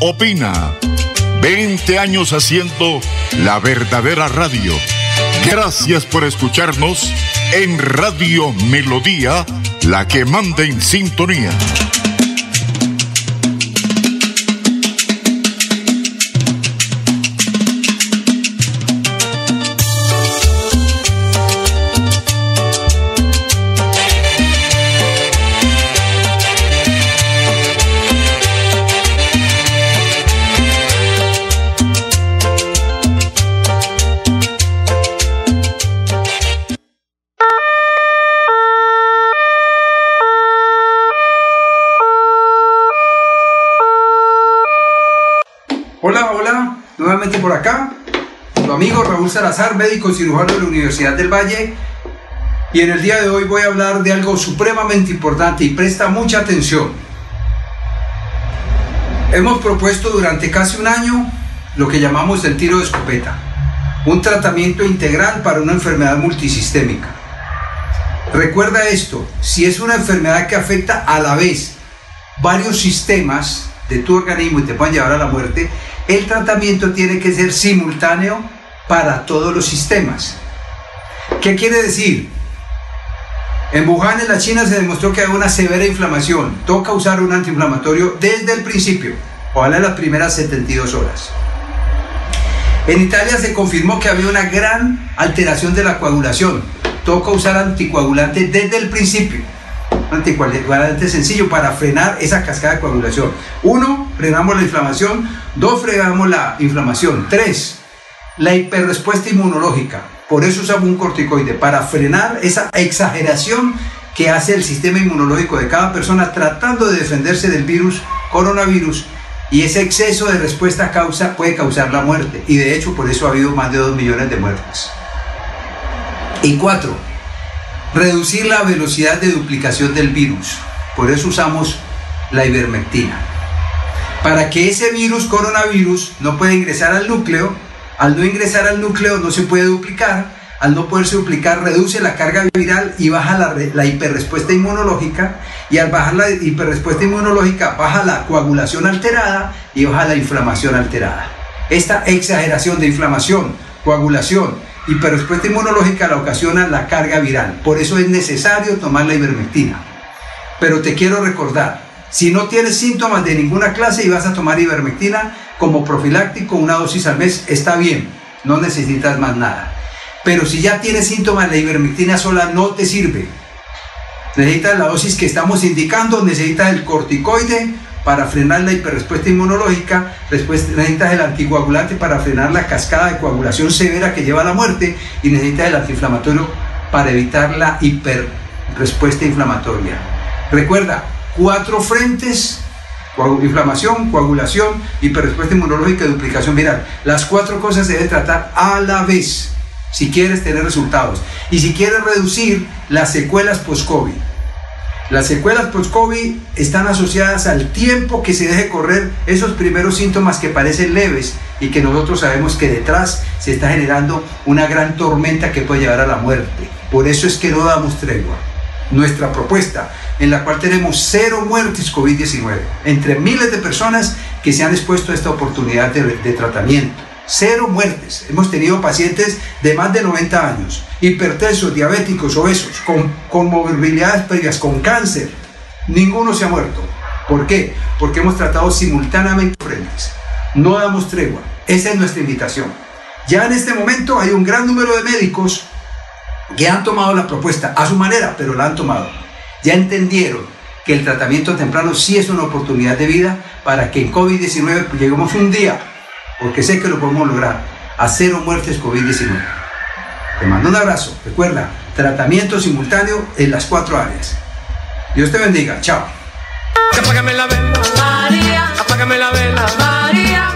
Opina. 20 años haciendo la verdadera radio. Gracias por escucharnos en Radio Melodía, la que manda en sintonía. Nuevamente por acá, tu amigo Raúl Salazar, médico cirujano de la Universidad del Valle, y en el día de hoy voy a hablar de algo supremamente importante y presta mucha atención. Hemos propuesto durante casi un año lo que llamamos el tiro de escopeta, un tratamiento integral para una enfermedad multisistémica. Recuerda esto, si es una enfermedad que afecta a la vez varios sistemas de tu organismo y te pueden llevar a la muerte, el tratamiento tiene que ser simultáneo para todos los sistemas. ¿Qué quiere decir? En Wuhan, en la China, se demostró que hay una severa inflamación. Toca usar un antiinflamatorio desde el principio, ojalá en las primeras 72 horas. En Italia se confirmó que había una gran alteración de la coagulación. Toca usar anticoagulante desde el principio. Anticoagulante sencillo para frenar esa cascada de coagulación. Uno, frenamos la inflamación. Dos, frenamos la inflamación. Tres, la hiperrespuesta inmunológica. Por eso usamos un corticoide, para frenar esa exageración que hace el sistema inmunológico de cada persona tratando de defenderse del virus, coronavirus, y ese exceso de respuesta causa, puede causar la muerte. Y de hecho por eso ha habido más de 2 millones de muertes. Y cuatro, reducir la velocidad de duplicación del virus. Por eso usamos la ivermectina. Para que ese virus, coronavirus, no pueda ingresar al núcleo, al no ingresar al núcleo no se puede duplicar, al no poderse duplicar reduce la carga viral y baja la, la hiperrespuesta inmunológica y al bajar la hiperrespuesta inmunológica baja la coagulación alterada y baja la inflamación alterada. Esta exageración de inflamación, coagulación, hiperrespuesta inmunológica la ocasiona la carga viral. Por eso es necesario tomar la ivermectina. Pero te quiero recordar, si no tienes síntomas de ninguna clase y vas a tomar ivermectina como profiláctico, una dosis al mes, está bien, no necesitas más nada. Pero si ya tienes síntomas, la ivermectina sola no te sirve. Necesitas la dosis que estamos indicando, necesitas el corticoide para frenar la hiperrespuesta inmunológica, necesitas el anticoagulante para frenar la cascada de coagulación severa que lleva a la muerte y necesitas el antiinflamatorio para evitar la hiperrespuesta inflamatoria. Recuerda, cuatro frentes inflamación, coagulación, hiperrespuesta inmunológica y duplicación viral. Las cuatro cosas se deben tratar a la vez si quieres tener resultados y si quieres reducir las secuelas post-COVID. Las secuelas post-COVID están asociadas al tiempo que se deje correr esos primeros síntomas que parecen leves y que nosotros sabemos que detrás se está generando una gran tormenta que puede llevar a la muerte. Por eso es que no damos tregua. Nuestra propuesta, en la cual tenemos cero muertes COVID-19, entre miles de personas que se han expuesto a esta oportunidad de, de tratamiento cero muertes. Hemos tenido pacientes de más de 90 años, hipertensos, diabéticos, obesos, con, con morbilidades previas, con cáncer. Ninguno se ha muerto. ¿Por qué? Porque hemos tratado simultáneamente frentes. No damos tregua. Esa es nuestra invitación. Ya en este momento hay un gran número de médicos que han tomado la propuesta a su manera, pero la han tomado. Ya entendieron que el tratamiento temprano sí es una oportunidad de vida para que en COVID-19 lleguemos un día porque sé que lo podemos lograr, a cero muertes COVID-19. Te mando un abrazo. Recuerda, tratamiento simultáneo en las cuatro áreas. Dios te bendiga. Chao. Apágame la vela, María. Apágame la vela, María.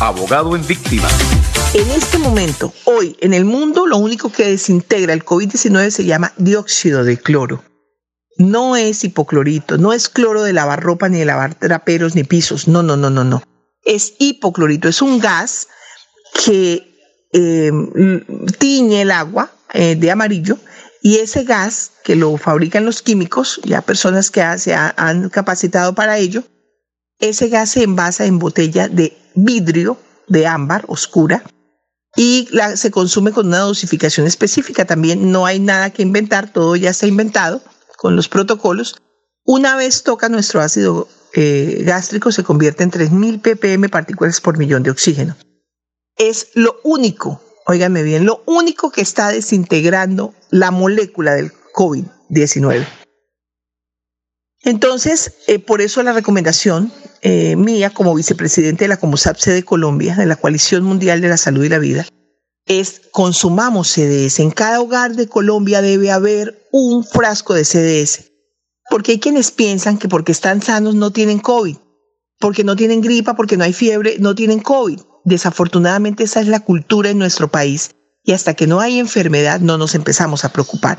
abogado en víctimas. En este momento, hoy, en el mundo, lo único que desintegra el COVID-19 se llama dióxido de cloro. No es hipoclorito, no es cloro de lavar ropa, ni de lavar traperos, ni pisos. No, no, no, no, no. Es hipoclorito, es un gas que eh, tiñe el agua eh, de amarillo y ese gas que lo fabrican los químicos, ya personas que se han capacitado para ello, ese gas se envasa en botella de vidrio de ámbar oscura y se consume con una dosificación específica. También no hay nada que inventar, todo ya está inventado con los protocolos. Una vez toca nuestro ácido eh, gástrico, se convierte en 3.000 ppm partículas por millón de oxígeno. Es lo único, óigame bien, lo único que está desintegrando la molécula del COVID-19. Entonces, eh, por eso la recomendación eh, mía como vicepresidente de la Comosapse de Colombia, de la Coalición Mundial de la Salud y la Vida, es consumamos CDS. En cada hogar de Colombia debe haber un frasco de CDS. Porque hay quienes piensan que porque están sanos no tienen COVID, porque no tienen gripa, porque no hay fiebre, no tienen COVID. Desafortunadamente esa es la cultura en nuestro país y hasta que no hay enfermedad no nos empezamos a preocupar.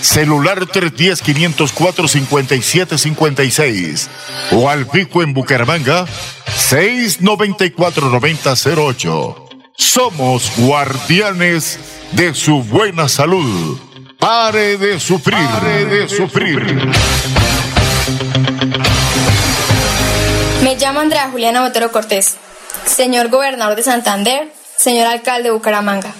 celular 310-504-5756 o al pico en Bucaramanga 694-9008. Somos guardianes de su buena salud. Pare de sufrir, pare de sufrir. Me llamo Andrea Juliana Botero Cortés, señor gobernador de Santander, señor alcalde de Bucaramanga.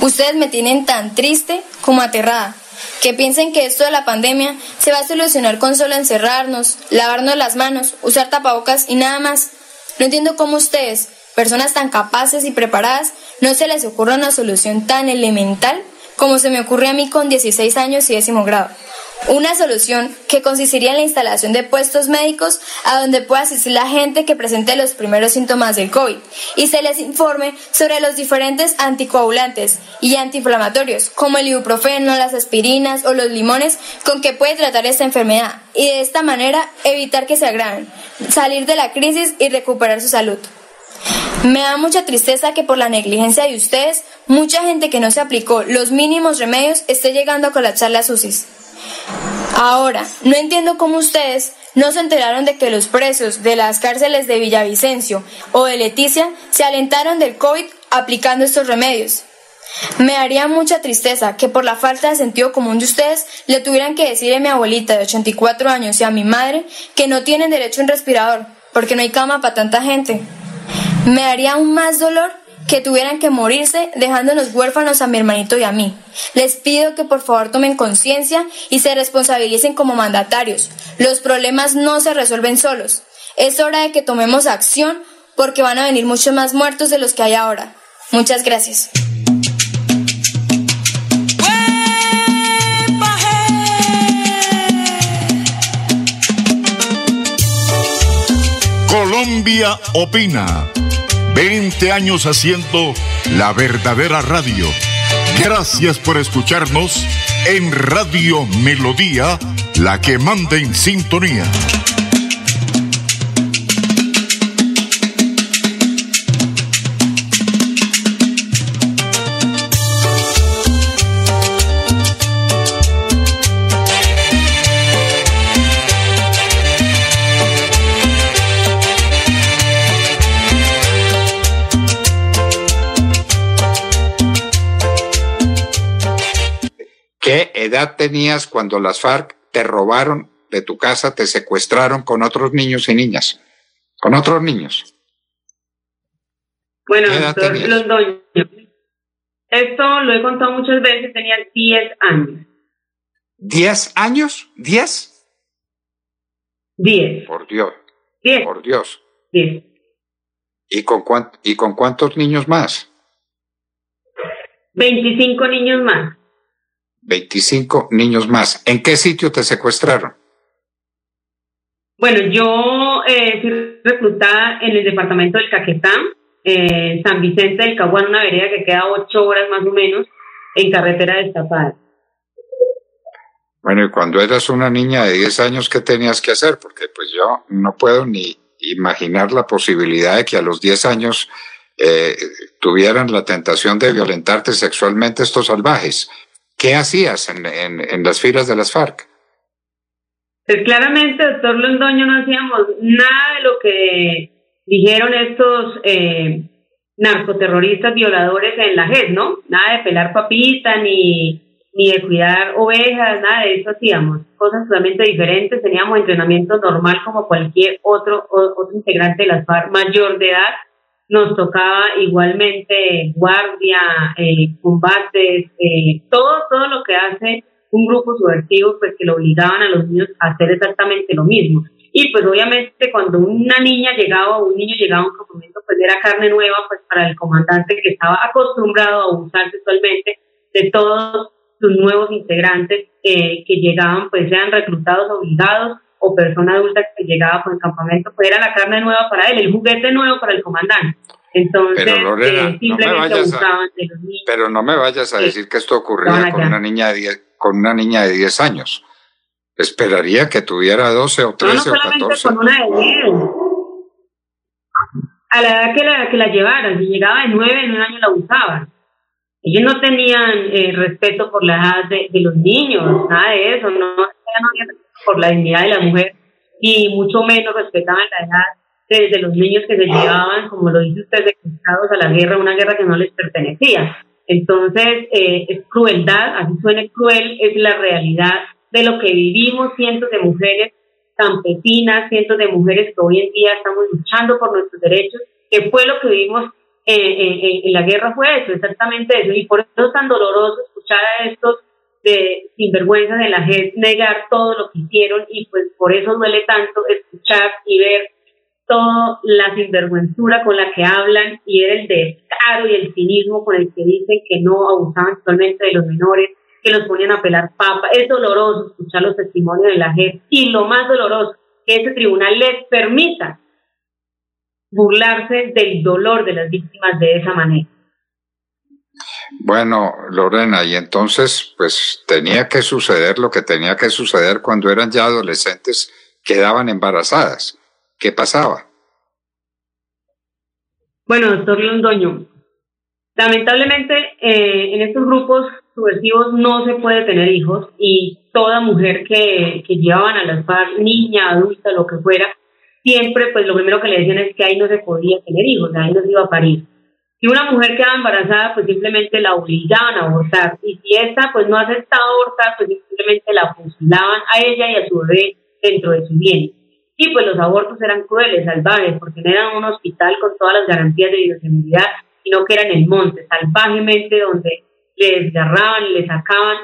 Ustedes me tienen tan triste como aterrada que piensen que esto de la pandemia se va a solucionar con solo encerrarnos, lavarnos las manos, usar tapabocas y nada más. No entiendo cómo ustedes, personas tan capaces y preparadas, no se les ocurre una solución tan elemental como se me ocurre a mí con 16 años y décimo grado. Una solución que consistiría en la instalación de puestos médicos a donde pueda asistir la gente que presente los primeros síntomas del COVID y se les informe sobre los diferentes anticoagulantes y antiinflamatorios como el ibuprofeno, las aspirinas o los limones con que puede tratar esta enfermedad y de esta manera evitar que se agraven, salir de la crisis y recuperar su salud. Me da mucha tristeza que por la negligencia de ustedes, mucha gente que no se aplicó los mínimos remedios esté llegando a colapsar las UCIs. Ahora, no entiendo cómo ustedes no se enteraron de que los presos de las cárceles de Villavicencio o de Leticia se alentaron del COVID aplicando estos remedios. Me haría mucha tristeza que por la falta de sentido común de ustedes le tuvieran que decir a mi abuelita de 84 años y a mi madre que no tienen derecho a un respirador porque no hay cama para tanta gente. Me haría aún más dolor que tuvieran que morirse dejándonos huérfanos a mi hermanito y a mí. Les pido que por favor tomen conciencia y se responsabilicen como mandatarios. Los problemas no se resuelven solos. Es hora de que tomemos acción porque van a venir muchos más muertos de los que hay ahora. Muchas gracias. Colombia opina. 20 años haciendo la verdadera radio. Gracias por escucharnos en Radio Melodía, la que manda en sintonía. Edad tenías cuando las FARC te robaron de tu casa, te secuestraron con otros niños y niñas? Con otros niños. Bueno, doctor Londoño, esto lo he contado muchas veces, tenía 10 años. ¿10 años? ¿10? 10. Por Dios. 10. Por Dios. 10. ¿Y con, cuán- ¿Y con cuántos niños más? 25 niños más. 25 niños más. ¿En qué sitio te secuestraron? Bueno, yo eh, fui reclutada en el departamento del Caquetá, eh, San Vicente del Caguán, una vereda que queda ocho horas más o menos en carretera destapada. Bueno, y cuando eras una niña de 10 años, ¿qué tenías que hacer? Porque pues yo no puedo ni imaginar la posibilidad de que a los 10 años eh, tuvieran la tentación de violentarte sexualmente estos salvajes. ¿Qué hacías en, en, las filas de las FARC? Pues claramente, doctor Londoño, no hacíamos nada de lo que dijeron estos eh, narcoterroristas violadores en la JED, ¿no? Nada de pelar papita, ni, ni de cuidar ovejas, nada de eso hacíamos. Cosas totalmente diferentes, teníamos entrenamiento normal como cualquier otro, o- otro integrante de las FARC mayor de edad. Nos tocaba igualmente guardia, combates, todo, todo lo que hace un grupo subversivo, pues que lo obligaban a los niños a hacer exactamente lo mismo. Y pues obviamente cuando una niña llegaba o un niño llegaba a un campamento, pues era carne nueva pues para el comandante que estaba acostumbrado a abusar sexualmente de todos sus nuevos integrantes eh, que llegaban, pues sean reclutados, obligados o persona adulta que llegaba por el campamento, pues era la carne nueva para él, el juguete nuevo para el comandante. Entonces, Pero Lorena, eh, no me simplemente vayas a- abusaban de los niños. Pero no me vayas a decir que esto ocurría con una niña de 10, con una niña de 10 años. Esperaría que tuviera 12 o No, no 13 o solamente 14. con una de 10. A la edad que la, que la llevaran, si llegaba de 9, en un año la usaban. Ellos no tenían eh, respeto por la edad de, de los niños, nada de eso, no, no había respeto por la dignidad de la mujer y mucho menos respetaban la edad de, de los niños que se llevaban, como lo dice usted, secuestrados a la guerra, una guerra que no les pertenecía. Entonces, eh, es crueldad, así suena cruel, es la realidad de lo que vivimos cientos de mujeres campesinas, cientos de mujeres que hoy en día estamos luchando por nuestros derechos, que fue lo que vivimos eh, en- en la guerra, fue eso, exactamente eso. Y por eso es tan doloroso escuchar a estos de sinvergüenzas de la JED negar todo lo que hicieron y pues por eso duele tanto escuchar y ver toda la sinvergüenzura con la que hablan y el descaro y el cinismo con el que dicen que no abusaban sexualmente de los menores, que los ponían a pelar papa. Es doloroso escuchar los testimonios de la gente y lo más doloroso, que ese tribunal les permita burlarse del dolor de las víctimas de esa manera. Bueno, Lorena, y entonces, pues tenía que suceder lo que tenía que suceder cuando eran ya adolescentes, quedaban embarazadas. ¿Qué pasaba? Bueno, doctor Londoño, lamentablemente eh, en estos grupos subversivos no se puede tener hijos y toda mujer que, que llevaban a las FARC, niña, adulta, lo que fuera, siempre pues lo primero que le decían es que ahí no se podía tener hijos, ahí no se iba a parir. Si una mujer quedaba embarazada, pues simplemente la obligaban a abortar. Y si esta pues no aceptaba abortar, pues simplemente la fusilaban a ella y a su bebé dentro de su vientre. Y pues los abortos eran crueles, salvajes, porque no eran un hospital con todas las garantías de bioseguridad, sino que eran el monte, salvajemente, donde le desgarraban y le sacaban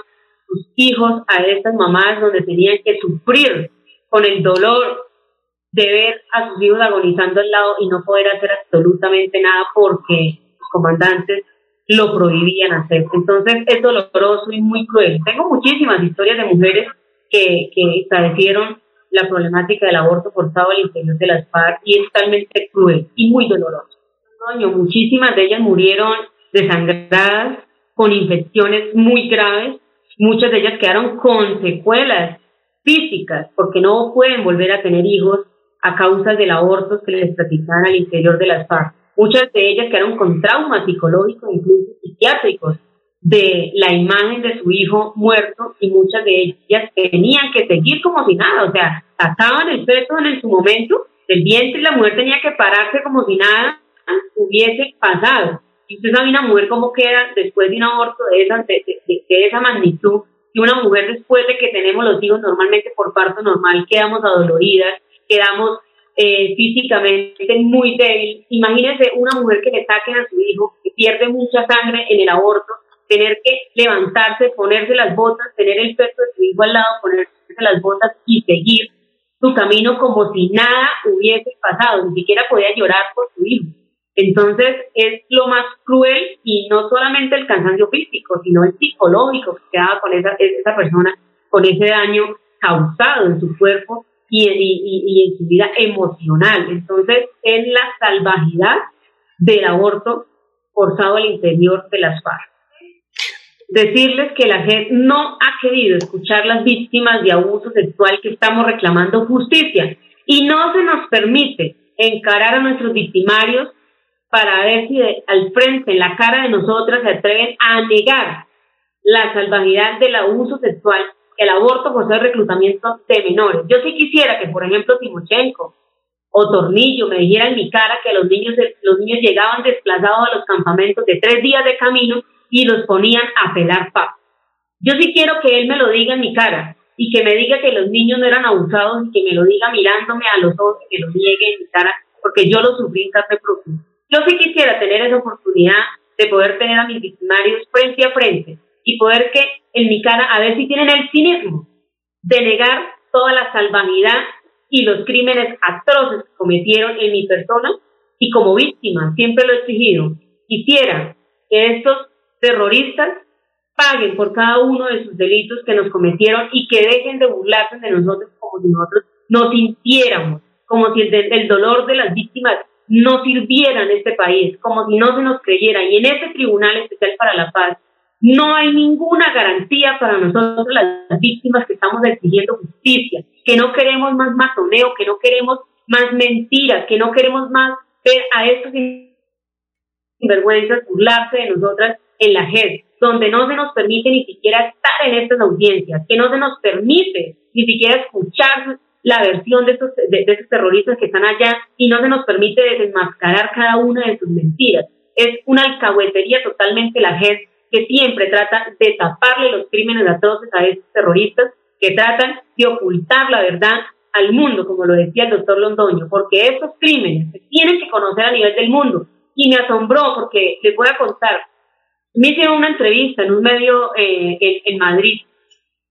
sus hijos a estas mamás, donde tenían que sufrir con el dolor de ver a sus hijos agonizando al lado y no poder hacer absolutamente nada porque comandantes lo prohibían hacer. Entonces es doloroso y muy cruel. Tengo muchísimas historias de mujeres que, que padecieron la problemática del aborto forzado al interior de las FARC y es totalmente cruel y muy doloroso. Muchísimas de ellas murieron desangradas, con infecciones muy graves, muchas de ellas quedaron con secuelas físicas porque no pueden volver a tener hijos a causa del aborto que les practicaban al interior de las FARC. Muchas de ellas quedaron con traumas psicológicos, incluso psiquiátricos, de la imagen de su hijo muerto y muchas de ellas tenían que seguir como si nada, o sea, sacaban el feto en su momento del vientre y la mujer tenía que pararse como si nada hubiese pasado. Y usted sabe una mujer cómo queda después de un aborto de esa, de- de- de esa magnitud y una mujer después de que tenemos los hijos normalmente por parto normal quedamos adoloridas, quedamos eh, físicamente muy débil. Imagínese una mujer que le saquen a su hijo, que pierde mucha sangre en el aborto, tener que levantarse, ponerse las botas, tener el peso de su hijo al lado, ponerse las botas y seguir su camino como si nada hubiese pasado, ni siquiera podía llorar por su hijo. Entonces es lo más cruel y no solamente el cansancio físico, sino el psicológico que queda con esa, esa persona, con ese daño causado en su cuerpo y, en su vida emocional. Entonces es la salvajidad del aborto forzado al interior de las FARC. Decirles que la gente no ha querido escuchar las víctimas de abuso sexual que estamos reclamando justicia y no se nos permite encarar a nuestros victimarios para ver si al frente, en la cara de nosotras, se atreven a negar la salvajidad del abuso sexual, el aborto por ser reclutamiento de menores. Yo sí quisiera que, por ejemplo, Timochenko o Tornillo me dijera en mi cara que los niños, los niños llegaban desplazados a los campamentos de tres días de camino y los ponían a pelar papas. Yo sí quiero que él me lo diga en mi cara y que me diga que los niños no eran abusados y que me lo diga mirándome a los ojos y que lo niegue en mi cara porque yo lo sufrí en carne propia. Yo sí quisiera tener esa oportunidad de poder tener a mis victimarios frente a frente y poder que en mi cara a ver si tienen el cinismo de negar toda la salvajidad y los crímenes atroces que cometieron en mi persona y como víctima, siempre lo he exigido, quisiera que estos terroristas paguen por cada uno de sus delitos que nos cometieron y que dejen de burlarse de nosotros como si nosotros nos sintiéramos, como si el, el dolor de las víctimas no sirviera en este país, como si no se nos creyera. Y en este Tribunal Especial para la Paz no hay ninguna garantía para nosotros las víctimas que estamos exigiendo justicia, que no queremos más matoneo, que no queremos más mentiras, que no queremos más ver a estos sinvergüenzas burlarse de nosotras en la JED, donde no se nos permite ni siquiera estar en estas audiencias, que no se nos permite ni siquiera escuchar la versión de esos, de, esos terroristas que están allá y no se nos permite desenmascarar cada una de sus mentiras. Es una alcahuetería totalmente la gente que siempre trata de taparle los crímenes atroces a estos terroristas, que tratan de ocultar la verdad al mundo, como lo decía el doctor Londoño, porque estos crímenes se tienen que conocer a nivel del mundo. Y me asombró porque les voy a contar, me hicieron una entrevista en un medio eh, en, Madrid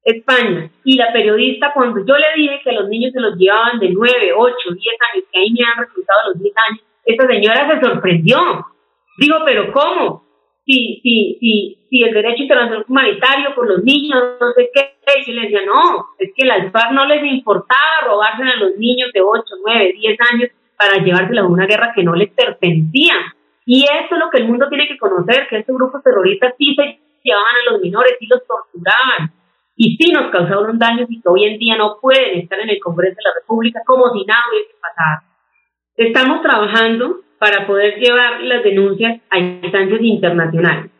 España. Y la periodista, cuando yo le dije que los niños se los llevaban de 9, 8, 10 años, que ahí me han resultado los 10 años, esa señora se sorprendió. Digo, pero ¿cómo? Si, si, si, si el derecho internacional humanitario por los niños, no sé qué. Y le decía, no, es que la FARC no les importaba robarse a los niños de 8, 9, 10 años para llevárselos a una guerra que no les pertenecía. Y eso es lo que el mundo tiene que conocer, que estos grupos terroristas sí se llevaban a los menores, sí los torturaban, y sí nos causaron daños y que hoy en día no pueden estar en el Congreso de la República como si nada hubiese pasado. Estamos trabajando para poder llevar las denuncias a instancias internacionales,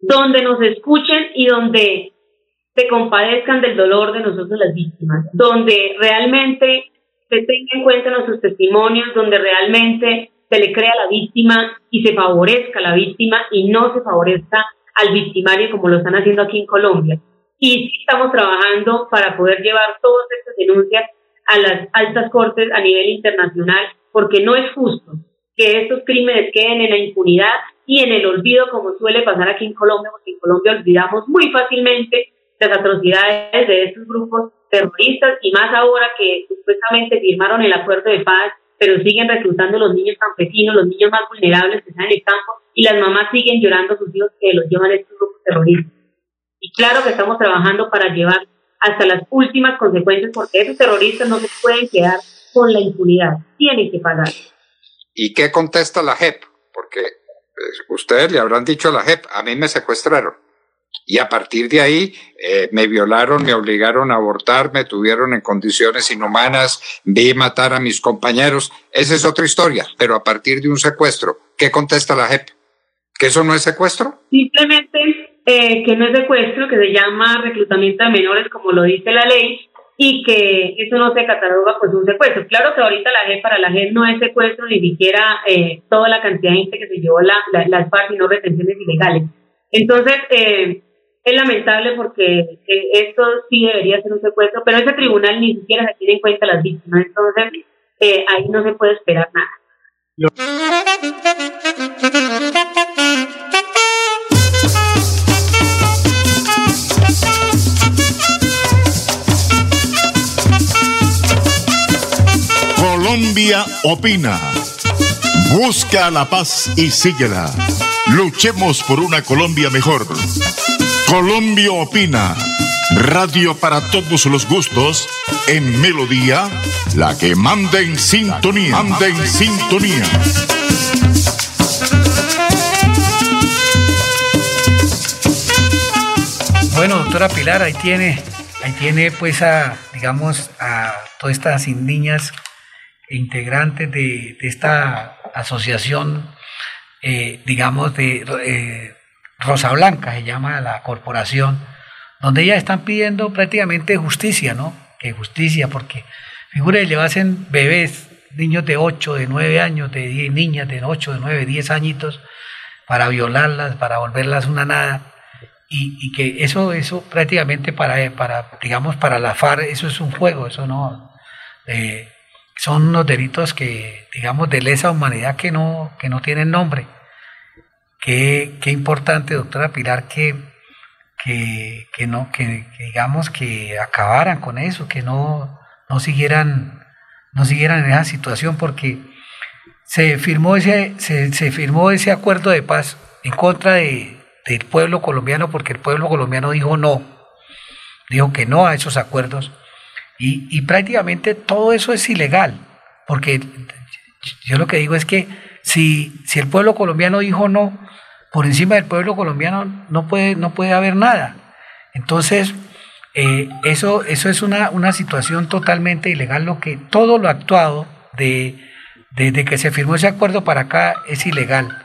donde nos escuchen y donde se compadezcan del dolor de nosotros las víctimas, donde realmente se tenga en cuenta nuestros testimonios, donde realmente se le crea a la víctima y se favorezca a la víctima y no se favorezca al victimario como lo están haciendo aquí en Colombia. Y sí estamos trabajando para poder llevar todas estas denuncias a las altas cortes a nivel internacional, porque no es justo que estos crímenes queden en la impunidad y en el olvido como suele pasar aquí en Colombia, porque en Colombia olvidamos muy fácilmente las atrocidades de estos grupos terroristas y más ahora que supuestamente firmaron el acuerdo de paz, pero siguen reclutando los niños campesinos, los niños más vulnerables que están en el campo y las mamás siguen llorando a sus hijos que los llevan estos grupos terroristas. Y claro que estamos trabajando para llevar hasta las últimas consecuencias porque esos terroristas no se pueden quedar con la impunidad, tienen que pagar. ¿Y qué contesta la JEP? Porque pues, ustedes le habrán dicho a la JEP, a mí me secuestraron. Y a partir de ahí eh, me violaron, me obligaron a abortar, me tuvieron en condiciones inhumanas, vi matar a mis compañeros. Esa es otra historia, pero a partir de un secuestro, ¿qué contesta la JEP? ¿Que eso no es secuestro? Simplemente eh, que no es secuestro, que se llama reclutamiento de menores, como lo dice la ley, y que eso no se cataloga pues un secuestro. Claro que ahorita la G para la G no es secuestro ni siquiera eh, toda la cantidad de gente que se llevó la, la, las FARC, sino retenciones ilegales. Entonces, eh, es lamentable porque esto sí debería ser un secuestro, pero ese tribunal ni siquiera se tiene en cuenta las víctimas, entonces ahí no se puede esperar nada. Opina. Busca la paz y síguela. Luchemos por una Colombia mejor. Colombia opina. Radio para todos los gustos. En Melodía, la que manda en sintonía. Manda en sintonía. Bueno, doctora Pilar, ahí tiene, ahí tiene pues a, digamos, a todas estas niñas integrantes de, esta asociación, eh, digamos, de eh, Rosa Blanca, se llama la corporación, donde ellas están pidiendo prácticamente justicia, ¿no? Que justicia, porque figure, llevasen bebés, niños de 8, de 9 años, de 10, niñas de 8, de 9, 10 añitos, para violarlas, para volverlas una nada y, que eso, eso prácticamente para, para, digamos, para la FARC, eso es un juego, eso no, eh, son unos delitos que, digamos, de lesa humanidad que no, que no tienen nombre. Qué, qué importante, doctora Pilar, que, que, que no, que, digamos, que acabaran con eso, que no, no siguieran, no siguieran en esa situación, porque se firmó ese, se, se firmó ese acuerdo de paz en contra de, del pueblo colombiano porque el pueblo colombiano dijo no, dijo que no a esos acuerdos y, prácticamente todo eso es ilegal, porque yo lo que digo es que si, si el pueblo colombiano dijo no, por encima del pueblo colombiano no puede, no puede haber nada. Entonces, eh, eso, eso es una, una situación totalmente ilegal, lo que todo lo actuado de, desde que se firmó ese acuerdo para acá es ilegal.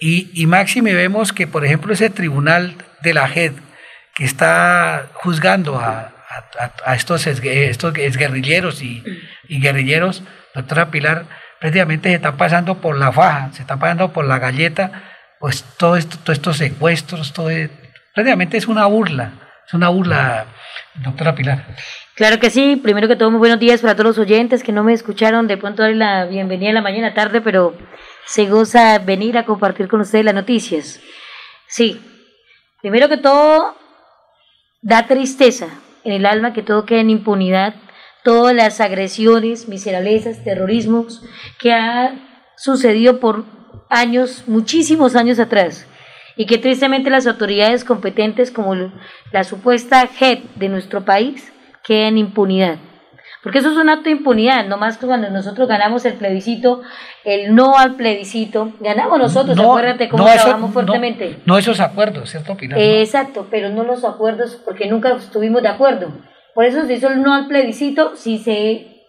Y, y máxime vemos que, por ejemplo, ese tribunal de la JED que está juzgando a, a, estos, estos guerrilleros y, y, guerrilleros, doctora Pilar, prácticamente se están pasando por la faja, se están pasando por la galleta, pues todo esto, todos estos secuestros, todo, prácticamente es una burla, es una burla, doctora Pilar. Claro que sí, primero que todo muy buenos días para todos los oyentes que no me escucharon, de pronto darle la bienvenida en la mañana tarde, pero se goza venir a compartir con ustedes las noticias. Sí, primero que todo, da tristeza en el alma que todo quede en impunidad, todas las agresiones, miserablezas, terrorismos que ha sucedido por años, muchísimos años atrás, y que tristemente las autoridades competentes como la supuesta JEP de nuestro país queden en impunidad. Porque eso es un acto de impunidad, no más que cuando nosotros ganamos el plebiscito, el no al plebiscito, ganamos nosotros, acuérdate cómo trabajamos fuertemente. No, esos acuerdos, ¿cierto, Pilar? exacto, pero no los acuerdos porque nunca estuvimos de acuerdo. Por eso se hizo el no al plebiscito, si se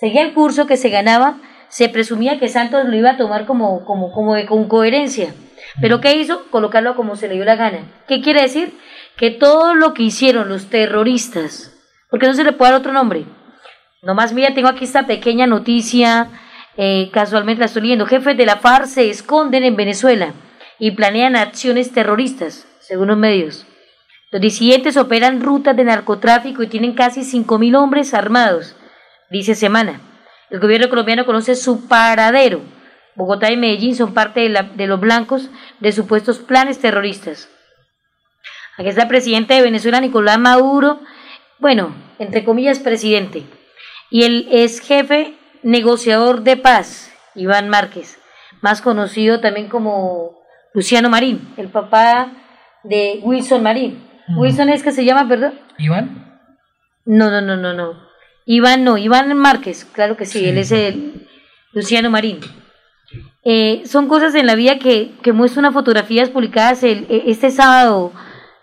seguía el curso que se ganaba, se presumía que Santos lo iba a tomar como, como, como con coherencia. Pero ¿qué hizo? Colocarlo como se le dio la gana. ¿Qué quiere decir? Que todo lo que hicieron los terroristas, porque no se le puede dar otro nombre, Nomás mira, tengo aquí esta pequeña noticia, eh, casualmente la estoy leyendo. Jefes de la FARC se esconden en Venezuela y planean acciones terroristas, según los medios. Los disidentes operan rutas de narcotráfico y tienen casi 5.000 hombres armados, dice Semana. El gobierno colombiano conoce su paradero. Bogotá y Medellín son parte de, de los blancos de supuestos planes terroristas. Aquí está el presidente de Venezuela, Nicolás Maduro, bueno, entre comillas, presidente y el ex jefe negociador de paz, Iván Márquez, más conocido también como Luciano Marín, el papá de Wilson Marín. Wilson es que se llama, ¿verdad? ¿Iván? No, no, no, no, no. Iván no, Iván Márquez, claro que sí, él es el Luciano Marín. Eh, son cosas en la vida que, que muestran fotografías publicadas el, e, este sábado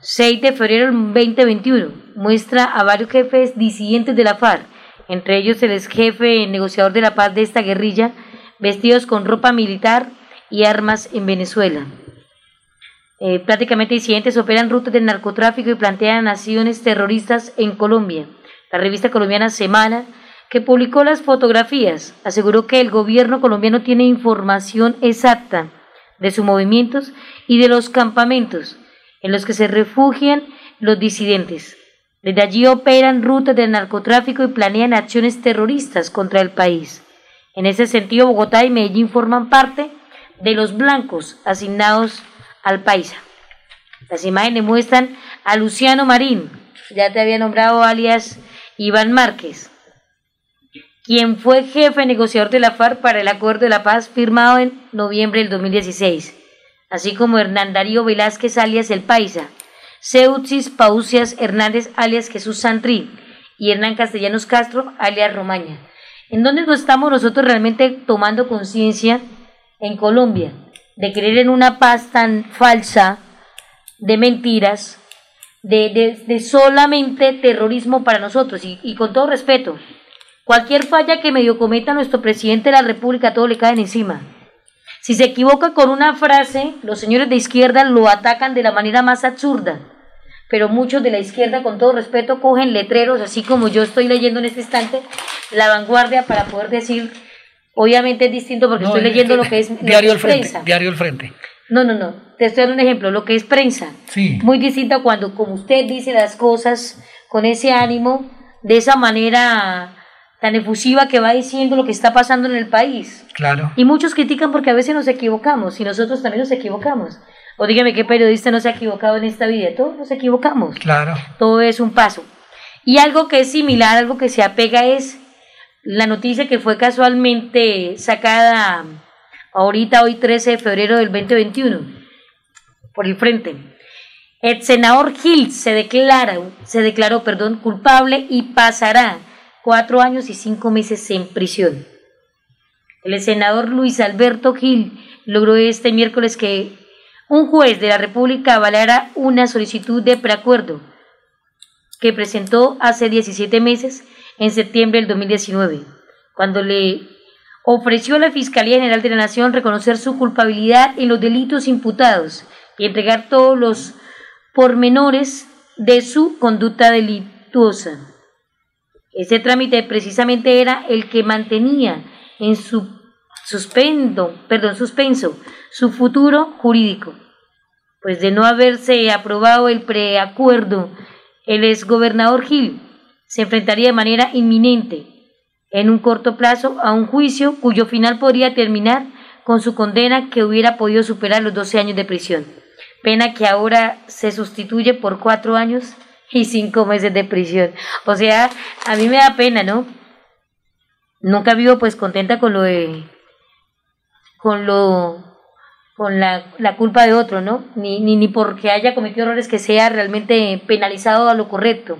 6 de febrero del 2021. Muestra a varios jefes disidentes de la FARC entre ellos el ex jefe negociador de la paz de esta guerrilla, vestidos con ropa militar y armas en Venezuela. Eh, prácticamente disidentes operan rutas del narcotráfico y plantean acciones terroristas en Colombia. La revista colombiana Semana, que publicó las fotografías, aseguró que el gobierno colombiano tiene información exacta de sus movimientos y de los campamentos en los que se refugian los disidentes. Desde allí operan rutas de narcotráfico y planean acciones terroristas contra el país. En ese sentido, Bogotá y Medellín forman parte de los blancos asignados al país. Las imágenes muestran a Luciano Marín, ya te había nombrado alias Iván Márquez, quien fue jefe negociador de la FARC para el acuerdo de la paz firmado en noviembre del 2016, así como Hernán Darío Velázquez alias El Paisa, Seuxis Pausias Hernández alias Jesús Santrí y Hernán Castellanos Castro alias Romaña. ¿En dónde estamos nosotros realmente tomando conciencia en Colombia de creer en una paz tan falsa, de mentiras, de, de, solamente terrorismo para nosotros? Y, y con todo respeto, cualquier falla que medio cometa nuestro presidente de la República, todo le caen encima. Si se equivoca con una frase, los señores de izquierda lo atacan de la manera más absurda pero muchos de la izquierda, con todo respeto, cogen letreros, así como yo estoy leyendo en este instante, La Vanguardia, para poder decir, obviamente es distinto porque estoy leyendo lo que es, diario el frente, Diario el Frente. No, no, no, te estoy dando un ejemplo, lo que es prensa. Sí. Muy distinto cuando, como usted dice las cosas con ese ánimo, de esa manera tan efusiva que va diciendo lo que está pasando en el país. Claro. Y muchos critican porque a veces nos equivocamos y nosotros también nos equivocamos. O dígame qué periodista no se ha equivocado en esta vida. Todos nos equivocamos. Claro. Todo es un paso. Y algo que es similar, algo que se apega es la noticia que fue casualmente sacada ahorita, hoy 13 de febrero del 2021, por el frente. El senador Gil se declara, se declaró, perdón, culpable y pasará cuatro años y cinco meses en prisión. El senador Luis Alberto Gil logró este miércoles que un juez de la República avalara una solicitud de preacuerdo que presentó hace 17 meses, en septiembre del 2019, cuando le ofreció a la Fiscalía General de la Nación reconocer su culpabilidad en los delitos imputados y entregar todos los pormenores de su conducta delictuosa. Ese trámite precisamente era el que mantenía en su suspendo, perdón, suspenso su futuro jurídico. Pues de no haberse aprobado el preacuerdo, el exgobernador Gil se enfrentaría de manera inminente, en un corto plazo, a un juicio cuyo final podría terminar con su condena que hubiera podido superar los 12 años de prisión, pena que ahora se sustituye por cuatro años y cinco meses de prisión. O sea, a mí me da pena, ¿no? Nunca vivo pues contenta con lo de con lo con la, la, culpa de otro, ¿no? Ni, ni, ni porque haya cometido errores que sea realmente penalizado a lo correcto.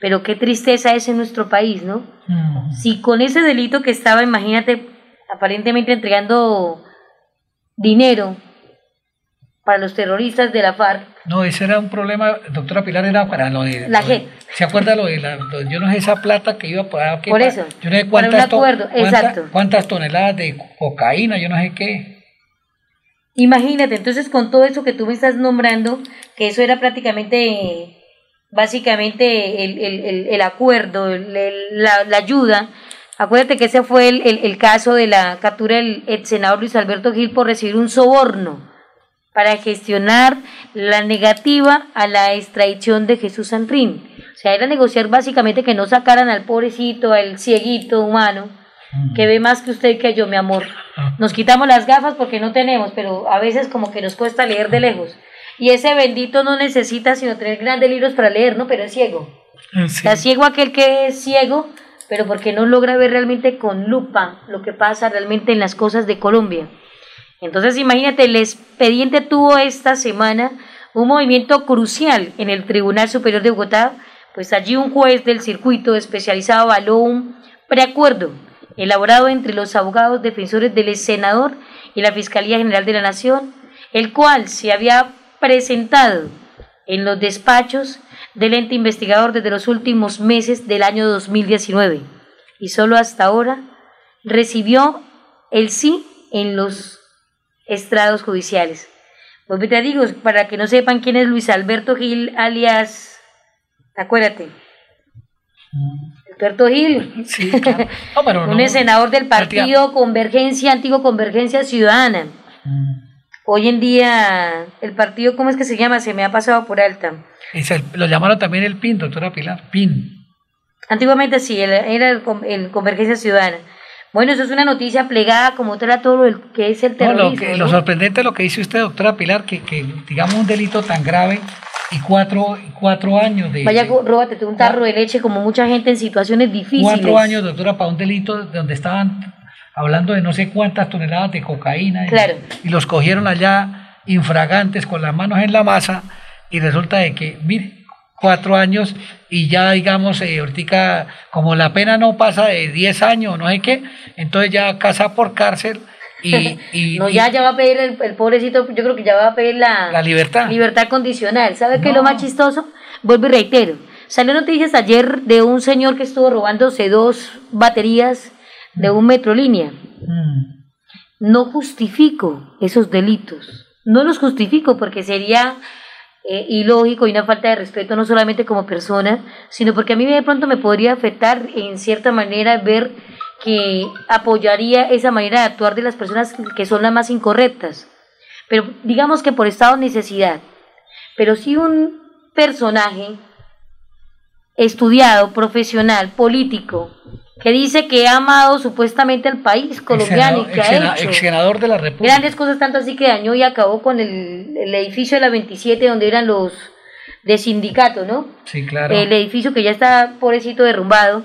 Pero qué tristeza es en nuestro país, ¿no? Mm. Si con ese delito que estaba, imagínate, aparentemente entregando dinero para los terroristas de la FARC. No, ese era un problema, doctora Pilar, era para lo de... La gente. ¿Se acuerda lo de la, yo no sé esa plata que iba a pagar? Por eso. Yo no sé cuántas, para acuerdo, exacto. cuántas toneladas de cocaína, yo no sé qué. Imagínate, entonces con todo eso que tú me estás nombrando, que eso era prácticamente, básicamente el, el, el, acuerdo, la, la, ayuda, acuérdate que ese fue el, el, caso de la captura del ex senador Luis Alberto Gil por recibir un soborno para gestionar la negativa a la extradición de Jesús Santrín. O sea, era negociar básicamente que no sacaran al pobrecito, al cieguito humano, que ve más que usted que yo, mi amor. Nos quitamos las gafas porque no tenemos, pero a veces como que nos cuesta leer de lejos. Y ese bendito no necesita sino tener grandes libros para leer, ¿no? Pero es ciego. Está ciego aquel que es ciego, pero porque no logra ver realmente con lupa lo que pasa realmente en las cosas de Colombia. Entonces imagínate, el expediente tuvo esta semana un movimiento crucial en el Tribunal Superior de Bogotá, pues allí un juez del circuito especializado avaló un preacuerdo elaborado entre los abogados defensores del senador y la Fiscalía General de la Nación, el cual se había presentado en los despachos del ente investigador desde los últimos meses del año 2019 y solo hasta ahora recibió el sí en los estrados judiciales. Pues te digo, para que no sepan quién es Luis Alberto Gil, alias, acuérdate, Alberto Gil, sí, un senador del partido Convergencia, Antiguo Convergencia Ciudadana. Mm. Hoy en día, el partido, ¿cómo es que se llama? Se me ha pasado por alta. lo llamaron también el PIN, doctora Pilar, PIN. Antiguamente sí, era el, Convergencia Ciudadana. Bueno, eso es una noticia plegada como tal a todo lo que es el terrorismo. lo, que, lo sorprendente es lo que dice usted, doctora Pilar, que, que digamos un delito tan grave y cuatro, cuatro años de... Vaya, róbate un tarro de leche como mucha gente en situaciones difíciles. Cuatro años, doctora, para un delito donde estaban hablando de no sé cuántas toneladas de cocaína. Claro. Y, los cogieron allá infragantes con las manos en la masa y resulta de que, mire, cuatro años y ya digamos, eh, ahorita como la pena no pasa de 10 años, no sé qué, entonces ya casa por cárcel y, no, ya, ya va a pedir el, pobrecito, yo creo que ya va a pedir la, la libertad. Libertad condicional. ¿Sabe qué es lo más chistoso? Vuelvo y reitero. Salió noticias ayer de un señor que estuvo robándose dos baterías de un metrolínea. Mm. No justifico esos delitos. No los justifico porque sería eh, ilógico y una falta de respeto no solamente como persona, sino porque a mí de pronto me podría afectar en cierta manera ver que apoyaría esa manera de actuar de las personas que son las más incorrectas. Pero digamos que por estado de necesidad. Pero si un personaje estudiado, profesional, político, que dice que ha amado supuestamente al país colombiano y que ha hecho senador de la República. grandes cosas, tanto así que dañó y acabó con el, el, edificio de la 27 donde eran los de sindicato, ¿no? Sí, claro. El edificio que ya está pobrecito derrumbado.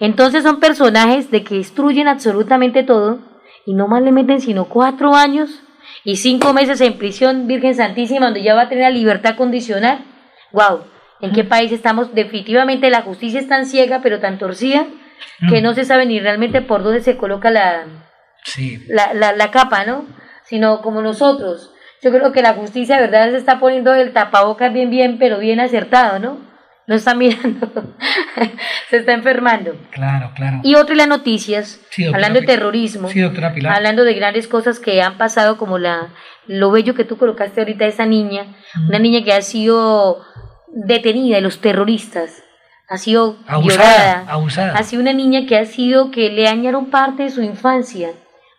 Entonces son personajes de que destruyen absolutamente todo y no más le meten sino cuatro años y cinco meses en prisión, Virgen Santísima, donde ya va a tener la libertad condicional. ¡Wow! ¿En qué país estamos? Definitivamente la justicia es tan ciega, pero tan torcida, que no se sabe ni realmente por dónde se coloca la, la, la, la, capa, ¿no? Sino como nosotros. Yo creo que la justicia, ¿verdad? Se está poniendo el tapabocas bien, bien, pero bien acertado, ¿no? no está mirando, se está enfermando. Claro, claro. Y otra de las noticias, hablando de terrorismo, hablando de grandes cosas que han pasado, como la lo bello que tú colocaste ahorita, esa niña, una niña que ha sido detenida de los terroristas, ha sido abusada, abusada. ha sido una niña que ha sido, que le dañaron parte de su infancia.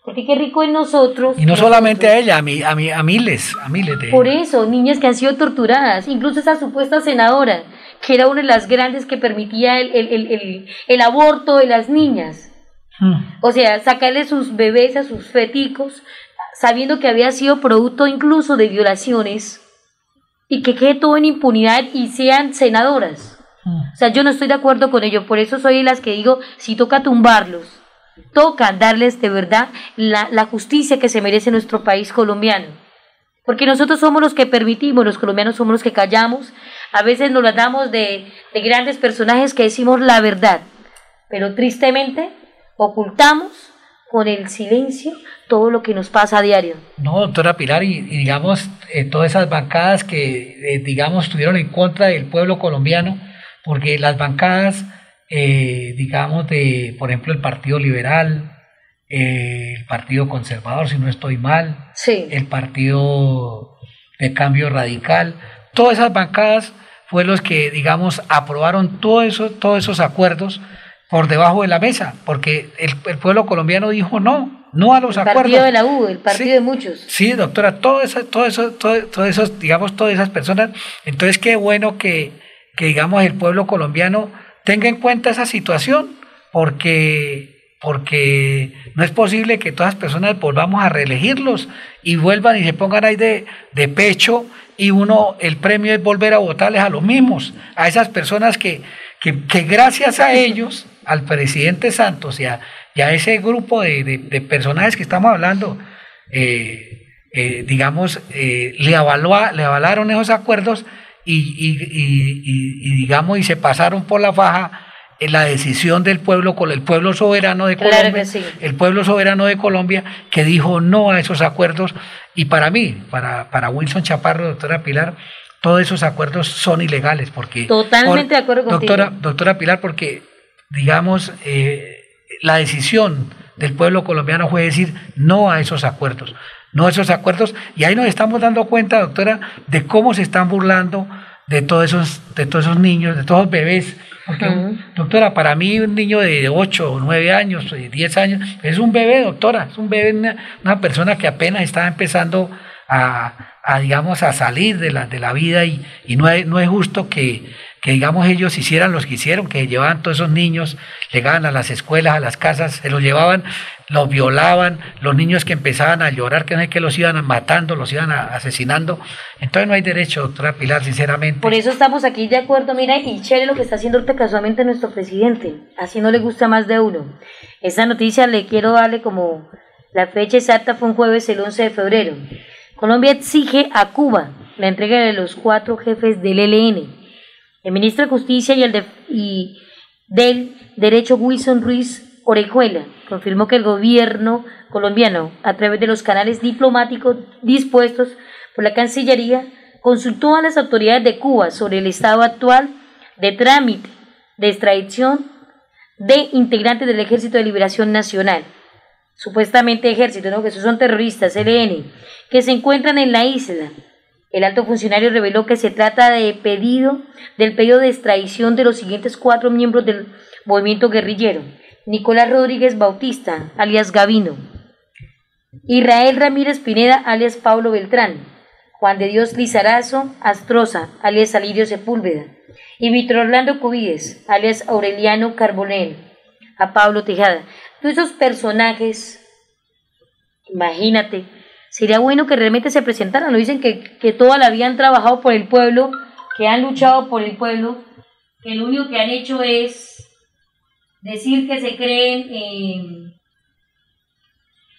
Porque qué rico en nosotros. Y no solamente a ella, a, mi, a, mi, a miles, a miles de... Por eso, niñas que han sido torturadas, incluso esa supuesta senadora que era una de las grandes que permitía el, el, el, el aborto de las niñas. Hmm. O sea, sacarle sus bebés a sus feticos, sabiendo que había sido producto incluso de violaciones, y que quede todo en impunidad y sean senadoras. Hmm. O sea, yo no estoy de acuerdo con ello, por eso soy de las que digo, si toca tumbarlos, toca darles de verdad la, la justicia que se merece nuestro país colombiano. Porque nosotros somos los que permitimos, los colombianos somos los que callamos, a veces nos la damos de, de grandes personajes que decimos la verdad, pero tristemente ocultamos con el silencio todo lo que nos pasa a diario. No, doctora Pilar, y, digamos, eh, todas esas bancadas que, eh, digamos, estuvieron en contra del pueblo colombiano, porque las bancadas, eh, digamos, de, por ejemplo, el Partido Liberal, el Partido Conservador, si no estoy mal, el Partido de Cambio Radical, todas esas bancadas fueron los que, digamos, aprobaron todo eso, todos esos acuerdos por debajo de la mesa, porque el, pueblo colombiano dijo no, no a los acuerdos. El partido de la U, el partido de muchos. Sí, doctora, todo eso, todo eso, todo, esos, digamos, todas esas personas. Entonces, qué bueno que, que, digamos, el pueblo colombiano tenga en cuenta esa situación, porque porque no es posible que todas las personas volvamos a reelegirlos y vuelvan y se pongan ahí de, de, pecho y uno, el premio es volver a votarles a los mismos, a esas personas que, que, gracias a ellos, al presidente Santos y a, ese grupo de, de, personajes que estamos hablando, eh, eh, digamos, eh, le, le avalaron esos acuerdos y, y, y, digamos, y se pasaron por la faja la decisión del pueblo el pueblo soberano de Colombia, el pueblo soberano de Colombia que dijo no a esos acuerdos. Y para mí, para, para Wilson Chaparro, doctora Pilar, todos esos acuerdos son ilegales porque totalmente de acuerdo contigo. Doctora, doctora Pilar, porque digamos eh, la decisión del pueblo colombiano fue decir no a esos acuerdos, no a esos acuerdos y ahí nos estamos dando cuenta, doctora, de cómo se están burlando de todos esos, de todos esos niños, de todos los bebés doctora, para mí un niño de 8 o 9 años, 10 años, es un bebé, doctora, es un bebé, una, persona que apenas está empezando a, digamos, a salir de la, de la vida y, no, es, no es justo que, que, digamos, ellos hicieran lo que hicieron, que llevaban todos esos niños, llegaban a las escuelas, a las casas, se los llevaban los violaban, los niños que empezaban a llorar, que no es que los iban matando, los iban a- asesinando. Entonces no hay derecho, doctora Pilar, sinceramente. Por eso estamos aquí de acuerdo, mira, y chévere lo que está haciendo casualmente nuestro presidente. Así no le gusta más de uno. Esta noticia le quiero darle como la fecha exacta fue un jueves el 11 de febrero. Colombia exige a Cuba la entrega de los cuatro jefes del ELN. El ministro de Justicia y el de, del Derecho Wilson Ruiz Orejuela confirmó que el gobierno colombiano, a través de los canales diplomáticos dispuestos por la Cancillería, consultó a las autoridades de Cuba sobre el estado actual de trámite de extradición de integrantes del Ejército de Liberación Nacional, supuestamente ejército, ¿no? que esos son terroristas, LN, que se encuentran en la isla. El alto funcionario reveló que se trata de pedido del pedido de extradición de los siguientes cuatro miembros del movimiento guerrillero. Nicolás Rodríguez Bautista, alias Gavino. Israel Ramírez Pineda, alias Pablo Beltrán. Juan de Dios Lizarazo Astroza, alias Alirio Sepúlveda. Y Víctor Orlando Cubides, alias Aureliano Carbonell. A Pablo Tejada. Todos esos personajes, imagínate, sería bueno que realmente se presentaran. Lo dicen que, que toda la vida han trabajado por el pueblo, que han luchado por el pueblo, que lo único que han hecho es decir que se creen eh,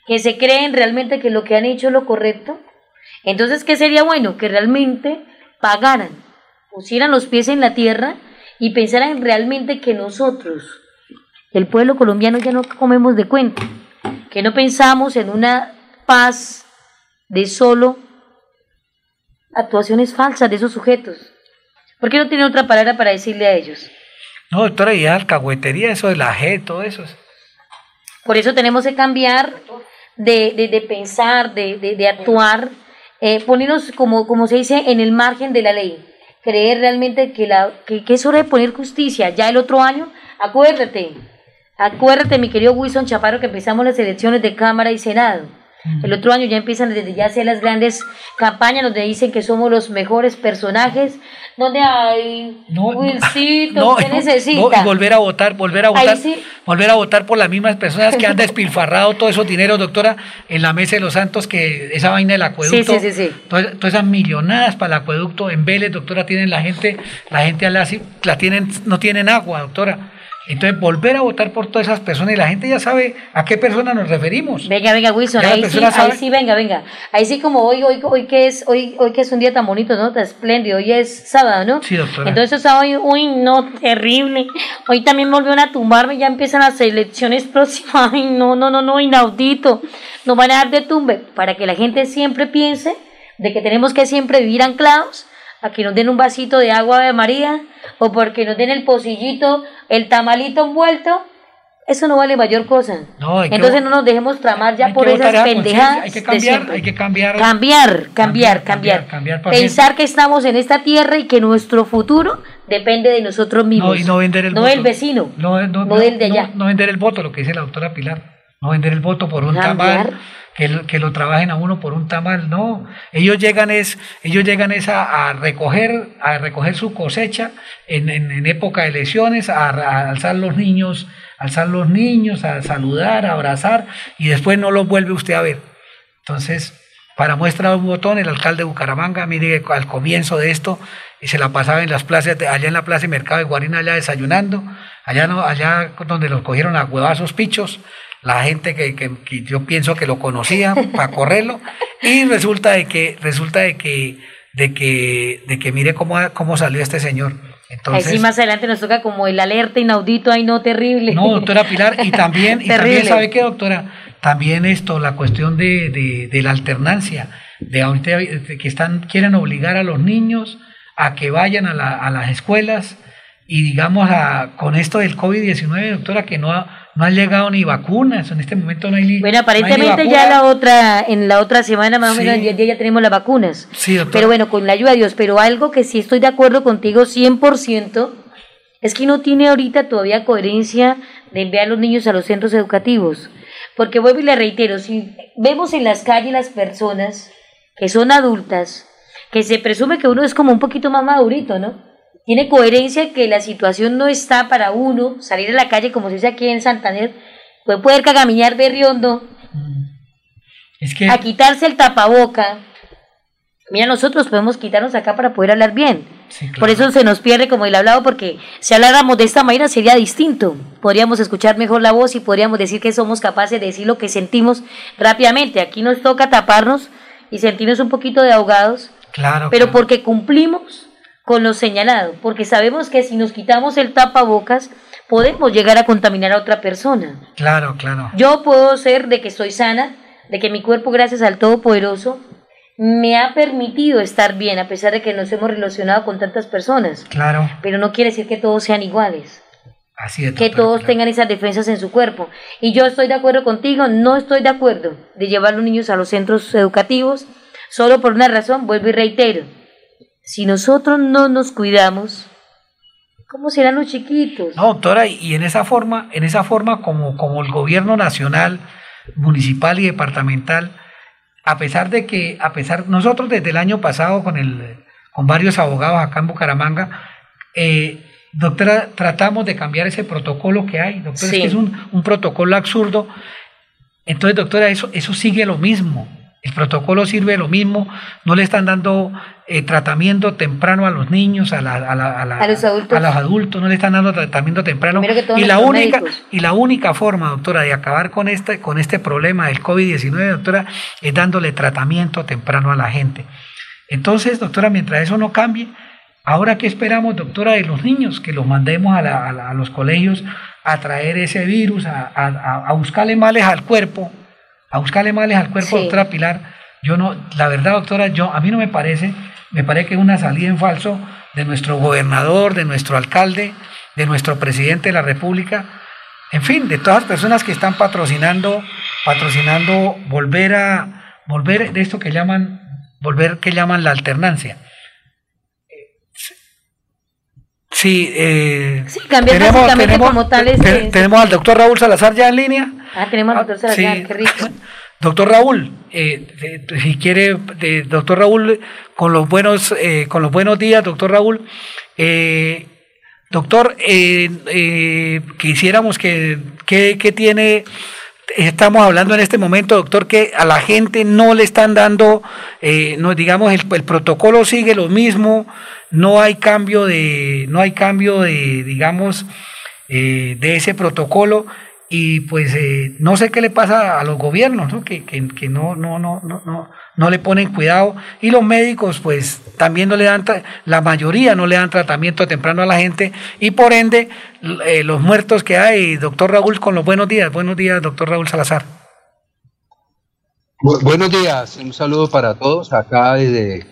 que se creen realmente que lo que han hecho es lo correcto. Entonces, ¿qué sería bueno? Que realmente pagaran, pusieran los pies en la tierra y pensaran realmente que nosotros, el pueblo colombiano, ya no comemos de cuenta, que no pensamos en una paz de solo actuaciones falsas de esos sujetos. ¿Por qué no tienen otra palabra para decirle a ellos? No, doctora, y alcahuetería, eso de la G, todo eso. Por eso tenemos que cambiar de, de, de pensar, de, de, de actuar, eh, ponernos, como, como se dice, en el margen de la ley. Creer realmente que, la, que, que es hora de poner justicia. Ya el otro año, acuérdate, acuérdate, mi querido Wilson Chaparro, que empezamos las elecciones de Cámara y Senado. El otro año ya empiezan desde ya hacer las grandes campañas donde dicen que somos los mejores personajes, donde hay Wilcito, No, ¿qué no, necesita? no, y volver a votar, volver a votar, sí. volver a votar por las mismas personas que han despilfarrado todos esos dineros, doctora, en la mesa de los santos, que esa vaina del acueducto, Sí, sí, sí, sí. Todas, todas esas millonadas para el acueducto en Vélez, doctora, tienen la gente, la gente la, la tienen, no tienen agua, doctora. Entonces, volver a votar por todas esas personas y la gente ya sabe a qué persona nos referimos. Venga, venga, Wilson, ahí sí, ahí sí, venga, venga. Ahí sí como hoy, hoy, hoy que es, hoy, hoy que es un día tan bonito, ¿no? Tan espléndido, hoy es sábado, ¿no? Sí, doctora. Entonces hoy, uy, no, terrible. Hoy también volvieron a tumbarme, ya empiezan las elecciones próximas. Ay, no, no, no, no, inaudito. Nos van a dar de tumbe para que la gente siempre piense de que tenemos que siempre vivir anclados a que nos den un vasito de agua de María o porque nos den el pocillito, el tamalito envuelto. Eso no vale mayor cosa. No, hay que- Entonces no nos dejemos tramar ya por esas conciencia, pendejadas. Hay que cambiar, hay que cambiar. Cambiar, cambiar, cambiar. Pensar que estamos en esta tierra y que nuestro futuro depende de nosotros mismos. No, y no vender el No voto. del vecino. No, no, no del de allá. No, no vender el voto, lo que dice la doctora Pilar. No vender el voto por un Cambiar. tamal, que, lo- que lo trabajen a uno por un tamal, no. Ellos llegan es, ellos llegan es a, a recoger, a recoger su cosecha en, en- en época de elecciones, a, a alzar los niños, alzar los niños, a saludar, a abrazar, y después no los vuelve usted a ver. Entonces, para muestra un botón, el alcalde de Bucaramanga, mire al comienzo de esto, se la pasaba en las plazas, de- allá en la plaza de mercado de Guarina, allá desayunando, allá no, allá donde los cogieron a huevazos pichos, la gente que, que- que yo pienso que lo conocía para correrlo, y resulta de que, resulta de que, de que, de que mire cómo, cómo salió este señor. Entonces, Ahí sí más adelante nos toca como el alerta inaudito, ay no, terrible. no, doctora Pilar, y también, y también. ¿sabe qué, doctora? También esto, la cuestión de, de, de la alternancia, de ahorita que están, quieren obligar a los niños a que vayan a, la- a las escuelas y digamos a, con esto del COVID-19, doctora, que no, ha- no han llegado ni vacunas, en este momento no hay ni Bueno, no hay ni aparentemente ya la otra, en la otra semana más o Sí. menos, ya, ya tenemos las vacunas. Sí, doctora. Pero bueno, con la ayuda de Dios, pero algo que sí estoy de acuerdo contigo 100%, es que no tiene ahorita todavía coherencia de enviar a los niños a los centros educativos. Porque vuelvo y le reitero, si vemos en las calles las personas que son adultas, que se presume que uno es como un poquito más madurito, ¿no? Tiene coherencia que la situación no está para uno salir a la calle, como se dice aquí en Santander, Puede, poder cagaminar de riondo. Es que... A quitarse el tapaboca. Mira, nosotros podemos quitarnos acá para poder hablar bien. Por eso se nos pierde como el hablado, porque si habláramos de esta manera sería distinto. Podríamos escuchar mejor la voz y podríamos decir que somos capaces de decir lo que sentimos rápidamente. Aquí nos toca taparnos y sentirnos un poquito de ahogados. Claro. Pero porque cumplimos con lo señalado, porque sabemos que si nos quitamos el tapabocas podemos llegar a contaminar a otra persona. Claro, claro. Yo puedo ser de que estoy sana, de que mi cuerpo, gracias al Todopoderoso, me ha permitido estar bien, a pesar de que nos hemos relacionado con tantas personas. Claro. Pero no quiere decir que todos sean iguales. Así es. Que todos tengan esas defensas en su cuerpo. Y yo estoy de acuerdo contigo, no estoy de acuerdo de llevar a los niños a los centros educativos, solo por una razón, vuelvo y reitero. Si nosotros no nos cuidamos, ¿cómo serán los chiquitos? No, doctora, y en esa forma, en esa forma como, como el gobierno nacional, municipal y departamental, a pesar de que, a pesar, nosotros desde el año pasado con, el, con varios abogados acá en Bucaramanga, eh, doctora, tratamos de cambiar ese protocolo que hay, doctora, es que es un, un, protocolo absurdo. Entonces, doctora, eso, eso sigue lo mismo. El protocolo sirve lo mismo, no le están dando eh, tratamiento temprano a los niños, a, la, a, la, a, la, los adultos. a, los adultos, no le están dando tratamiento temprano. Y la, única, y la única forma, doctora, de acabar con este, con este problema del COVID-19, doctora, es dándole tratamiento temprano a la gente. Entonces, doctora, mientras eso no cambie, ahora qué esperamos, doctora, de los niños, que los mandemos a, los colegios a traer ese virus, a, buscarle males al cuerpo, a buscarle males al cuerpo, sí. doctora Pilar. Yo no, la verdad, doctora, yo a mí no me parece, me parece que es una salida en falso de nuestro gobernador, de nuestro alcalde, de nuestro presidente de la República, en fin, de todas las personas que están patrocinando, patrocinando volver a volver de esto que llaman volver que llaman la alternancia. Sí, eh, sí cambiar tenemos, básicamente tenemos, como tal es, te, tenemos al doctor Raúl Salazar ya en línea. Ah, tenemos al doctor Salazar, sí. qué rico. Doctor Raúl, eh, si quiere, doctor Raúl, con los buenos, eh, con los buenos días, doctor Raúl. Eh, doctor, quisiéramos que, que, que, tiene, estamos hablando en este momento, doctor, que a la gente no le están dando, no digamos, el, el, protocolo sigue lo mismo, no hay cambio de, no hay cambio de, digamos, de ese protocolo y pues eh, no sé qué le pasa a los gobiernos, ¿no? Que, que, que, no, no, no, no, no, le ponen cuidado y los médicos pues también no le dan, la mayoría no le dan tratamiento temprano a la gente y por ende eh, los muertos que hay, doctor Raúl, con los buenos días, buenos días, doctor Raúl Salazar. Bu buenos días, un saludo para todos acá desde,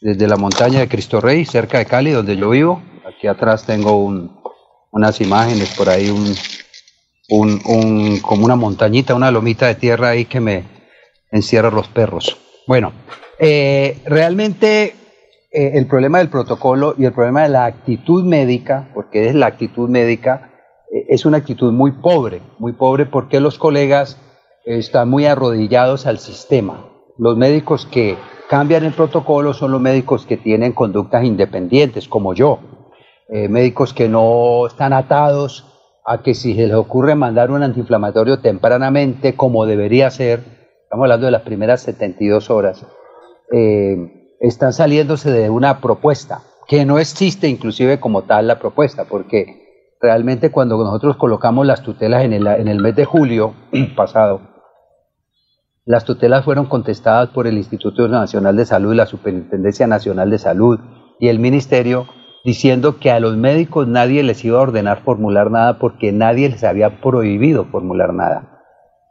desde la montaña de Cristo Rey, cerca de Cali, donde yo vivo. Aquí atrás tengo un, unas imágenes, por ahí un, un, como una montañita, una lomita de tierra ahí que me encierra los perros. Bueno, eh, realmente eh, el problema del protocolo y el problema de la actitud médica, porque es la actitud médica, eh, es una actitud muy pobre, muy pobre porque los colegas están muy arrodillados al sistema. Los médicos que cambian el protocolo son los médicos que tienen conductas independientes, como yo. médicos que no están atados a que si se les ocurre mandar un antiinflamatorio tempranamente, como debería ser, estamos hablando de las primeras 72 horas, eh, están saliéndose de una propuesta, que no existe inclusive como tal la propuesta, porque realmente cuando nosotros colocamos las tutelas en el, en el mes de julio pasado, las tutelas fueron contestadas por el Instituto Nacional de Salud, la Superintendencia Nacional de Salud y el Ministerio diciendo que a los médicos nadie les iba a ordenar formular nada porque nadie les había prohibido formular nada.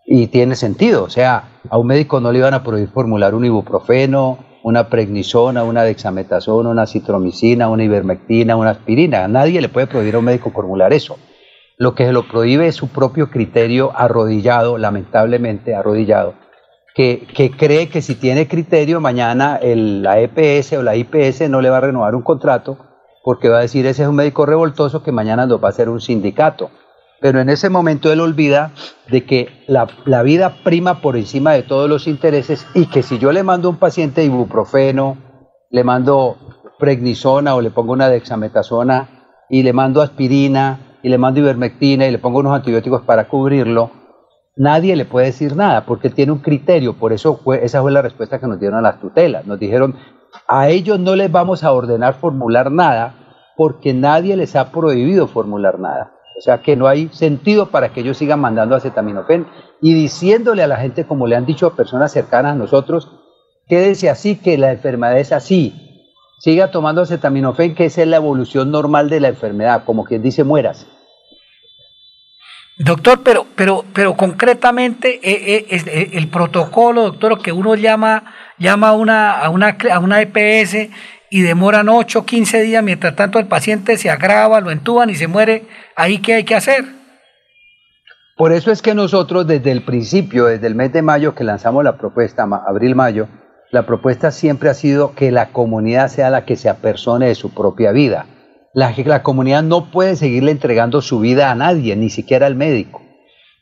Y tiene sentido, o sea, a un médico no le iban a prohibir formular un ibuprofeno, una prednisona, una dexametasona, una citromicina, una ivermectina, una aspirina. Nadie le puede prohibir a un médico formular eso. Lo que se lo prohíbe es su propio criterio arrodillado, lamentablemente arrodillado, que, que cree que si tiene criterio mañana el, la EPS o la IPS no le va a renovar un contrato porque va a decir ese es un médico revoltoso que mañana nos va a hacer un sindicato. Pero en ese momento él olvida de que la, vida prima por encima de todos los intereses y que si yo le mando a un paciente ibuprofeno, le mando prednisona o le pongo una dexametasona y le mando aspirina y le mando ivermectina y le pongo unos antibióticos para cubrirlo, nadie le puede decir nada porque tiene un criterio. Por eso fue, esa fue la respuesta que nos dieron a las tutelas. Nos dijeron, a ellos no les vamos a ordenar formular nada porque nadie les ha prohibido formular nada. O sea que no hay sentido para que ellos sigan mandando acetaminofén y diciéndole a la gente, como le han dicho a personas cercanas a nosotros, quédese así, que la enfermedad es así. Siga tomando acetaminofén, que esa es la evolución normal de la enfermedad, como quien dice, mueras. Doctor, pero, pero, pero concretamente eh, eh, eh, el protocolo, doctor, que uno llama, llama a una, a una, a una EPS y demoran 8, 15 días, mientras tanto el paciente se agrava, lo entuban y se muere, ¿ahí qué hay que hacer? Por eso es que nosotros desde el principio, desde el mes de mayo que lanzamos la propuesta, abril-mayo, la propuesta siempre ha sido que la comunidad sea la que se apersone de su propia vida. La, la comunidad no puede seguirle entregando su vida a nadie, ni siquiera al médico.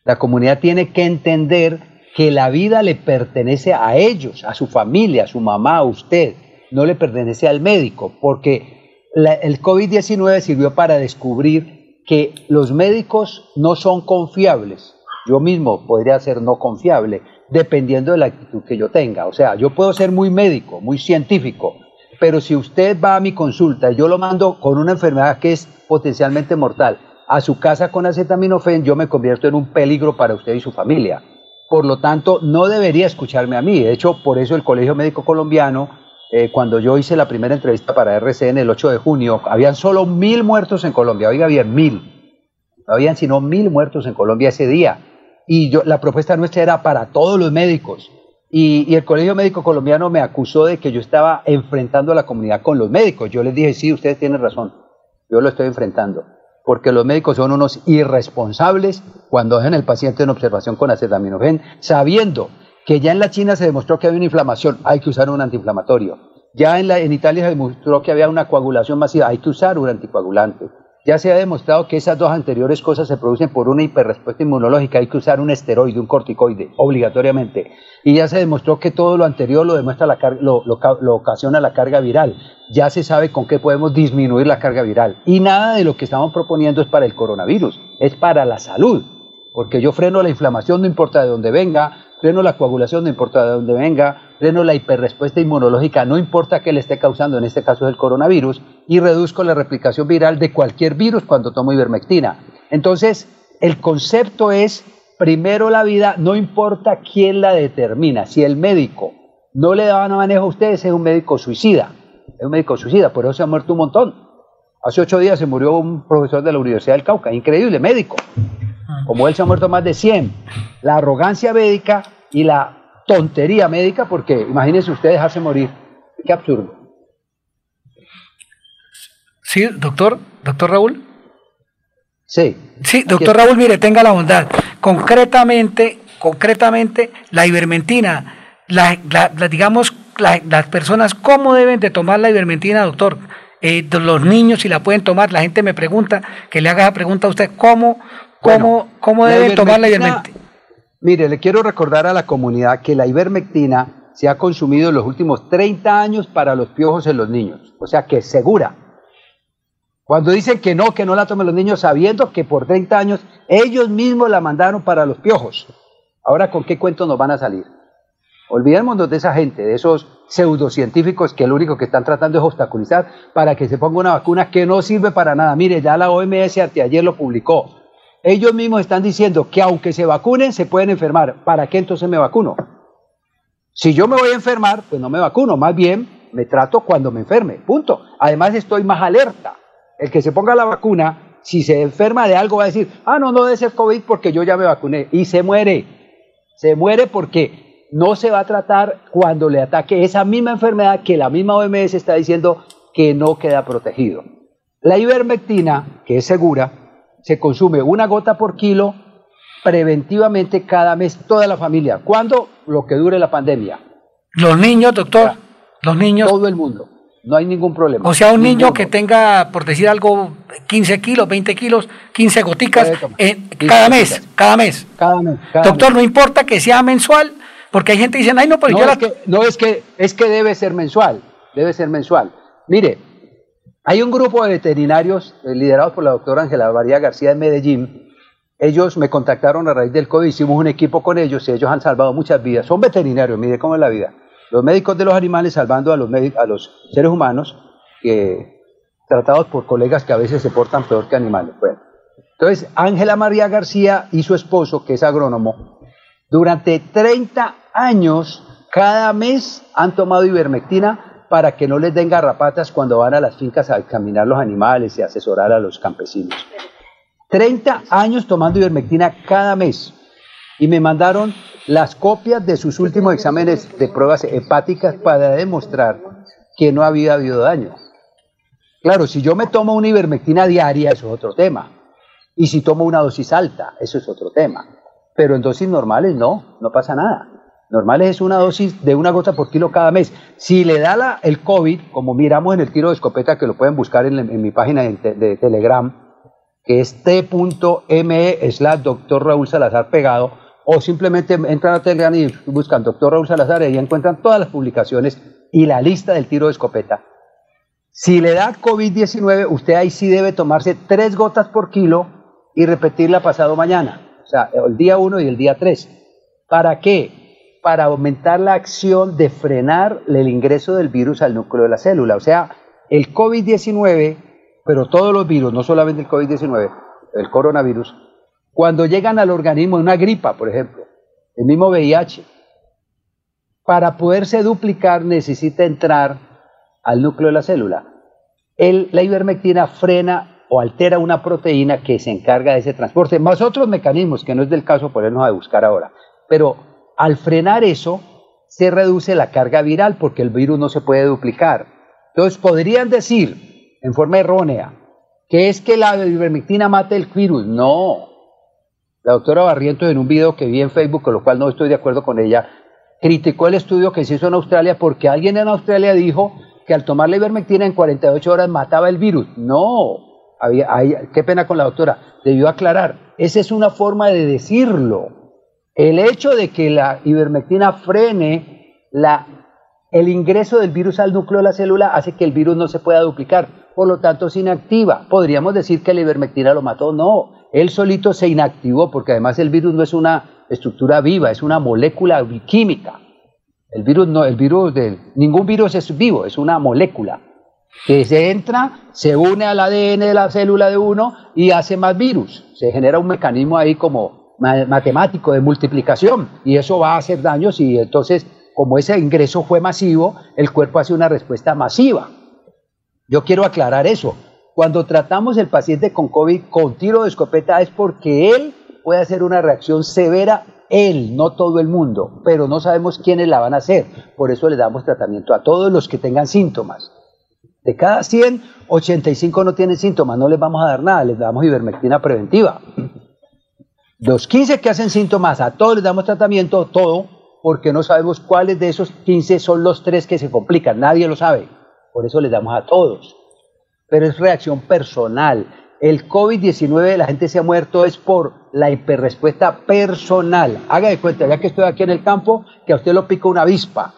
La comunidad tiene que entender que la vida le pertenece a ellos, a su familia, a su mamá, a usted, no le pertenece al médico, porque el COVID-19 sirvió para descubrir que los médicos no son confiables. Yo mismo podría ser no confiable, dependiendo de la actitud que yo tenga. O sea, yo puedo ser muy médico, muy científico, pero si usted va a mi consulta y yo lo mando con una enfermedad que es potencialmente mortal a su casa con acetaminofén, yo me convierto en un peligro para usted y su familia. Por lo tanto, no debería escucharme a mí. De hecho, por eso el Colegio Médico Colombiano, eh, cuando yo hice la primera entrevista para RCN el 8 de junio, habían solo mil muertos en Colombia. Oiga bien, mil. No habían sino mil muertos en Colombia ese día. Y yo, la propuesta nuestra era para todos los médicos. Y, el Colegio Médico Colombiano me acusó de que yo estaba enfrentando a la comunidad con los médicos. Yo les dije, sí, ustedes tienen razón, yo lo estoy enfrentando, porque los médicos son unos irresponsables cuando dejan el paciente en observación con acetaminofén, sabiendo que ya en la China se demostró que había una inflamación, hay que usar un antiinflamatorio. Ya en, la, en Italia se demostró que había una coagulación masiva, hay que usar un anticoagulante. Ya se ha demostrado que esas dos anteriores cosas se producen por una hiperrespuesta inmunológica. Hay que usar un esteroide, un corticoide, obligatoriamente. Y ya se demostró que todo lo anterior lo, demuestra la lo, lo, ocasiona la carga viral. Ya se sabe con qué podemos disminuir la carga viral. Y nada de lo que estamos proponiendo es para el coronavirus, es para la salud. Porque yo freno la inflamación, no importa de dónde venga, freno la coagulación, no importa de dónde venga, freno la hiperrespuesta inmunológica, no importa qué le esté causando, en este caso es el coronavirus, y reduzco la replicación viral de cualquier virus cuando tomo ivermectina. Entonces, el concepto es, primero la vida, no importa quién la determina, si el médico no le daba manejo a ustedes, es un médico suicida, es un médico suicida, por eso se ha muerto un montón. Hace ocho días se murió un profesor de la Universidad del Cauca, increíble, médico. Como él se ha muerto más de 100. La arrogancia médica y la tontería médica, porque imagínense ustedes dejarse morir. Qué absurdo. Sí, doctor, doctor Raúl. Sí. Sí, doctor Raúl, mire, tenga la bondad. Concretamente, concretamente, la ivermentina, la, digamos, las personas, ¿cómo deben de tomar la ivermentina, doctor? Eh, los niños si la pueden tomar, la gente me pregunta, que le haga esa pregunta a usted, ¿cómo, cómo, cómo deben tomar la ivermectina? Mire, le quiero recordar a la comunidad que la ivermectina se ha consumido en los últimos 30 años para los piojos en los niños, o sea que es segura. Cuando dicen que no, que no la tomen los niños, sabiendo que por 30 años ellos mismos la mandaron para los piojos. Ahora, ¿con qué cuento nos van a salir? Olvidémonos de esa gente, de esos pseudocientíficos que lo único que están tratando es obstaculizar para que se ponga una vacuna que no sirve para nada. Mire, ya la OMS ayer lo publicó. Ellos mismos están diciendo que aunque se vacunen, se pueden enfermar. ¿Para qué entonces me vacuno? Si yo me voy a enfermar, pues no me vacuno. Más bien, me trato cuando me enferme. Punto. Además, estoy más alerta. El que se ponga la vacuna, si se enferma de algo, va a decir, ah, no, no debe ser COVID porque yo ya me vacuné. Y se muere. Se muere porque no se va a tratar cuando le ataque esa misma enfermedad que la misma OMS está diciendo que no queda protegido. La ivermectina, que es segura, se consume una gota por kilo preventivamente cada mes toda la familia. ¿Cuándo? Lo que dure la pandemia. Los niños, doctor, los niños. Todo el mundo no hay ningún problema. O sea, un niño que tenga, por decir algo, 15 kilos, 20 kilos, 15 goticas, eh, cada, mes, cada mes, cada mes. Doctor, no importa que sea mensual, porque hay gente que dice, ay, no, pero no yo es que, No, es que, es que debe ser mensual, debe ser mensual. Mire, hay un grupo de veterinarios eh, liderados por la doctora Ángela María García de Medellín Ellos me contactaron a raíz del COVID, hicimos un equipo con ellos y ellos han salvado muchas vidas. Son veterinarios, mire cómo es la vida. Los médicos de los animales salvando a los, a los seres humanos que, tratados por colegas que a veces se portan peor que animales. Bueno, entonces, Ángela María García y su esposo, que es agrónomo, durante 30 años, cada mes han tomado ivermectina para que no les den garrapatas cuando van a las fincas a examinar los animales y asesorar a los campesinos. 30 años tomando ivermectina cada mes. Y me mandaron las copias de sus últimos exámenes de pruebas hepáticas para demostrar que no había habido daño. Claro, si yo me tomo una ivermectina diaria, eso es otro tema. Y si tomo una dosis alta, eso es otro tema. Pero en dosis normales no, no pasa nada. Normales es una dosis de una gota por kilo cada mes. Si le da el COVID, como miramos en el tiro de escopeta, que lo pueden buscar en, mi página de, Telegram, que es t.me slash doctor Raúl Salazar pegado, o simplemente entran a Telegram y buscan doctor Raúl Salazar y ahí encuentran todas las publicaciones y la lista del tiro de escopeta. Si le da COVID-19, usted ahí sí debe tomarse tres gotas por kilo y repetirla pasado mañana, o sea, el día 1 y el día 3. ¿Para qué? Para aumentar la acción de frenar el ingreso del virus al núcleo de la célula. O sea, el COVID-19, pero todos los virus, no solamente el COVID-19, el coronavirus, cuando llegan al organismo, una gripa, por ejemplo, el mismo VIH, para poderse duplicar necesita entrar al núcleo de la célula. El, la ivermectina frena o altera una proteína que se encarga de ese transporte, más otros mecanismos que no es del caso ponernos a buscar ahora. Pero al frenar eso, se reduce la carga viral porque el virus no se puede duplicar. Entonces podrían decir, en forma errónea, que es que la ivermectina mata el virus. No. La doctora Barrientos en un video que vi en Facebook, con lo cual no estoy de acuerdo con ella, criticó el estudio que se hizo en Australia porque alguien en Australia dijo que al tomar la ivermectina en 48 horas mataba el virus. No, qué pena con la doctora, debió aclarar. Esa es una forma de decirlo. El hecho de que la ivermectina frene el ingreso del virus al núcleo de la célula hace que el virus no se pueda duplicar, por lo tanto se inactiva. ¿Podríamos decir que la ivermectina lo mató? No, él solito se inactivó porque además el virus no es una estructura viva, es una molécula química. El virus no, el virus de ningún virus es vivo, es una molécula que se entra, se une al ADN de la célula de uno y hace más virus. Se genera un mecanismo ahí como matemático de multiplicación y eso va a hacer daños y entonces como ese ingreso fue masivo, el cuerpo hace una respuesta masiva. Yo quiero aclarar eso. Cuando tratamos el paciente con COVID con tiro de escopeta es porque él puede hacer una reacción severa, él, no todo el mundo, pero no sabemos quiénes la van a hacer. Por eso le damos tratamiento a todos los que tengan síntomas. De cada 100, 85 no tienen síntomas, no les vamos a dar nada, les damos ivermectina preventiva. Los 15 que hacen síntomas, a todos les damos tratamiento, todo, porque no sabemos cuáles de esos 15 son los tres que se complican, nadie lo sabe. Por eso les damos a todos. Pero es reacción personal. El COVID-19 la gente se ha muerto es por la hiperrespuesta personal. Haga de cuenta, ya que estoy aquí en el campo, que a usted lo pica una avispa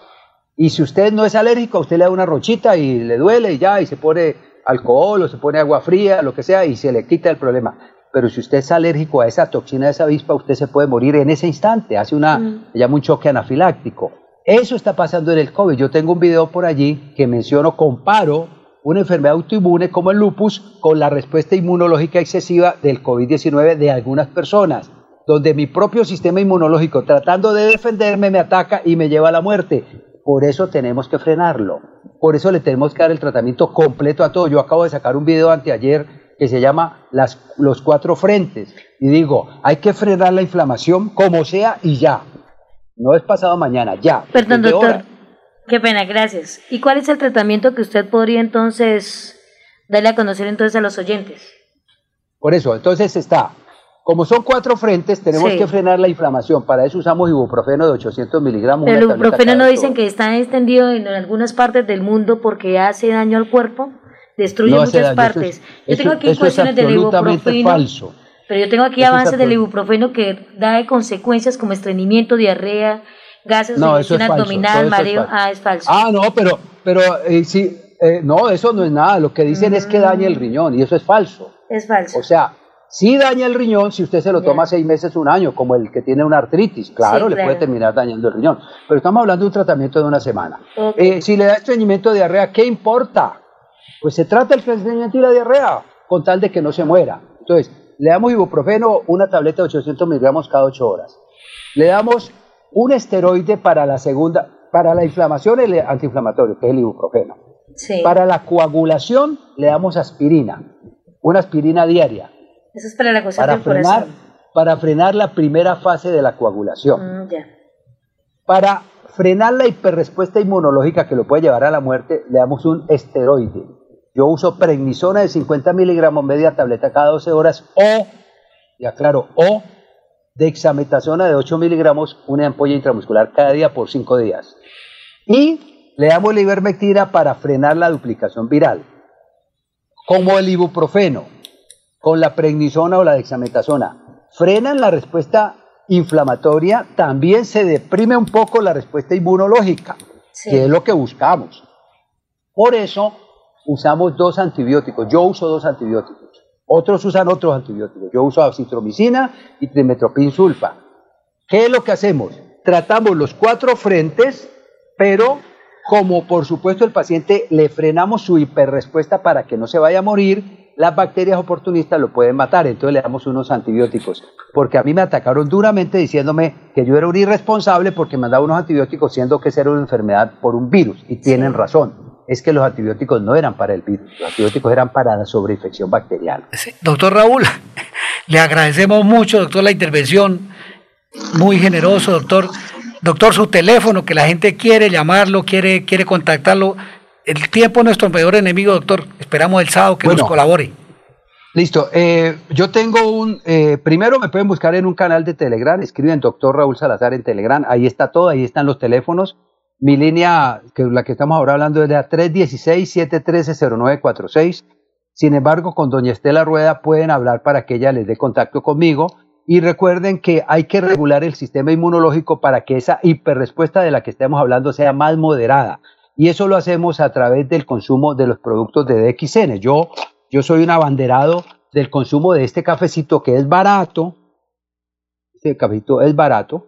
y si usted no es alérgico, usted le da una rochita y le duele y ya, y se pone alcohol o se pone agua fría, lo que sea, y se le quita el problema. Pero si usted es alérgico a esa toxina de esa avispa, usted se puede morir en ese instante. Hace una, mm. se llama un choque anafiláctico. Eso está pasando en el COVID. Yo tengo un video por allí que menciono, comparo una enfermedad autoinmune como el lupus con la respuesta inmunológica excesiva del COVID-19 de algunas personas, donde mi propio sistema inmunológico, tratando de defenderme, me ataca y me lleva a la muerte. Por eso tenemos que frenarlo. Por eso le tenemos que dar el tratamiento completo a todo. Yo acabo de sacar un video anteayer que se llama las, los cuatro frentes. Y digo, hay que frenar la inflamación como sea y ya. No es pasado mañana, ya. Perdón, doctor. Qué pena, gracias. ¿Y cuál es el tratamiento que usted podría entonces darle a conocer entonces a los oyentes? Por eso, entonces está como son cuatro frentes, tenemos que frenar la inflamación. Para eso usamos ibuprofeno de 800 miligramos. El ibuprofeno no dicen que está extendido en algunas partes del mundo porque hace daño al cuerpo, destruye muchas partes. yo tengo aquí cuestiones del ibuprofeno. Falso. Pero yo tengo aquí avances del ibuprofeno que da consecuencias como estreñimiento, diarrea, gases, no, abdominal, mareo. Ah, es falso. Ah, no, pero, pero eh, sí, eh, no, eso no es nada. Lo que dicen es que daña el riñón y eso es falso. Es falso. O sea, Sí daña el riñón si usted se lo toma seis meses, un año, como el que tiene una artritis. Claro, Sí, le claro. puede terminar dañando el riñón. Pero estamos hablando de un tratamiento de una semana. Eh, si le da estreñimiento de diarrea, ¿qué importa? Pues se trata el estreñimiento y la diarrea, con tal de que no se muera. Entonces, le damos ibuprofeno, una tableta de 800 miligramos cada 8 horas. Le damos un esteroide para la segunda, para la inflamación, el antiinflamatorio, que es el ibuprofeno. Sí. Para la coagulación, le damos aspirina, una aspirina diaria, Eso es para la cosa para del frenar, corazón. para frenar la primera fase de la coagulación. Mm, ya. Para frenar la hiperrespuesta inmunológica que lo puede llevar a la muerte, le damos un esteroide. Yo uso prednisona de 50 miligramos, media tableta cada 12 horas, o, y aclaro, o dexametasona de 8 miligramos, una ampolla intramuscular cada día por 5 días. Y le damos la ivermectina para frenar la duplicación viral. Como el ibuprofeno, con la prednisona o la dexametasona, frenan la respuesta inflamatoria, también se deprime un poco la respuesta inmunológica, que es lo que buscamos. Por eso usamos dos antibióticos. Yo uso dos antibióticos. Otros usan otros antibióticos. Yo uso acitromicina y trimetoprim sulfa. ¿Qué es lo que hacemos? Tratamos los cuatro frentes, pero como por supuesto el paciente le frenamos su hiperrespuesta para que no se vaya a morir, las bacterias oportunistas lo pueden matar, entonces le damos unos antibióticos. Porque a mí me atacaron duramente diciéndome que yo era un irresponsable porque me daba unos antibióticos siendo que esa era una enfermedad por un virus. Y tienen razón. Es que los antibióticos no eran para el virus, los antibióticos eran para la sobreinfección bacteriana. Doctor Raúl, le agradecemos mucho, doctor, la intervención. Muy generoso, doctor. Doctor, su teléfono, que la gente quiere llamarlo, quiere, quiere contactarlo. El tiempo es nuestro peor enemigo, doctor. Esperamos el sábado que Bueno. nos colabore. Listo. eh, yo tengo un. eh, primero me pueden buscar en un canal de Telegram. Escriben doctor Raúl Salazar en Telegram. Ahí está todo. Ahí están los teléfonos. Mi línea, que la que estamos ahora hablando, es la 316-713-0946. Sin embargo, con doña Estela Rueda pueden hablar para que ella les dé contacto conmigo. Y recuerden que hay que regular el sistema inmunológico para que esa hiperrespuesta de la que estamos hablando sea más moderada. Y eso lo hacemos a través del consumo de los productos de DXN. Yo, yo soy un abanderado del consumo de este cafecito que es barato. Este cafecito es barato.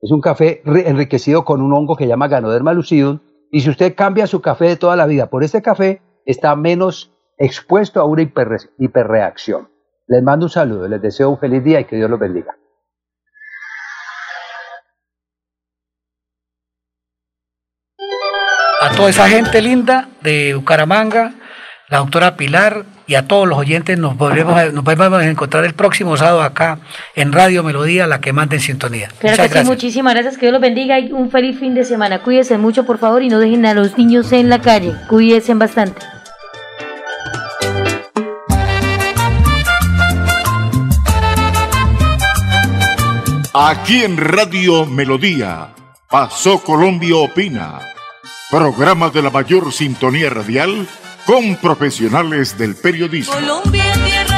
Es un café enriquecido con un hongo que se llama Ganoderma lucidum. Y si usted cambia su café de toda la vida por este café, está menos expuesto a una hiperre- hiperreacción. Les mando un saludo, les deseo un feliz día y que Dios los bendiga. A toda esa gente linda de Bucaramanga, la doctora Pilar y a todos los oyentes, nos volvemos a, nos volvemos a encontrar el próximo sábado acá en Radio Melodía, la que manda en sintonía. Claro Muchas que sí, gracias. muchísimas gracias, que Dios los bendiga y un feliz fin de semana. Cuídense mucho, por favor, y no dejen a los niños en la calle. Cuídense bastante. Aquí en Radio Melodía, Pasó Colombia Opina, programa de la mayor sintonía radial con profesionales del periodismo. Colombia, tierra